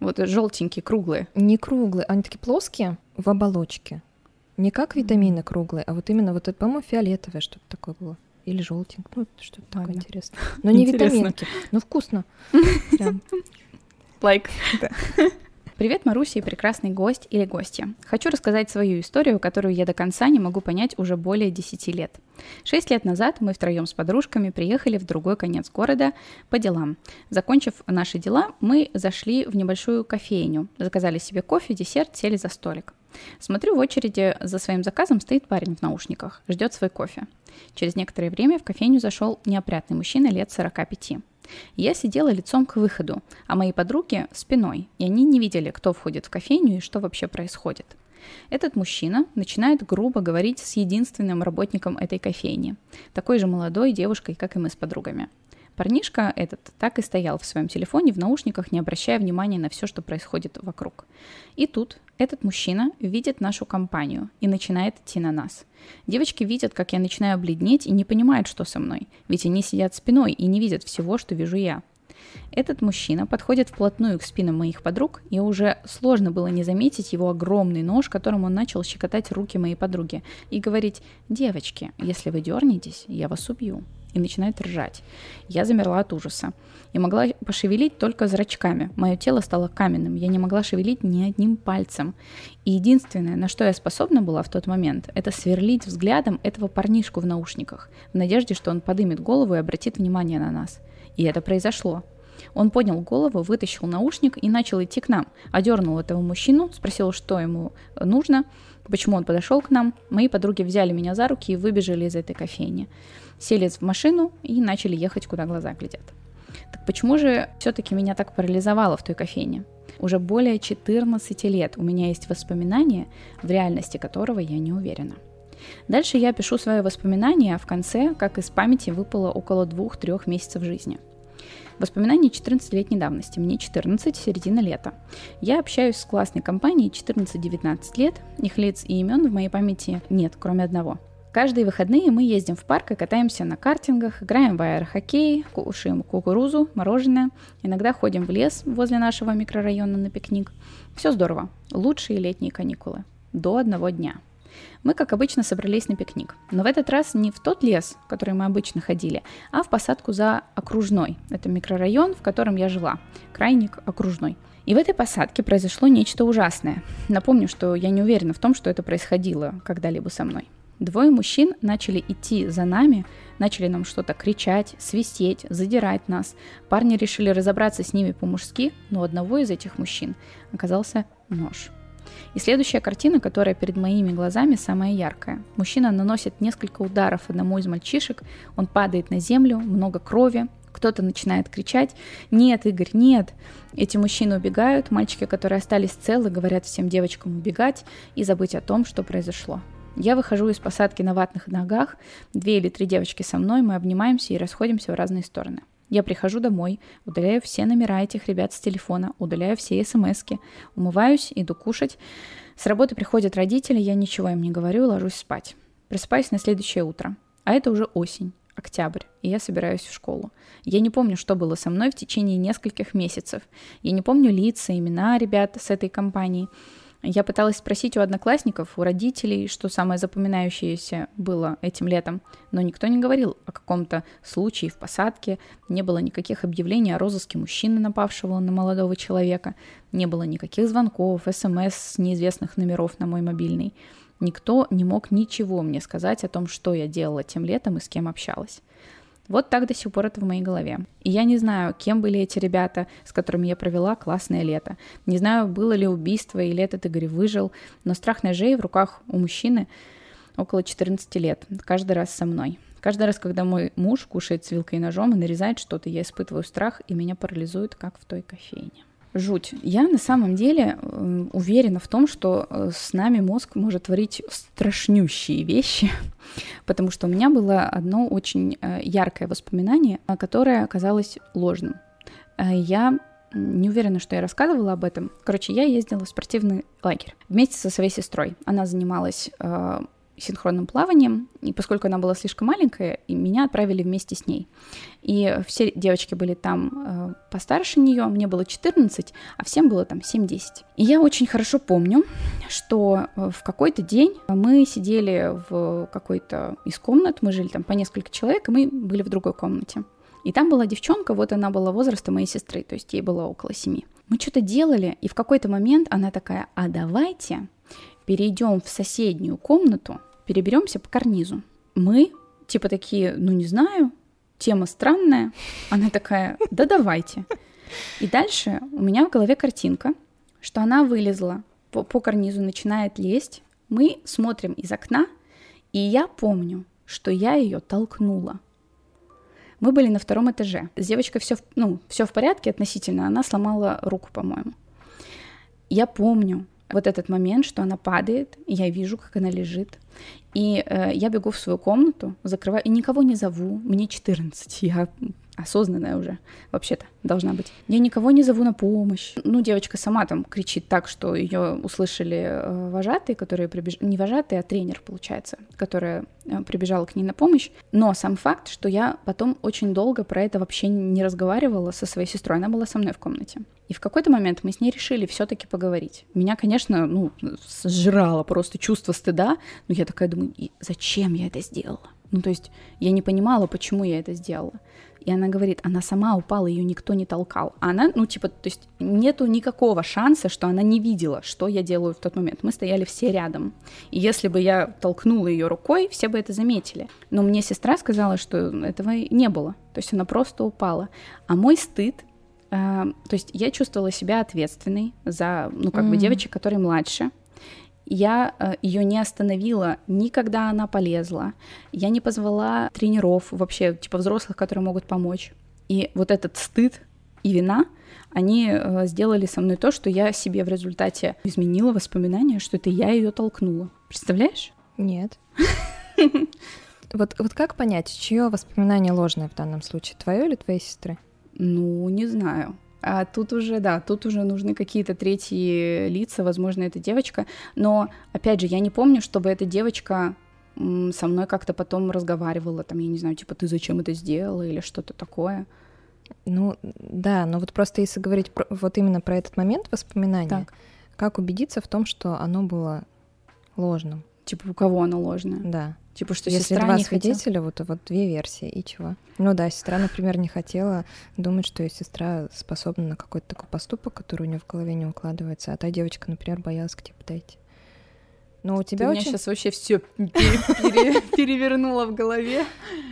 Вот желтенькие, круглые. Не круглые, они такие плоские в оболочке. Не как витамины круглые, а вот именно вот это, по-моему, фиолетовое что-то такое было. Или желтенькое. Ну, что-то такое интересное. Но не витаминки. Но вкусно. Прям. Лайк. Привет, Маруся и прекрасный гость или гостья. Хочу рассказать свою историю, которую я до конца не могу понять уже более 10 лет. Шесть лет назад мы втроем с подружками приехали в другой конец города по делам. Закончив наши дела, мы зашли в небольшую кофейню, заказали себе кофе, десерт, сели за столик. Смотрю, в очереди за своим заказом стоит парень в наушниках, ждет свой кофе. Через некоторое время в кофейню зашел неопрятный мужчина лет 45. Я сидела лицом к выходу, а мои подруги спиной, и они не видели, кто входит в кофейню и что вообще происходит. Этот мужчина начинает грубо говорить с единственным работником этой кофейни, такой же молодой девушкой, как и мы с подругами. Парнишка этот так и стоял в своем телефоне в наушниках, не обращая внимания на все, что происходит вокруг. И тут этот мужчина видит нашу компанию и начинает идти на нас. Девочки видят, как я начинаю бледнеть и не понимают, что со мной, ведь они сидят спиной и не видят всего, что вижу я. Этот мужчина подходит вплотную к спинам моих подруг, и уже сложно было не заметить его огромный нож, которым он начал щекотать руки моей подруги, и говорить «Девочки, если вы дернетесь, я вас убью». И начинает ржать. Я замерла от ужаса и могла пошевелить только зрачками. Мое тело стало каменным, я не могла шевелить ни одним пальцем. И единственное, на что я способна была в тот момент, это сверлить взглядом этого парнишку в наушниках, в надежде, что он подымет голову и обратит внимание на нас. И это произошло. Он поднял голову, вытащил наушник и начал идти к нам. Одернул этого мужчину, спросил, что ему нужно, почему он подошел к нам. Мои подруги взяли меня за руки и выбежали из этой кофейни. Сели в машину и начали ехать, куда глаза глядят. Так почему же все-таки меня так парализовало в той кофейне? Уже более 14 лет у меня есть воспоминания, в реальности которого я не уверена. Дальше я пишу свои воспоминания, а в конце, как из памяти, выпало около двух-трех месяцев жизни. Воспоминания 14-летней давности. Мне 14, середина лета. Я общаюсь с классной компанией 14-19 лет. Их лиц и имен в моей памяти нет, кроме одного – Каждые выходные мы ездим в парк и катаемся на картингах, играем в аэрохоккей, кушаем кукурузу, мороженое, иногда ходим в лес возле нашего микрорайона на пикник. Все здорово. Лучшие летние каникулы. До одного дня. Мы, как обычно, собрались на пикник. Но в этот раз не в тот лес, в который мы обычно ходили, а в посадку за Окружной. Это микрорайон, в котором я жила. Крайник Окружной. И в этой посадке произошло нечто ужасное. Напомню, что я не уверена в том, что это происходило когда-либо со мной. Двое мужчин начали идти за нами, начали нам что-то кричать, свистеть, задирать нас. Парни решили разобраться с ними по-мужски, но у одного из этих мужчин оказался нож. И следующая картина, которая перед моими глазами самая яркая. Мужчина наносит несколько ударов одному из мальчишек, он падает на землю, много крови, кто-то начинает кричать «Нет, Игорь, нет!». Эти мужчины убегают, мальчики, которые остались целы, говорят всем девочкам убегать и забыть о том, что произошло. Я выхожу из посадки на ватных ногах, две или три девочки со мной, мы обнимаемся и расходимся в разные стороны. Я прихожу домой, удаляю все номера этих ребят с телефона, удаляю все смс умываюсь, иду кушать. С работы приходят родители, я ничего им не говорю ложусь спать. Просыпаюсь на следующее утро. А это уже осень, октябрь, и я собираюсь в школу. Я не помню, что было со мной в течение нескольких месяцев. Я не помню лица, имена ребят с этой компании. Я пыталась спросить у одноклассников, у родителей, что самое запоминающееся было этим летом, но никто не говорил о каком-то случае в посадке, не было никаких объявлений о розыске мужчины, напавшего на молодого человека, не было никаких звонков, смс с неизвестных номеров на мой мобильный. Никто не мог ничего мне сказать о том, что я делала тем летом и с кем общалась. Вот так до сих пор это в моей голове. И я не знаю, кем были эти ребята, с которыми я провела классное лето. Не знаю, было ли убийство или этот Игорь выжил, но страх ножей в руках у мужчины около 14 лет, каждый раз со мной. Каждый раз, когда мой муж кушает с вилкой и ножом и нарезает что-то, я испытываю страх, и меня парализует, как в той кофейне жуть. Я на самом деле э, уверена в том, что э, с нами мозг может творить страшнющие вещи, потому что у меня было одно очень э, яркое воспоминание, которое оказалось ложным. Я не уверена, что я рассказывала об этом. Короче, я ездила в спортивный лагерь вместе со своей сестрой. Она занималась синхронным плаванием, и поскольку она была слишком маленькая, и меня отправили вместе с ней. И все девочки были там э, постарше нее, мне было 14, а всем было там 7-10. И я очень хорошо помню, что э, в какой-то день мы сидели в какой-то из комнат, мы жили там по несколько человек, и мы были в другой комнате. И там была девчонка, вот она была возраста моей сестры, то есть ей было около семи. Мы что-то делали, и в какой-то момент она такая, а давайте перейдем в соседнюю комнату, переберемся по карнизу. Мы, типа такие, ну не знаю, тема странная. Она такая, да давайте. И дальше у меня в голове картинка, что она вылезла по, по карнизу, начинает лезть. Мы смотрим из окна, и я помню, что я ее толкнула. Мы были на втором этаже. С девочкой все, ну, все в порядке относительно. Она сломала руку, по-моему. Я помню, вот этот момент, что она падает, и я вижу, как она лежит. И э, я бегу в свою комнату, закрываю, и никого не зову. Мне 14, я осознанная уже, вообще-то, должна быть. Я никого не зову на помощь. Ну, девочка сама там кричит так, что ее услышали э, вожатые, которые прибежали, не вожатые, а тренер, получается, которая э, прибежала к ней на помощь. Но сам факт, что я потом очень долго про это вообще не разговаривала со своей сестрой, она была со мной в комнате. И в какой-то момент мы с ней решили все-таки поговорить. Меня, конечно, ну, сжирало просто чувство стыда, но я такая думаю, зачем я это сделала? Ну, то есть я не понимала, почему я это сделала. И она говорит, она сама упала, ее никто не толкал. А она, ну, типа, то есть нету никакого шанса, что она не видела, что я делаю в тот момент. Мы стояли все рядом. И если бы я толкнула ее рукой, все бы это заметили. Но мне сестра сказала, что этого не было. То есть она просто упала. А мой стыд э, то есть я чувствовала себя ответственной за, ну, как mm. бы девочек, которые младше, я э, ее не остановила никогда она полезла. Я не позвала тренеров, вообще, типа взрослых, которые могут помочь. И вот этот стыд и вина, они э, сделали со мной то, что я себе в результате изменила воспоминания, что это я ее толкнула. Представляешь? Нет. Вот, вот как понять, чье воспоминание ложное в данном случае, твое или твоей сестры? Ну, не знаю. А тут уже, да, тут уже нужны какие-то третьи лица, возможно, это девочка. Но, опять же, я не помню, чтобы эта девочка со мной как-то потом разговаривала, там, я не знаю, типа, ты зачем это сделала или что-то такое. Ну, да, но вот просто если говорить про, вот именно про этот момент воспоминания, так. как убедиться в том, что оно было ложным? Типа, у кого оно ложное? Да. Типа, что Если сестра два не свидетеля, хотела... вот, вот две версии, и чего? Ну да, сестра, например, не хотела думать, что ее сестра способна на какой-то такой поступок, который у нее в голове не укладывается, а та девочка, например, боялась к тебе подойти. Но у тебя Ты очень... меня сейчас вообще все перевернуло в голове.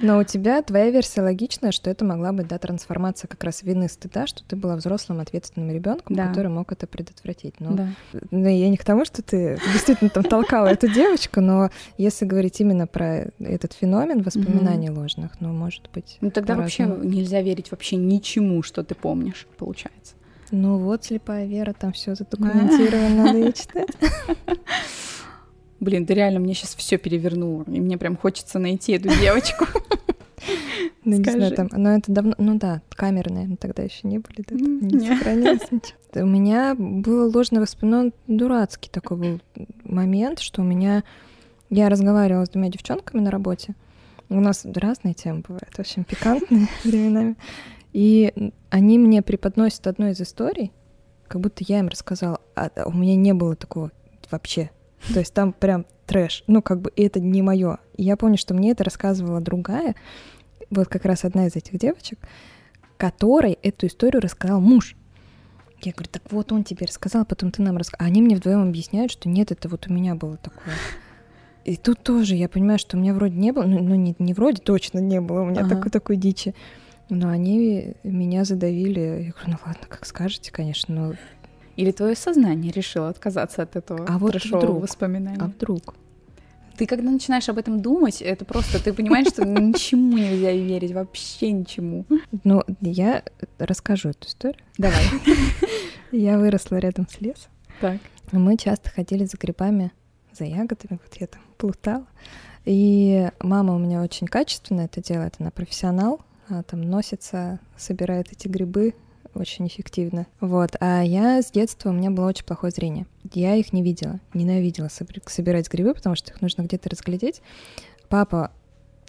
Но у тебя твоя версия логичная, что это могла быть, да, трансформация как раз вины стыда, что ты была взрослым ответственным ребенком, да. который мог это предотвратить. Но, да. но я не к тому, что ты действительно там толкала эту девочку, но если говорить именно про этот феномен воспоминаний ложных, ну, может быть. Ну тогда вообще нельзя верить вообще ничему, что ты помнишь, получается. Ну вот слепая вера, там все задокументировано, надо ее читать. Блин, ты реально мне сейчас все перевернуло, и мне прям хочется найти эту девочку. Ну, не знаю, там, но это давно, ну да, камеры, наверное, тогда еще не были, да, не сохранилось ничего. У меня было ложное воспоминание, дурацкий такой был момент, что у меня, я разговаривала с двумя девчонками на работе, у нас разные темы бывают, в общем, пикантные временами, и они мне преподносят одну из историй, как будто я им рассказала, а у меня не было такого вообще то есть там прям трэш. Ну, как бы, и это не мое. И я помню, что мне это рассказывала другая, вот как раз одна из этих девочек, которой эту историю рассказал муж. Я говорю, так вот он тебе рассказал, потом ты нам рассказал. А они мне вдвоем объясняют, что нет, это вот у меня было такое. И тут тоже я понимаю, что у меня вроде не было, ну, ну не, не вроде, точно не было у меня ага. такой, такой дичи. Но они меня задавили. Я говорю, ну ладно, как скажете, конечно, но или твое сознание решило отказаться от этого а вот вдруг, воспоминания? А вдруг? Ты когда начинаешь об этом думать, это просто, ты понимаешь, что ничему нельзя верить, вообще ничему. Ну, я расскажу эту историю. Давай. Я выросла рядом с лесом. Так. Мы часто ходили за грибами, за ягодами, вот я там плутала. И мама у меня очень качественно это делает, она профессионал, она там носится, собирает эти грибы, очень эффективно. Вот. А я с детства, у меня было очень плохое зрение. Я их не видела, ненавидела собирать грибы, потому что их нужно где-то разглядеть. Папа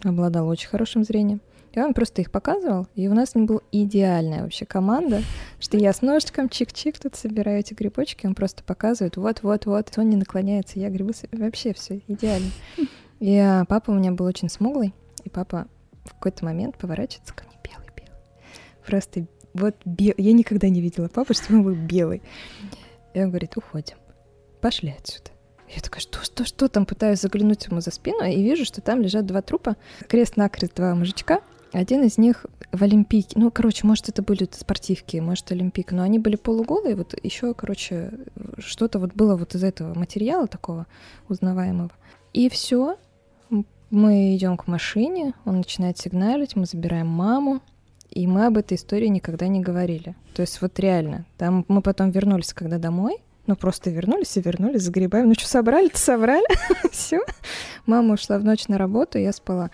обладал очень хорошим зрением. И он просто их показывал, и у нас с ним была идеальная вообще команда, что я с ножичком чик-чик тут собираю эти грибочки, он просто показывает, вот-вот-вот, он не наклоняется, я грибы собираю, вообще все идеально. И а, папа у меня был очень смуглый, и папа в какой-то момент поворачивается ко мне белый-белый. Просто вот бел... я никогда не видела папу, что он был белый. И он говорит, уходим, пошли отсюда. Я такая, что, что, что там? Пытаюсь заглянуть ему за спину и вижу, что там лежат два трупа. Крест-накрест два мужичка. Один из них в Олимпийке. Ну, короче, может, это были спортивки, может, Олимпик. Но они были полуголые. Вот еще, короче, что-то вот было вот из этого материала такого узнаваемого. И все. Мы идем к машине, он начинает сигналить, мы забираем маму, и мы об этой истории никогда не говорили. То есть вот реально. Там мы потом вернулись, когда домой, ну, просто вернулись и вернулись, загребаем. Ну, что, собрали-то собрали. Все. Мама ушла в ночь на работу, я спала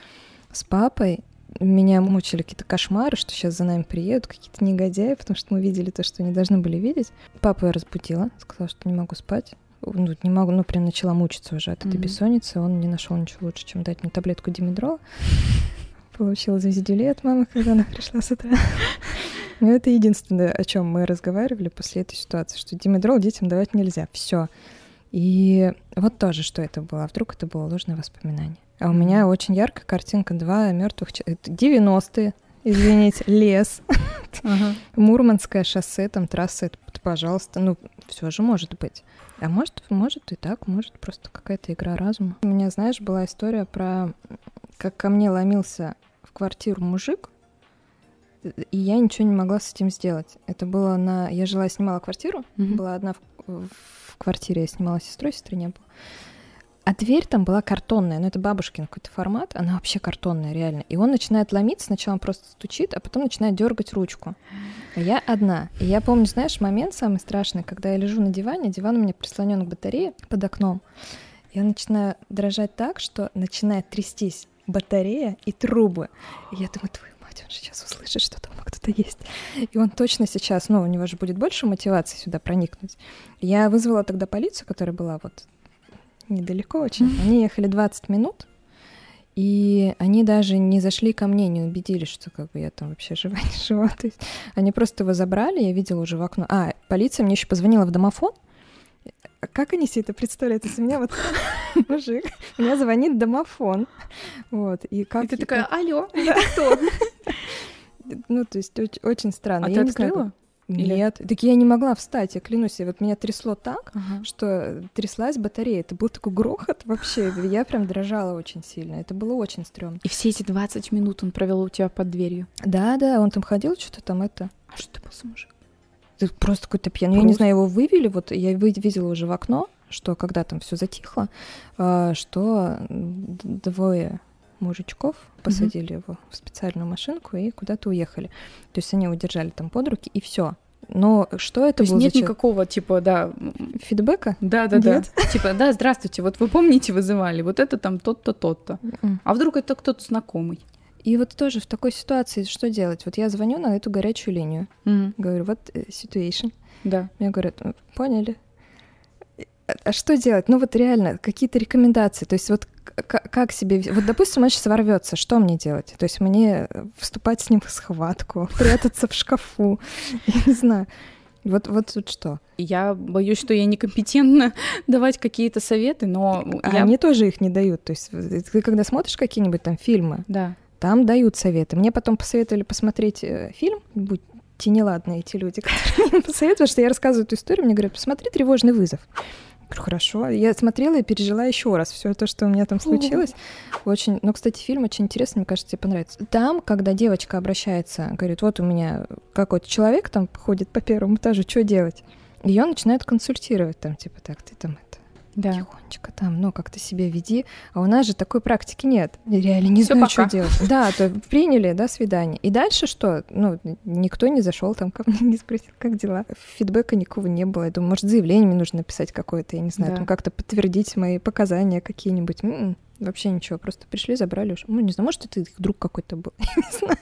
с папой. Меня мучили какие-то кошмары, что сейчас за нами приедут какие-то негодяи, потому что мы видели то, что они должны были видеть. Папу я разбудила, сказала, что не могу спать. Ну, не могу, ну, прям начала мучиться уже от этой mm-hmm. бессонницы. Он не нашел ничего лучше, чем дать мне таблетку димедрола получила звездюлей от мамы, когда она пришла с утра. Но это единственное, о чем мы разговаривали после этой ситуации, что димедрол детям давать нельзя. Все. И вот тоже, что это было. А вдруг это было ложное воспоминание? А у меня очень яркая картинка, два мертвых человека. 90-е, извините, лес. Мурманское шоссе, там трасса, пожалуйста, ну, все же может быть. А может, может и так, может просто какая-то игра разума. У меня, знаешь, была история про как ко мне ломился квартиру мужик, и я ничего не могла с этим сделать. Это было на... Я жила, снимала квартиру, mm-hmm. была одна в... в квартире, я снимала сестрой, сестры не было. А дверь там была картонная, ну это бабушкин какой-то формат, она вообще картонная, реально. И он начинает ломиться, сначала он просто стучит, а потом начинает дергать ручку. А я одна. И я помню, знаешь, момент самый страшный, когда я лежу на диване, диван у меня прислонен к батарее под окном. Я начинаю дрожать так, что начинает трястись батарея и трубы. И я думаю, твою мать, он сейчас услышит, что дома кто-то есть. И он точно сейчас, ну, у него же будет больше мотивации сюда проникнуть. Я вызвала тогда полицию, которая была вот недалеко очень. Они ехали 20 минут, и они даже не зашли ко мне, не убедились, что как бы я там вообще жива, не жива. То есть они просто его забрали, я видела уже в окно. А, полиция мне еще позвонила в домофон. Как они себе это представляют? То есть у меня вот мужик, у меня звонит домофон. Вот, и как... И ты такая, алло, это кто? Ну, то есть очень странно. А ты открыла? Нет, так я не могла встать, я клянусь, вот меня трясло так, ага. что тряслась батарея, это был такой грохот вообще, я прям дрожала очень сильно, это было очень стрёмно. И все эти 20 минут он провел у тебя под дверью? Да, да, он там ходил, что-то там это. А что ты был за мужик? Ты просто какой-то пьяный, просто... я не знаю, его вывели, вот я видела уже в окно, что когда там все затихло, а, что двое мужичков, посадили mm-hmm. его в специальную машинку и куда-то уехали. То есть они удержали там под руки, и все. Но что это То было есть нет никакого, типа, да... Фидбэка? Да, да, да. Типа, да, здравствуйте, вот вы помните, вызывали, вот это там тот-то, тот-то. А вдруг это кто-то знакомый? И вот тоже в такой ситуации что делать? Вот я звоню на эту горячую линию, mm-hmm. говорю, вот э, situation. Да. Мне говорят, поняли. А, а что делать? Ну вот реально, какие-то рекомендации. То есть вот как себе... Вот, допустим, он сейчас ворвется, что мне делать? То есть мне вступать с ним в схватку, прятаться в шкафу, я не знаю. Вот, вот тут что? Я боюсь, что я некомпетентна давать какие-то советы, но... А я... Они тоже их не дают. То есть ты когда смотришь какие-нибудь там фильмы, да. Там дают советы. Мне потом посоветовали посмотреть э, фильм, будь те неладные эти люди, которые мне посоветовали, что я рассказываю эту историю, мне говорят, посмотри «Тревожный вызов». Говорю, хорошо. Я смотрела и пережила еще раз все то, что у меня там случилось. Очень. Ну, кстати, фильм очень интересный, мне кажется, тебе понравится. Там, когда девочка обращается, говорит, вот у меня какой-то человек там ходит по первому этажу, что делать? Ее начинают консультировать там, типа, так, ты там да. тихонечко там, ну, как-то себя веди. А у нас же такой практики нет. Я реально не Всё знаю, пока. что делать. Да, то приняли, да, свидание. И дальше что? Ну, никто не зашел там ко мне, не спросил, как дела. Фидбэка никого не было. Я думаю, может, заявление мне нужно написать какое-то, я не знаю, да. там как-то подтвердить мои показания какие-нибудь. М-м. Вообще ничего, просто пришли, забрали уж. Ну, не знаю, может, это их друг какой-то был. не знаю,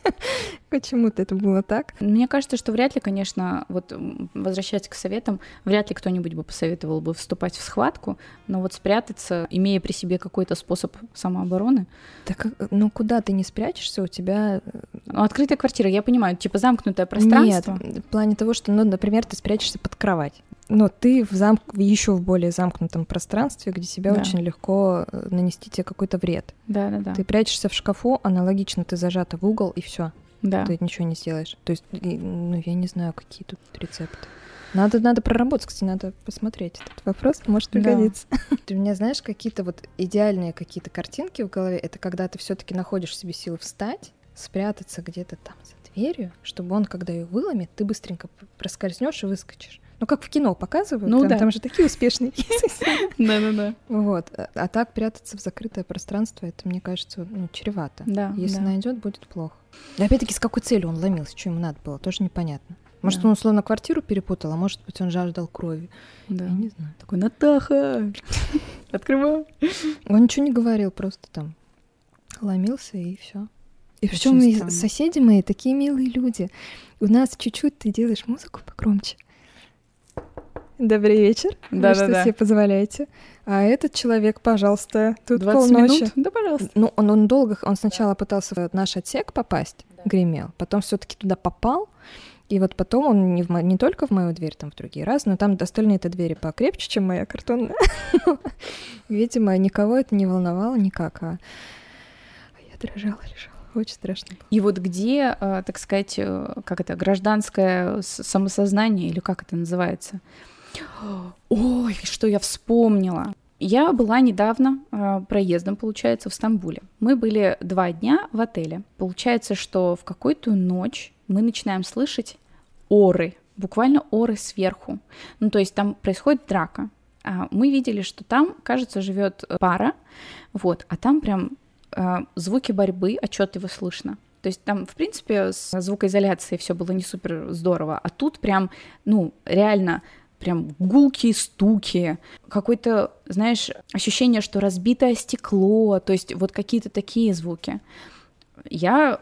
почему-то это было так. Мне кажется, что вряд ли, конечно, вот возвращаясь к советам, вряд ли кто-нибудь бы посоветовал бы вступать в схватку, но вот спрятаться, имея при себе какой-то способ самообороны. Так, ну куда ты не спрячешься, у тебя... Ну, открытая квартира, я понимаю, типа замкнутое пространство. Нет, в плане того, что, ну, например, ты спрячешься под кровать но ты в замк еще в более замкнутом пространстве, где себя да. очень легко э, нанести тебе какой-то вред. Да, да, да. Ты прячешься в шкафу, аналогично ты зажата в угол и все. Да. Ты ничего не сделаешь. То есть, ну, я не знаю, какие тут рецепты. Надо, надо проработать, кстати, надо посмотреть этот вопрос, может пригодится. Да. Ты у меня знаешь какие-то вот идеальные какие-то картинки в голове. Это когда ты все-таки находишь себе силы встать, спрятаться где-то там за дверью, чтобы он, когда ее выломит, ты быстренько проскользнешь и выскочишь. Ну, как в кино показывают, ну, там, да. там же такие успешные Да-да-да. Вот. А так прятаться в закрытое пространство, это, мне кажется, ну, чревато. Да. Если найдет, будет плохо. И опять-таки, с какой целью он ломился, что ему надо было, тоже непонятно. Может, он условно квартиру перепутал, а может быть, он жаждал крови. Да. Я не знаю. Такой, Натаха, открывай. Он ничего не говорил, просто там ломился и все. И причем соседи мои такие милые люди. У нас чуть-чуть ты делаешь музыку погромче. Добрый вечер. Да, Вы да, что да. себе позволяете? А этот человек, пожалуйста, тут 20 полночи. Минут? Да, пожалуйста. Ну, он, он долго, он сначала да. пытался в наш отсек попасть, да. гремел, потом все таки туда попал, И вот потом он не, в мо... не только в мою дверь, там в другие раз, но там остальные-то двери покрепче, чем моя картонная. Видимо, никого это не волновало никак, а я дрожала, лежала. Очень страшно. Было. И вот где, э, так сказать, э, как это, гражданское самосознание, или как это называется? Ой, что я вспомнила. Я была недавно э, проездом, получается, в Стамбуле. Мы были два дня в отеле. Получается, что в какую-то ночь мы начинаем слышать оры, буквально оры сверху. Ну, то есть там происходит драка. А мы видели, что там, кажется, живет пара, вот, а там прям э, звуки борьбы отчетливо слышно. То есть там, в принципе, с звукоизоляцией все было не супер здорово, а тут прям, ну, реально прям гулкие стуки, какое-то, знаешь, ощущение, что разбитое стекло, то есть вот какие-то такие звуки. Я,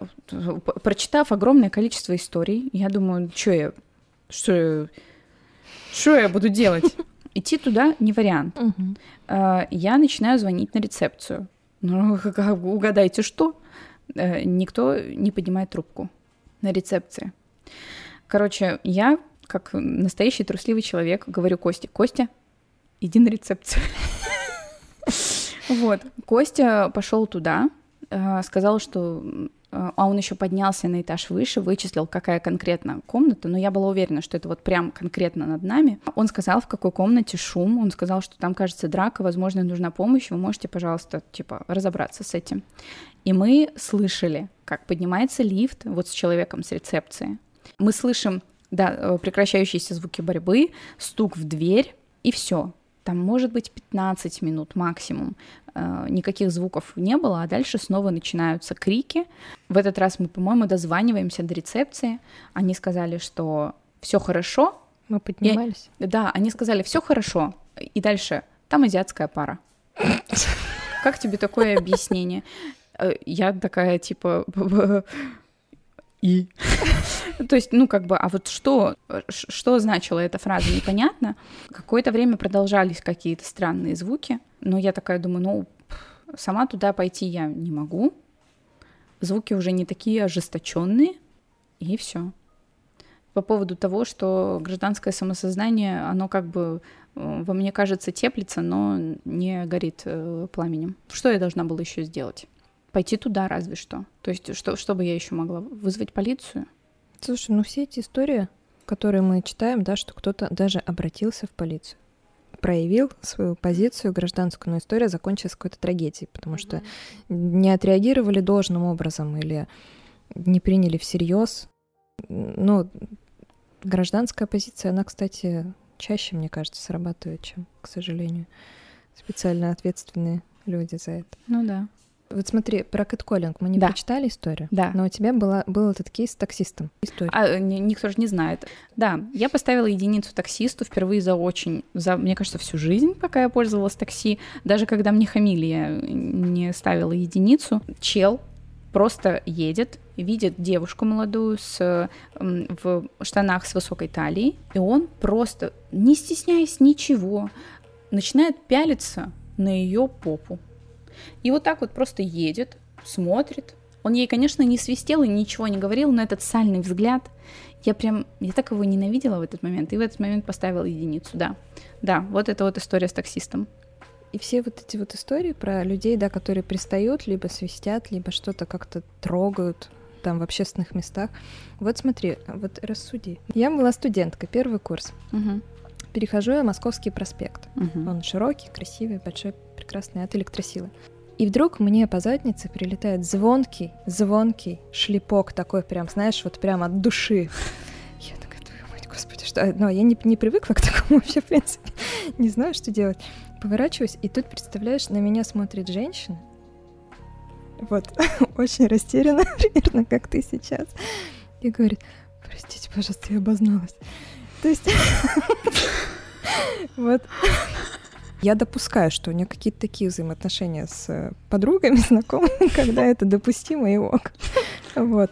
прочитав огромное количество историй, я думаю, что я, что, что я буду делать? Идти туда не вариант. Угу. Я начинаю звонить на рецепцию. Ну, угадайте, что? Э, никто не поднимает трубку на рецепции. Короче, я, как настоящий трусливый человек, говорю Косте, Костя, иди на рецепцию. Вот, Костя пошел туда, э, сказал, что Э, а он еще поднялся на этаж выше, вычислил, какая конкретно комната, но я была уверена, что это вот прям конкретно над нами. Он сказал, в какой комнате шум, он сказал, что там, кажется, драка, возможно, нужна помощь, вы можете, пожалуйста, типа, разобраться с этим. И мы слышали, как поднимается лифт вот с человеком с рецепции. Мы слышим, да, э, прекращающиеся звуки борьбы, стук в дверь, и все там может быть 15 минут максимум, э, никаких звуков не было, а дальше снова начинаются крики. В этот раз мы, по-моему, дозваниваемся до рецепции. Они сказали, что все хорошо. Мы поднимались. И, да, они сказали, все хорошо. И дальше там азиатская пара. Как тебе такое объяснение? Э, я такая, типа, и. То есть, ну, как бы, а вот что, что значила эта фраза, непонятно. Какое-то время продолжались какие-то странные звуки, но я такая думаю, ну, сама туда пойти я не могу. Звуки уже не такие ожесточенные, и все. По поводу того, что гражданское самосознание, оно как бы э, во мне кажется теплится, но не горит э, пламенем. Что я должна была еще сделать? Пойти туда разве что. То есть что, что бы я еще могла? Вызвать полицию? Слушай, ну все эти истории, которые мы читаем, да, что кто-то даже обратился в полицию, проявил свою позицию гражданскую, но история закончилась какой-то трагедией, потому что mm-hmm. не отреагировали должным образом или не приняли всерьез. Ну, гражданская позиция, она, кстати, чаще, мне кажется, срабатывает, чем, к сожалению, специально ответственные люди за это. Ну да. Вот смотри, про кэтколлинг мы не да. прочитали историю? Да. Но у тебя была, был этот кейс с таксистом. История. А, никто же не знает. Да, я поставила единицу таксисту впервые за очень, за, мне кажется, всю жизнь, пока я пользовалась такси. Даже когда мне хамили, я не ставила единицу. Чел просто едет, видит девушку молодую с, в штанах с высокой талией, и он просто, не стесняясь ничего, начинает пялиться на ее попу. И вот так вот просто едет, смотрит. Он ей, конечно, не свистел и ничего не говорил, но этот сальный взгляд, я прям, я так его ненавидела в этот момент, и в этот момент поставила единицу, да. Да, вот это вот история с таксистом. И все вот эти вот истории про людей, да, которые пристают, либо свистят, либо что-то как-то трогают там в общественных местах. Вот смотри, вот рассуди. Я была студентка, первый курс. Угу. Перехожу я Московский проспект. Угу. Он широкий, красивый, большой, прекрасный, от электросилы. И вдруг мне по заднице прилетает звонкий, звонкий шлепок такой прям, знаешь, вот прям от души. Я такая, твою мать, господи, что... Но я не, не привыкла к такому вообще, в принципе. Не знаю, что делать. Поворачиваюсь, и тут, представляешь, на меня смотрит женщина. Вот, очень растерянно, примерно как ты сейчас. И говорит, простите, пожалуйста, я обозналась. То есть... Вот. Я допускаю, что у нее какие-то такие взаимоотношения с э, подругами, знакомыми, когда это допустимо и ок. Вот.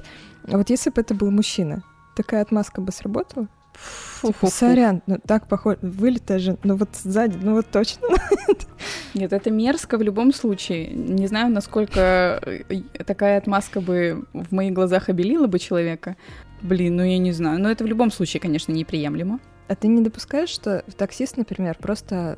А вот если бы это был мужчина, такая отмазка бы сработала? Типа, сорян, ну так похоже, вылитая же, ну вот сзади, ну вот точно. Нет, это мерзко в любом случае. Не знаю, насколько э, такая отмазка бы в моих глазах обелила бы человека. Блин, ну я не знаю. Но это в любом случае, конечно, неприемлемо. А ты не допускаешь, что таксист, например, просто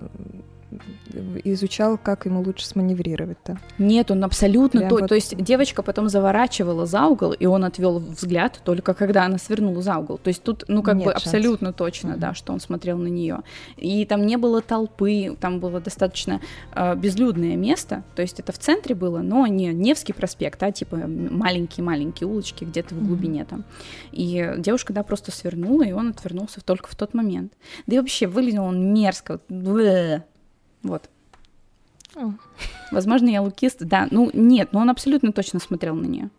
изучал, как ему лучше сманеврировать-то. Нет, он абсолютно Прям то. Вот... То есть девочка потом заворачивала за угол, и он отвел взгляд только когда она свернула за угол. То есть тут, ну, как Нет бы шансов. абсолютно точно, угу. да, что он смотрел на нее. И там не было толпы, там было достаточно э, безлюдное место. То есть это в центре было, но не Невский проспект, а типа маленькие-маленькие улочки где-то в глубине угу. там. И девушка, да, просто свернула, и он отвернулся только в тот момент. Да и вообще выглядел он мерзко. Вот. О. Возможно, я лукист. Да, ну нет, но он абсолютно точно смотрел на нее.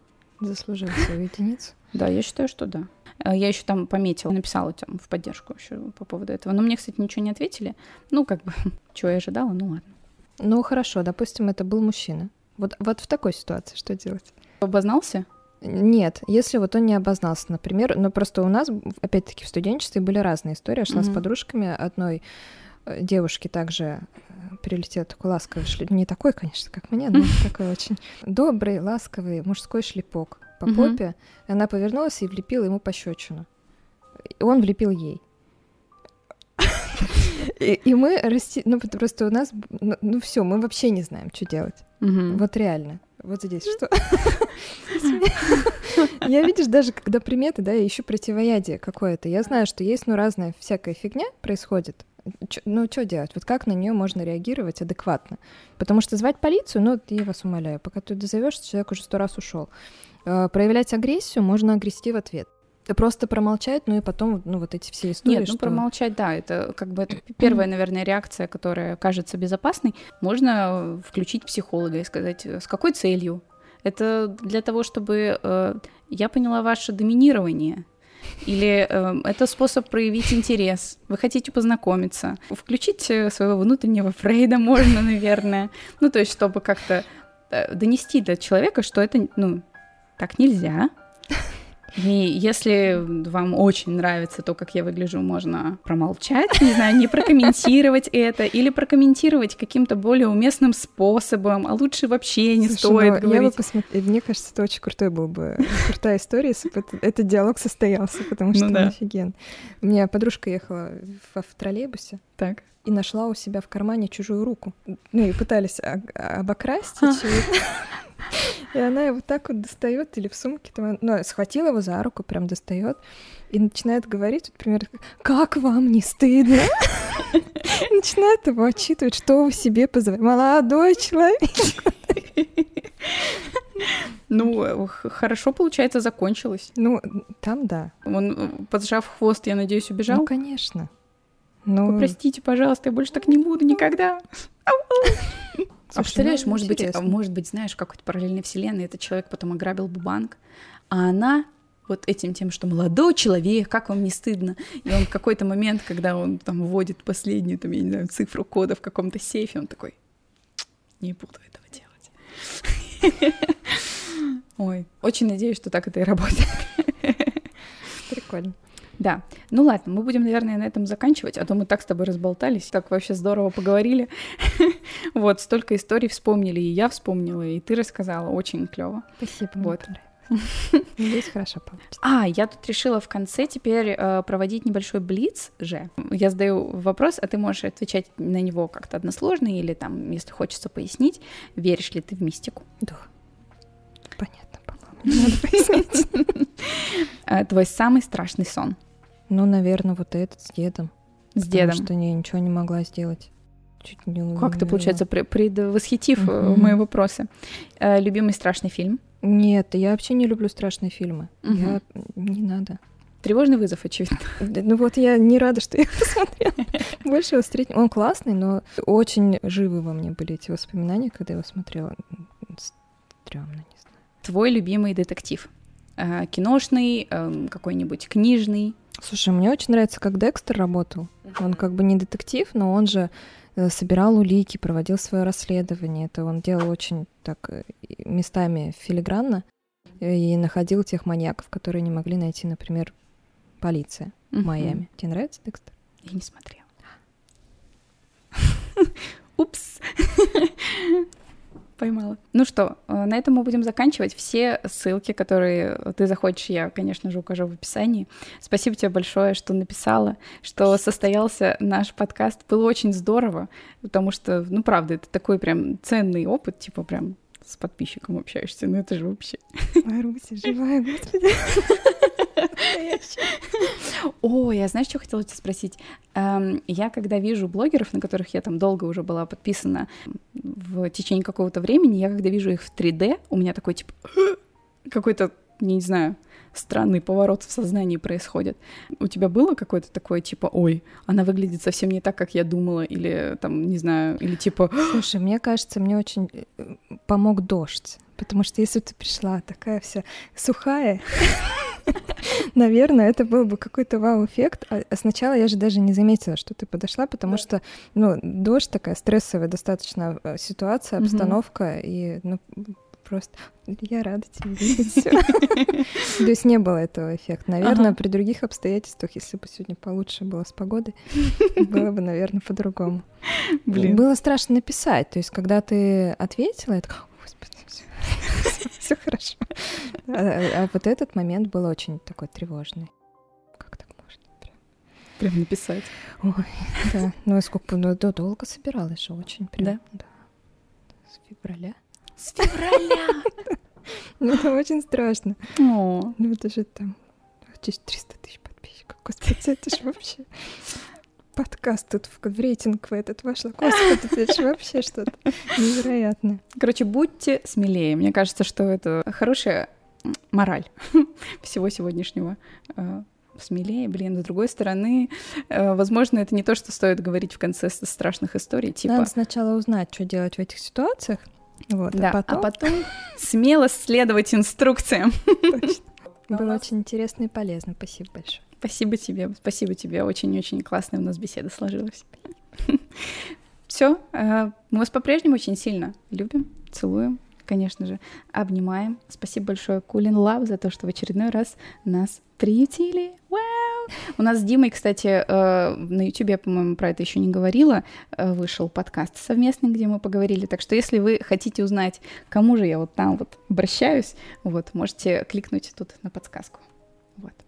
Заслужил свою единицу. Да, я считаю, что да. Э, я еще там пометила, написала там в поддержку еще по поводу этого. Но мне, кстати, ничего не ответили. Ну, как бы, чего я ожидала, ну ладно. Ну, хорошо, допустим, это был мужчина. Вот, вот в такой ситуации что делать? Обознался? Нет, если вот он не обознался, например, но просто у нас, опять-таки, в студенчестве были разные истории. Я шла mm-hmm. с подружками одной э, девушки также прилетел такой ласковый шлеп. Не такой, конечно, как мне, но такой очень добрый, ласковый мужской шлепок по попе. Она повернулась и влепила ему пощечину. Он влепил ей. И, и мы расти... Ну, просто у нас... Ну, ну все, мы вообще не знаем, что делать. Угу. Вот реально. Вот здесь что. Я, видишь, даже когда приметы, да, я ищу противоядие какое-то. Я знаю, что есть, ну, разная всякая фигня происходит. Ну, что делать? Вот как на нее можно реагировать адекватно? Потому что звать полицию, ну, я вас умоляю, пока ты дозовешься, человек уже сто раз ушел. Э, проявлять агрессию можно агрести в ответ. Просто промолчать, ну и потом, ну, вот эти все истории. Нет, ну, что... промолчать, да, это как бы это первая, наверное, реакция, которая кажется безопасной. Можно включить психолога и сказать, с какой целью? Это для того, чтобы э, я поняла ваше доминирование, или э, это способ проявить интерес. Вы хотите познакомиться. Включить э, своего внутреннего Фрейда можно, наверное. Ну, то есть, чтобы как-то э, донести до человека, что это, ну, так нельзя. И если вам очень нравится то, как я выгляжу, можно промолчать, не знаю, не прокомментировать это, или прокомментировать каким-то более уместным способом, а лучше вообще не Слушай, стоит ну, говорить. Я бы посмотр... Мне кажется, это очень крутой был бы, крутая история, если бы этот диалог состоялся, потому что ну, да. офиген. У меня подружка ехала в, в троллейбусе. Так и нашла у себя в кармане чужую руку. Ну и пытались обокрасть, очевидно. И она его так вот достает или в сумке, там, ну, схватила его за руку, прям достает и начинает говорить, вот, примерно, как вам не стыдно? Начинает его отчитывать, что вы себе позволяете. Молодой человек. Ну, хорошо, получается, закончилось. Ну, там да. Он, поджав хвост, я надеюсь, убежал? Ну, конечно. Ну, простите, пожалуйста, я больше так не буду никогда. А представляешь, может быть, может быть, знаешь, какой-то параллельной вселенной этот человек потом ограбил бы банк, а она вот этим тем, что молодой человек, как вам не стыдно. И он в какой-то момент, когда он там вводит последнюю, там, я не знаю, цифру кода в каком-то сейфе, он такой, не буду этого делать. Ой, очень надеюсь, что так это и работает. Прикольно. Да. Ну ладно, мы будем, наверное, на этом заканчивать, а то мы так с тобой разболтались, так вообще здорово поговорили. Вот, столько историй вспомнили, и я вспомнила, и ты рассказала, очень клево. Спасибо. Вот. Надеюсь, хорошо получится. А, я тут решила в конце теперь э, проводить небольшой блиц же. Я задаю вопрос, а ты можешь отвечать на него как-то односложно или там, если хочется пояснить, веришь ли ты в мистику? Да. Понятно, по-моему, надо пояснить. Э, твой самый страшный сон? Ну, наверное, вот этот с дедом. С дедом? Потому что я ничего не могла сделать. Чуть не Как ты, получается, предвосхитив uh-huh. мои вопросы. Э, любимый страшный фильм? Нет, я вообще не люблю страшные фильмы. Uh-huh. Я... Не надо. Тревожный вызов, очевидно. Ну вот я не рада, что я посмотрела. Больше его встретил. Он классный, но очень живы во мне были эти воспоминания, когда я его смотрела. Стрёмно, не знаю. Твой любимый детектив? Э, киношный, эм, какой-нибудь книжный? Слушай, мне очень нравится, как Декстер работал. Он как бы не детектив, но он же э, собирал улики, проводил свое расследование. Это он делал очень так э, местами филигранно и находил тех маньяков, которые не могли найти, например, полиция в Майами. Тебе нравится Декстер? Я не смотрела. Упс. Поймала. Ну что, э, на этом мы будем заканчивать. Все ссылки, которые ты захочешь, я, конечно же, укажу в описании. Спасибо тебе большое, что написала, что состоялся наш подкаст. Было очень здорово, потому что, ну, правда, это такой прям ценный опыт, типа прям с подписчиком общаешься. Ну, это же вообще... Маруся, живая, господи. О, я знаешь, что хотела тебя спросить? Эм, я когда вижу блогеров, на которых я там долго уже была подписана в течение какого-то времени, я когда вижу их в 3D, у меня такой типа какой-то, не знаю, странный поворот в сознании происходит. У тебя было какое-то такое, типа, ой, она выглядит совсем не так, как я думала, или там, не знаю, или типа... Слушай, мне кажется, мне очень э, помог дождь, потому что если ты пришла такая вся сухая, Наверное, это был бы какой-то вау-эффект. А, а сначала я же даже не заметила, что ты подошла, потому что, ну, дождь такая стрессовая достаточно э, ситуация, обстановка, и, ну, просто я рада тебя видеть. То есть не было этого эффекта. Наверное, при других обстоятельствах, если бы сегодня получше было с погодой, было бы, наверное, по-другому. Блин. Было страшно написать. То есть, когда ты ответила, я такая, все хорошо. А, а, а вот этот момент был очень такой тревожный. Как так можно? Прям, написать. Ой, да. Ну, сколько, ну, долго собиралась же, очень прям. Да? Да. С февраля. С февраля! Ну, это очень страшно. Ну, это же там 300 тысяч подписчиков. Господи, это же вообще подкаст тут в, в рейтинг в этот вошла. Господи, это же вообще что-то невероятное. Короче, будьте смелее. Мне кажется, что это хорошая мораль всего сегодняшнего э, смелее, блин, с другой стороны, э, возможно, это не то, что стоит говорить в конце страшных историй, типа... Надо сначала узнать, что делать в этих ситуациях, вот, а да, а потом... а потом смело следовать инструкциям. Точно. Было очень интересно и полезно. Спасибо большое. Спасибо тебе, спасибо тебе. Очень-очень классная у нас беседа сложилась. Все, э, мы вас по-прежнему очень сильно любим, целуем, конечно же, обнимаем. Спасибо большое Кулин Лав за то, что в очередной раз нас приютили. У нас с Димой, кстати, э, на YouTube, я, по-моему, про это еще не говорила, э, вышел подкаст совместный, где мы поговорили. Так что, если вы хотите узнать, кому же я вот там вот обращаюсь, вот, можете кликнуть тут на подсказку.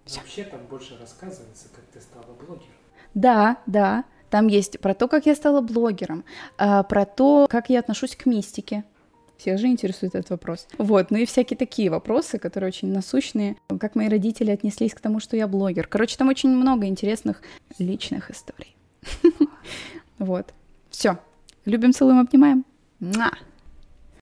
Всё. Вообще там больше рассказывается, как ты стала блогером. Да, да. Там есть про то, как я стала блогером, а, про то, как я отношусь к мистике. Всех же интересует этот вопрос. Вот, ну и всякие такие вопросы, которые очень насущные. Как мои родители отнеслись к тому, что я блогер. Короче, там очень много интересных личных историй. Вот. Все. Любим, целуем, обнимаем.